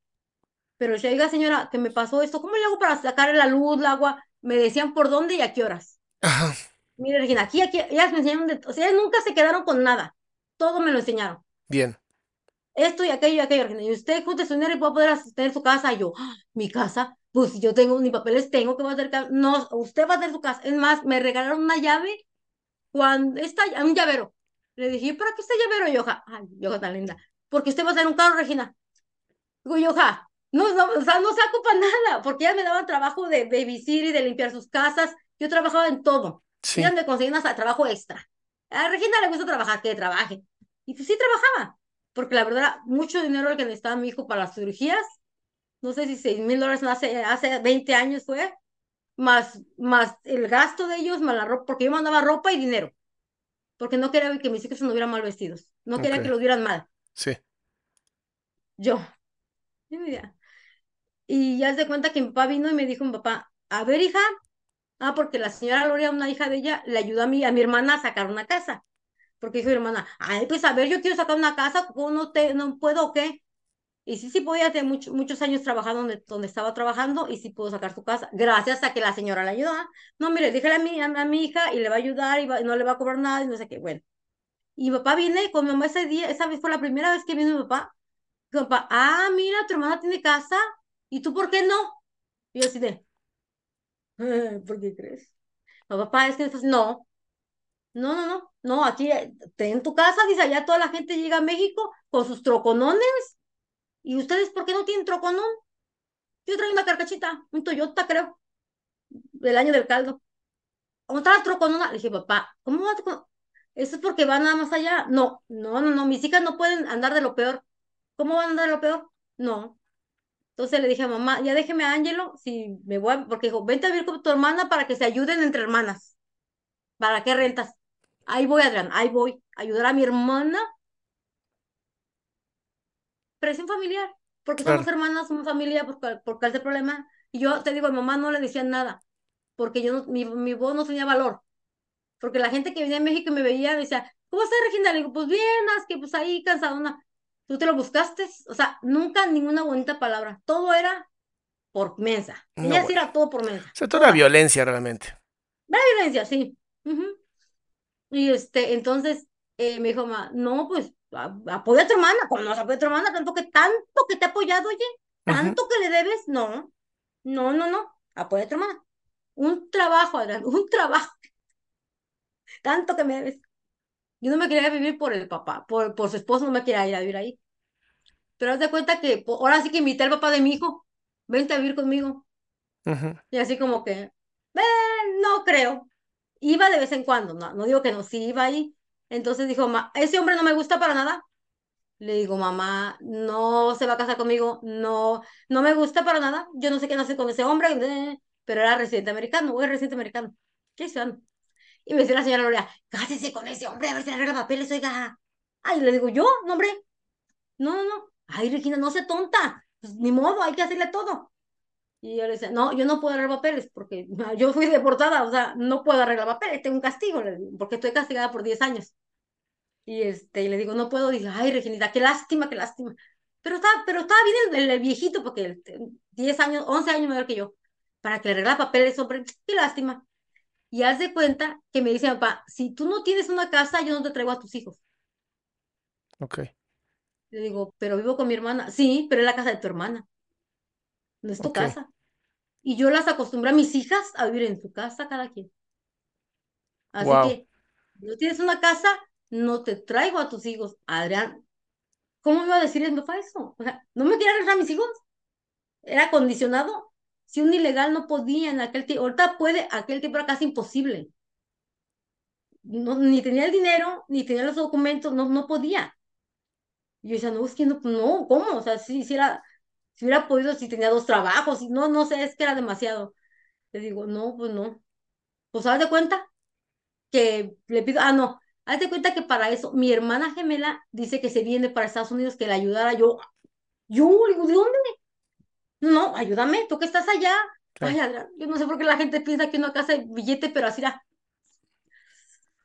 [SPEAKER 3] Pero yo, oiga, señora, que me pasó esto, ¿cómo le hago para sacar la luz, el agua? Me decían por dónde y a qué horas.
[SPEAKER 2] Ajá,
[SPEAKER 3] Mire, Regina, aquí, aquí, ellas me enseñaron, de, o sea, ellas nunca se quedaron con nada, todo me lo enseñaron.
[SPEAKER 2] bien.
[SPEAKER 3] Esto y aquello y aquello, y usted junte su dinero y puede poder tener su casa. Y yo, "Ah, mi casa, pues si yo tengo ni papeles, tengo que va a tener. No, usted va a tener su casa. Es más, me regalaron una llave cuando está un llavero. Le dije, ¿para qué este llavero, Yoja? Ay, Yoja tan linda. Porque usted va a tener un carro, Regina. Digo, Yoja, no, no, o sea, no se ocupa [laughs] nada, porque ellas me daban trabajo de babysitter y de limpiar sus casas. Yo trabajaba en todo.
[SPEAKER 2] Sí,
[SPEAKER 3] Ellas me conseguían hasta trabajo extra. A Regina le gusta trabajar, que trabaje. Y pues sí trabajaba, porque la verdad mucho dinero el que necesitaba mi hijo para las cirugías. No sé si seis mil dólares hace, hace 20 años fue, más, más el gasto de ellos, más la ropa, porque yo mandaba ropa y dinero, porque no quería que mis hijos anduvieran mal vestidos, no quería que los vieran mal.
[SPEAKER 2] sí.
[SPEAKER 3] Yo. Y ya se de cuenta que mi papá vino y me dijo mi papá, a ver, hija, ah, porque la señora Gloria, una hija de ella, le ayudó a mi, a mi hermana a sacar una casa. Porque dijo mi hermana, ay, pues a ver, yo quiero sacar una casa, ¿cómo no te, no puedo o qué? Y sí, sí podía tener mucho- muchos años trabajando donde, donde estaba trabajando y sí pudo sacar su casa, gracias a que la señora le ayudó. ¿ah? No, mire, dígale a mi, a, mi hija y le va a ayudar y va- no le va a cobrar nada y no sé qué, bueno. Y mi papá viene con mi mamá ese día, esa vez fue la primera vez que vino mi papá. Mi papá, ah, mira, tu hermana tiene casa, ¿y tú por qué no? Y yo así de, "Eh, ¿por qué crees? Papá, es que no, no, no, no, no, aquí, eh, ten tu casa, dice, allá toda la gente llega a México con sus troconones, ¿y ustedes por qué no tienen troconón? Yo traigo una carcachita, un Toyota, creo, del año del caldo. ¿Cómo está la troconona? Le dije, papá, ¿cómo va a Eso es porque van nada más allá. No, no, no, no, mis hijas no pueden andar de lo peor. ¿Cómo van a andar de lo peor? No. Entonces le dije a mamá, ya déjeme a Ángelo, si me voy a, porque dijo, vente a vivir con tu hermana para que se ayuden entre hermanas. ¿Para qué rentas? Ahí voy, Adrián, ahí voy. Ayudar a mi hermana. Presión familiar, porque somos hermanas, somos familia, porque, porque ese problema. Y yo te digo, a mi mamá no le decían nada, porque yo no, mi, mi voz no tenía valor. Porque la gente que venía a México y me veía decía, ¿cómo estás, Regina? Le digo, pues bien, es que pues ahí cansadona. ¿Tú te lo buscaste? O sea, nunca ninguna bonita palabra. Todo era por mensa.
[SPEAKER 2] No,
[SPEAKER 3] Ella sí
[SPEAKER 2] bueno.
[SPEAKER 3] era todo por mensa.
[SPEAKER 2] O sea, toda violencia realmente.
[SPEAKER 3] violencia, sí. Ujú. Y este, entonces eh, me dijo, ma, no, pues a- apoya a tu hermana. ¿Cómo no vas a tu hermana? Tanto que, tanto que te ha apoyado, oye, tanto que le debes. No, no, no, no. Apoya a tu hermana. Un trabajo, Adrián, [laughs] un trabajo. Tanto que me debes. Yo no me quería vivir por el papá, por, por su esposo no me quería ir a vivir ahí. Pero haz de cuenta que ahora sí que invité al papá de mi hijo, vente a vivir conmigo. Y así como que, "Eh, no creo. Iba de vez en cuando, no, no digo que no, sí iba ahí. Entonces dijo, ma, ese hombre no me gusta para nada. Le digo, mamá, no se va a casar conmigo, no, no me gusta para nada. Yo no sé qué hacer con ese hombre, eh, pero era residente americano, o es residente americano. ¿Qué son? Y me dice la señora Gloria, cásese con ese hombre, a ver si le arregla papeles, oiga. Ay, le digo, yo, no, hombre, no, no, no. Ay, Regina, no sea tonta. Pues ni modo, hay que hacerle todo. Y yo le decía, no, yo no puedo arreglar papeles porque [laughs] yo fui deportada, o sea, no puedo arreglar papeles, tengo un castigo, le digo, porque estoy castigada por 10 años. Y este, y le digo, no puedo, dice, ay, Reginita, qué lástima, qué lástima. Pero estaba, pero estaba bien el, el viejito, porque el- el 10 años, 11 años mayor que yo, para que le arreglara papeles, hombre, qué lástima. Y haz de cuenta que me dice papá, si tú no tienes una casa, yo no te traigo a tus hijos.
[SPEAKER 2] Ok.
[SPEAKER 3] Le digo, pero vivo con mi hermana. Sí, pero es la casa de tu hermana. No es tu casa. Y yo las acostumbré a mis hijas a vivir en su casa cada quien. Así
[SPEAKER 2] Wow.
[SPEAKER 3] que, no tienes una casa, no te traigo a tus hijos. Adrián, ¿cómo me iba a decir mi papá eso? O sea, no me quería regresar a mis hijos. Era condicionado. Si un ilegal no podía en aquel tiempo, ahorita puede, aquel tiempo era casi imposible. No, ni tenía el dinero, ni tenía los documentos, no, no podía. Y yo decía, no, es que no, no, ¿cómo? O sea, si, si era, si hubiera podido, si tenía dos trabajos, y no, no sé, es que era demasiado. Le digo, no, pues no. Pues haz de cuenta que le pido, ah, no, haz de cuenta que para eso mi hermana gemela dice que se viene para Estados Unidos que la ayudara yo. Yo le digo, ¿de dónde? No, ayúdame, tú que estás allá. Ay, Adrián, yo no sé por qué la gente piensa que uno acá hace billete, pero así era.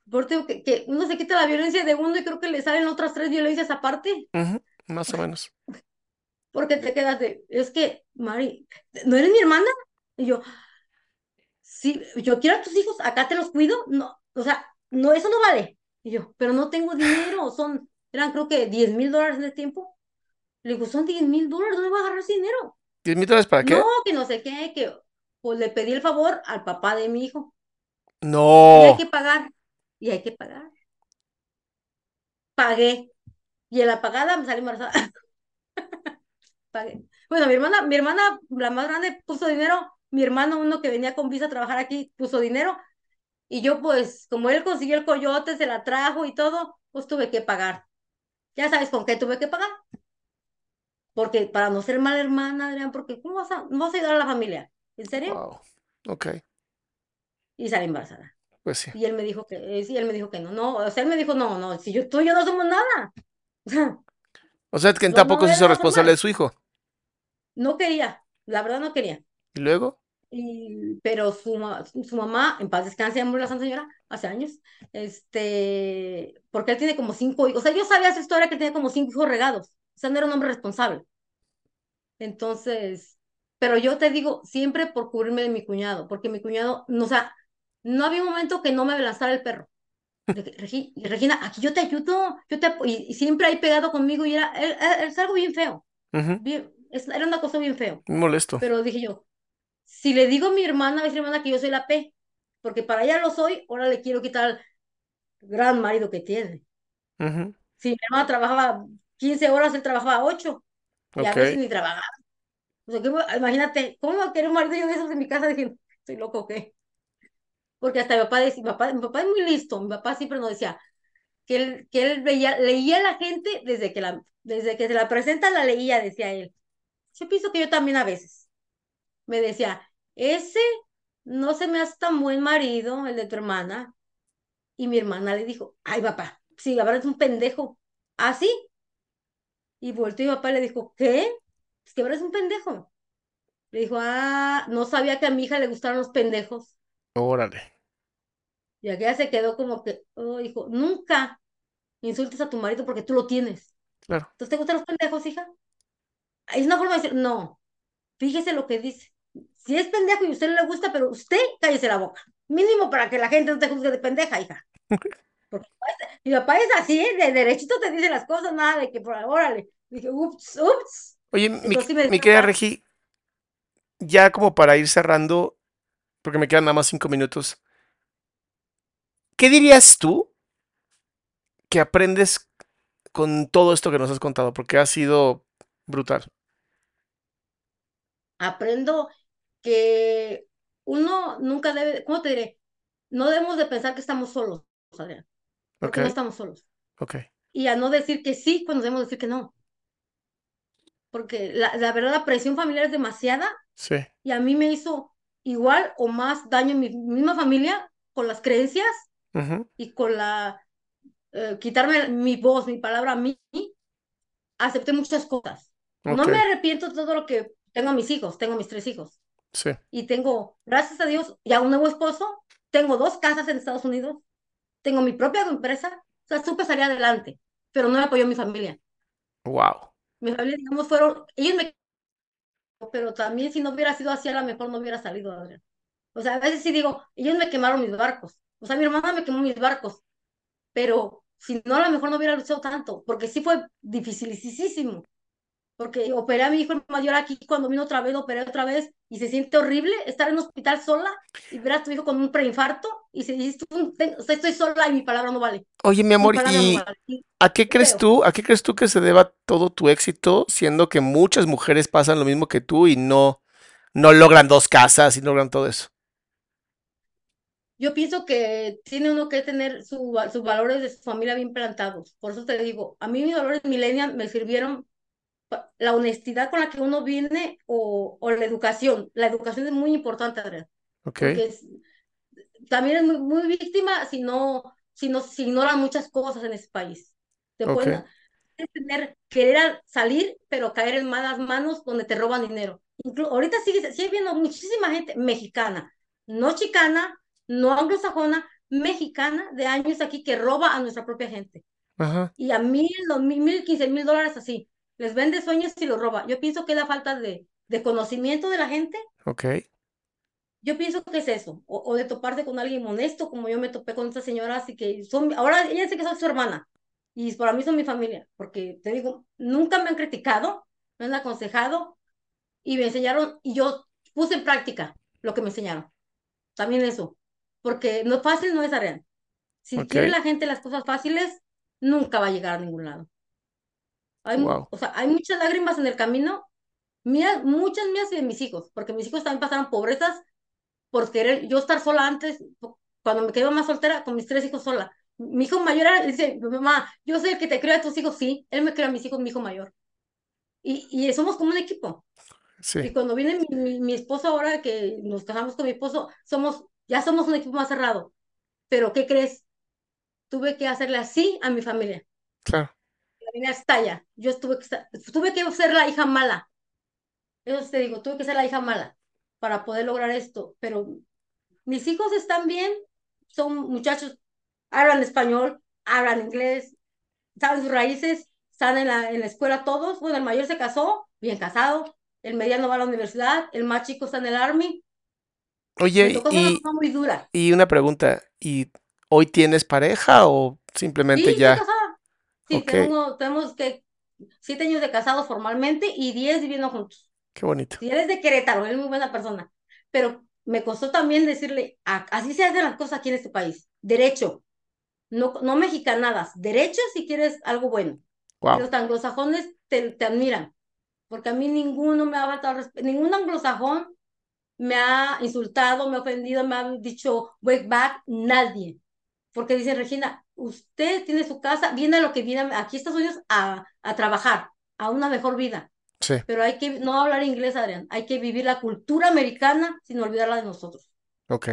[SPEAKER 3] Porque que, que uno se quita la violencia de uno y creo que le salen otras tres violencias aparte.
[SPEAKER 2] Más o menos.
[SPEAKER 3] Porque te quedas de, es que, Mari, ¿no eres mi hermana? Y yo, sí, yo quiero a tus hijos, acá te los cuido. No, o sea, no, eso no vale. Y yo, pero no tengo dinero, son, eran creo que 10 mil dólares en el tiempo. Le digo, son 10 mil dólares, ¿dónde voy a agarrar ese dinero?
[SPEAKER 2] ¿Diez mil dólares para qué?
[SPEAKER 3] No, que no sé qué, que pues le pedí el favor al papá de mi hijo. Y hay
[SPEAKER 2] No.
[SPEAKER 3] que pagar, y hay que pagar. Pagué. Y en la pagada me salí embarazada. [laughs] Pagué. Bueno, mi hermana, mi hermana, la más grande, puso dinero. Mi hermano, uno que venía con visa a trabajar aquí, puso dinero. Y yo, pues, como él consiguió el coyote, se la trajo y todo, pues tuve que pagar. Ya sabes con qué tuve que pagar. Porque para no ser mala hermana, Adrián, porque ¿cómo vas a, no vas a ayudar a la familia? ¿En serio?
[SPEAKER 2] Wow. Ok,
[SPEAKER 3] Y salí embarazada.
[SPEAKER 2] pues sí.
[SPEAKER 3] Y él me dijo que, eh, sí, él me dijo que no, no, o sea, él me dijo, no, no, si yo, tú y yo no somos nada. [laughs] O sea,
[SPEAKER 2] sea, que
[SPEAKER 3] No,
[SPEAKER 2] tampoco
[SPEAKER 3] no,
[SPEAKER 2] se hizo responsable
[SPEAKER 3] normal.
[SPEAKER 2] de su hijo.
[SPEAKER 3] no quería, la verdad no quería.
[SPEAKER 2] ¿Y luego?
[SPEAKER 3] Y, pero su, su mamá, en paz descanse, murió la Santa Señora, hace años, este, porque él tiene como cinco hijos, o sea, yo sabía su historia que tenía como cinco hijos regados, o sea, no era un hombre responsable. Entonces, pero yo te digo, siempre por cubrirme de mi cuñado, porque mi cuñado, no, o sea, no había un momento que no me lanzara el perro. "Regi- Regina, aquí yo te ayudo, yo te apo-", y, y siempre ahí pegado conmigo y era, es algo bien feo,
[SPEAKER 2] Ujú,
[SPEAKER 3] bien, es- era una cosa bien feo.
[SPEAKER 2] Molesto.
[SPEAKER 3] Pero dije yo, si le digo a mi hermana, a mi hermana que yo soy la P, porque para ella lo soy, ahora le quiero quitar al gran marido que tiene. Si mi hermana trabajaba 15 horas, él trabajaba 8, y a
[SPEAKER 2] Ok.
[SPEAKER 3] veces ni trabajaba. O sea, ¿qué me- imagínate, ¿cómo va a querer un marido yo de esos en mi casa? Dije, estoy loco, ¿qué? Porque hasta mi papá decía, mi papá, mi papá es muy listo, mi papá siempre nos decía que él, que él veía, leía a la gente desde que, la, desde que se la presenta, la leía, decía él. Yo pienso que yo también a veces. Me decía, ese no se me hace tan buen marido, el de tu hermana. Y mi hermana le dijo, ay, papá, sí, la verdad es un pendejo. ¿Ah, sí? Y volteó y mi papá le dijo, ¿qué? Es que ahora es un pendejo. Le dijo, ah, no sabía que a mi hija le gustaron los pendejos.
[SPEAKER 2] Órale.
[SPEAKER 3] Y aquella se quedó como que, oh, hijo, nunca insultes a tu marido porque tú lo tienes.
[SPEAKER 2] Claro.
[SPEAKER 3] ¿Entonces te gustan los pendejos, hija? Es una forma de decir, no, fíjese lo que dice. Si es pendejo y a usted no le gusta, pero usted cállese la boca. Mínimo para que la gente no te juzgue de pendeja, hija. Porque mi papá es así, ¿eh? de derechito te dice las cosas, nada de que por órale. Dije, ups, ups.
[SPEAKER 2] Oye, mi,
[SPEAKER 3] Entonces me
[SPEAKER 2] mi querida. Regi, ya como para ir cerrando, porque me quedan nada más cinco minutos. ¿Qué dirías tú que aprendes con todo esto que nos has contado? Porque ha sido brutal.
[SPEAKER 3] Aprendo que uno nunca debe, ¿cómo te diré? No debemos de pensar que estamos solos, Adrián, porque no estamos solos.
[SPEAKER 2] ok.
[SPEAKER 3] Y a no decir que sí cuando debemos decir que no. Porque la, la verdad la presión familiar es demasiada
[SPEAKER 2] Sí.
[SPEAKER 3] y a mí me hizo igual o más daño mi misma familia con las creencias
[SPEAKER 2] Ujú,
[SPEAKER 3] y con la eh, quitarme mi voz, mi palabra a mí, acepté muchas cosas. No
[SPEAKER 2] Ok,
[SPEAKER 3] me arrepiento de todo lo que tengo a mis hijos, tengo a mis tres hijos
[SPEAKER 2] sí.
[SPEAKER 3] y tengo, gracias a Dios, ya un nuevo esposo, tengo dos casas en Estados Unidos, tengo mi propia empresa, o sea, supe salir adelante, pero no me apoyó mi familia.
[SPEAKER 2] Wow.
[SPEAKER 3] Mi familia, digamos, fueron, ellos me, pero también si no hubiera sido así, a lo mejor no hubiera salido, Adrián. O sea, a veces sí digo, ellos me quemaron mis barcos, o sea, mi hermana me quemó mis barcos, pero si no, a lo mejor no hubiera luchado tanto, porque sí fue dificilísimo. Porque operé a mi hijo mayor aquí, cuando vino otra vez, lo operé otra vez, y se siente horrible estar en un hospital sola y ver a tu hijo con un preinfarto, y se dice, estoy sola y mi palabra no vale.
[SPEAKER 2] Oye, mi
[SPEAKER 3] Mi
[SPEAKER 2] amor,
[SPEAKER 3] no
[SPEAKER 2] ¿y
[SPEAKER 3] vale.
[SPEAKER 2] A qué crees tú, a qué crees tú que se deba todo tu éxito, siendo que muchas mujeres pasan lo mismo que tú y no, no logran dos casas y no logran todo eso?
[SPEAKER 3] Yo pienso que tiene uno que tener su sus valores de su familia bien plantados. Por eso te digo, a mí mis valores millennial me sirvieron la honestidad con la que uno viene o, o la educación. La educación es muy importante, Adrián,
[SPEAKER 2] Ok,
[SPEAKER 3] porque es- también es muy, muy víctima si no, si no, si ignoran muchas cosas en ese país. Te
[SPEAKER 2] ok.
[SPEAKER 3] pueden, puedes tener, querer salir, pero caer en malas manos donde te roban dinero. ahorita sigue, sigue viendo muchísima gente mexicana, no chicana, no anglosajona, mexicana de años aquí que roba a nuestra propia gente.
[SPEAKER 2] Ajá.
[SPEAKER 3] Y a mil, dos mil, mil, quince mil dólares así. Les vende sueños y los roba. Yo pienso que es la falta de, de conocimiento de la gente.
[SPEAKER 2] Ok.
[SPEAKER 3] Yo pienso que es eso, o, de toparse con alguien honesto, como yo me topé con esta señora, así que son, ahora ella dice que soy su hermana, y para mí son mi familia, porque te digo, nunca me han criticado, me han aconsejado, y me enseñaron, y yo puse en práctica lo que me enseñaron. También eso, porque no fácil no es real. Si quiere la gente las cosas fáciles, nunca va a llegar a ningún lado. Hay, O sea, hay muchas lágrimas en el camino, mías, muchas mías y de mis hijos, porque mis hijos también pasaron pobrezas por querer yo estar sola antes, cuando me quedé más soltera, con mis tres hijos sola. Mi hijo mayor dice, mamá, yo soy el que te crea a tus hijos, sí, él me crea a mis hijos, mi hijo mayor. Y, y somos como un equipo.
[SPEAKER 2] Sí.
[SPEAKER 3] Y cuando viene mi, mi, esposo ahora, que nos casamos con mi esposo, somos, ya somos un equipo más cerrado. Pero, ¿qué crees? Tuve que hacerle así a mi familia.
[SPEAKER 2] Claro.
[SPEAKER 3] Familia estalla. Yo tuve que, tuve que ser la hija mala. Eso te digo, tuve que ser la hija mala para poder lograr esto, pero mis hijos están bien, son muchachos, hablan español, hablan inglés, saben sus raíces, están en la, en la escuela todos, bueno, el mayor se casó, bien casado, el mediano va a la universidad, el más chico está en el army.
[SPEAKER 2] Oye, y,
[SPEAKER 3] una muy dura.
[SPEAKER 2] y una pregunta, ¿y hoy tienes pareja o simplemente
[SPEAKER 3] sí,
[SPEAKER 2] ya?
[SPEAKER 3] Estoy casada. Sí, tengo, tenemos que siete años de casados formalmente y diez viviendo juntos.
[SPEAKER 2] Qué bonito.
[SPEAKER 3] Y él es de Querétaro, él es muy buena persona. Pero me costó también decirle, así se hacen las cosas aquí en este país. Derecho. No, no mexicanadas. Derecho si quieres algo bueno. Los anglosajones te, te admiran. Porque a mí ninguno me ha faltado respeto. Ningún anglosajón me ha insultado, me ha ofendido, me ha dicho wake back. Nadie. Porque dice Regina, usted tiene su casa, viene a lo que viene aquí a Estados Unidos a, a trabajar, a una mejor vida. Pero hay que no hablar inglés, Adrián. Hay que vivir la cultura americana sin olvidarla de nosotros.
[SPEAKER 2] Ok.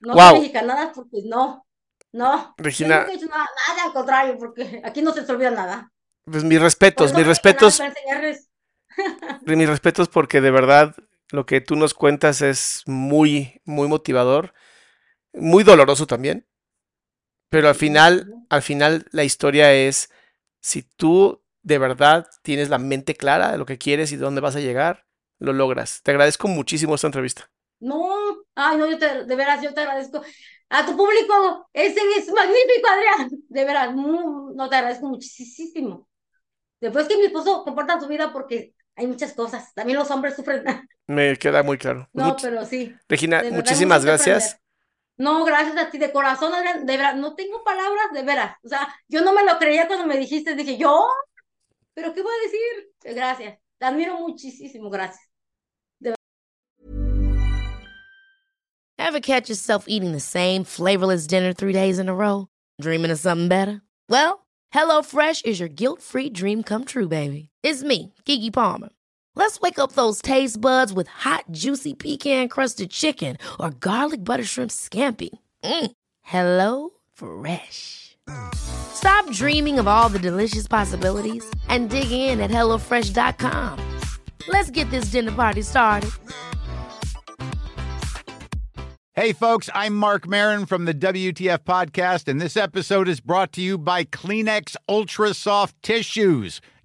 [SPEAKER 3] No wow. mexicanadas porque no. No.
[SPEAKER 2] Regina.
[SPEAKER 3] he hecho nada, nada, al contrario, porque aquí no se te olvida nada.
[SPEAKER 2] Pues mis respetos, mis respetos. mis respetos porque de verdad lo que tú nos cuentas es muy, muy motivador, muy doloroso también. Pero al final, al final la historia es si tú de verdad tienes la mente clara de lo que quieres y de dónde vas a llegar, lo logras. Te agradezco muchísimo esta entrevista.
[SPEAKER 3] No, ay, no, yo te, de veras, yo te agradezco. A tu público, ese es magnífico, Adrián. De veras, no te agradezco muchísimo. Después que mi esposo comporta su vida porque hay muchas cosas. También los hombres sufren.
[SPEAKER 2] Me queda muy claro.
[SPEAKER 3] No, pero sí.
[SPEAKER 2] Regina, muchísimas gracias.
[SPEAKER 3] No, gracias a ti de corazón. De veras, no tengo palabras, de veras. O sea, yo no me lo creía cuando me dijiste. Dije, ¿yo? ¿Pero qué voy a decir? Gracias. Te admiro muchísimo. Gracias.
[SPEAKER 4] Ever catch yourself eating the same flavorless dinner three days in a row? Dreaming of something better? Well, HelloFresh is your guilt-free dream come true, baby. It's me, Kiki Palmer. Let's wake up those taste buds with hot, juicy pecan-crusted chicken or garlic butter shrimp scampi. Mm. Hello Fresh. Stop dreaming of all the delicious possibilities and dig in at HelloFresh.com. Let's get this dinner party started.
[SPEAKER 5] Hey, folks, I'm Mark Marin from the WTF Podcast, and this episode is brought to you by Kleenex Ultra Soft Tissues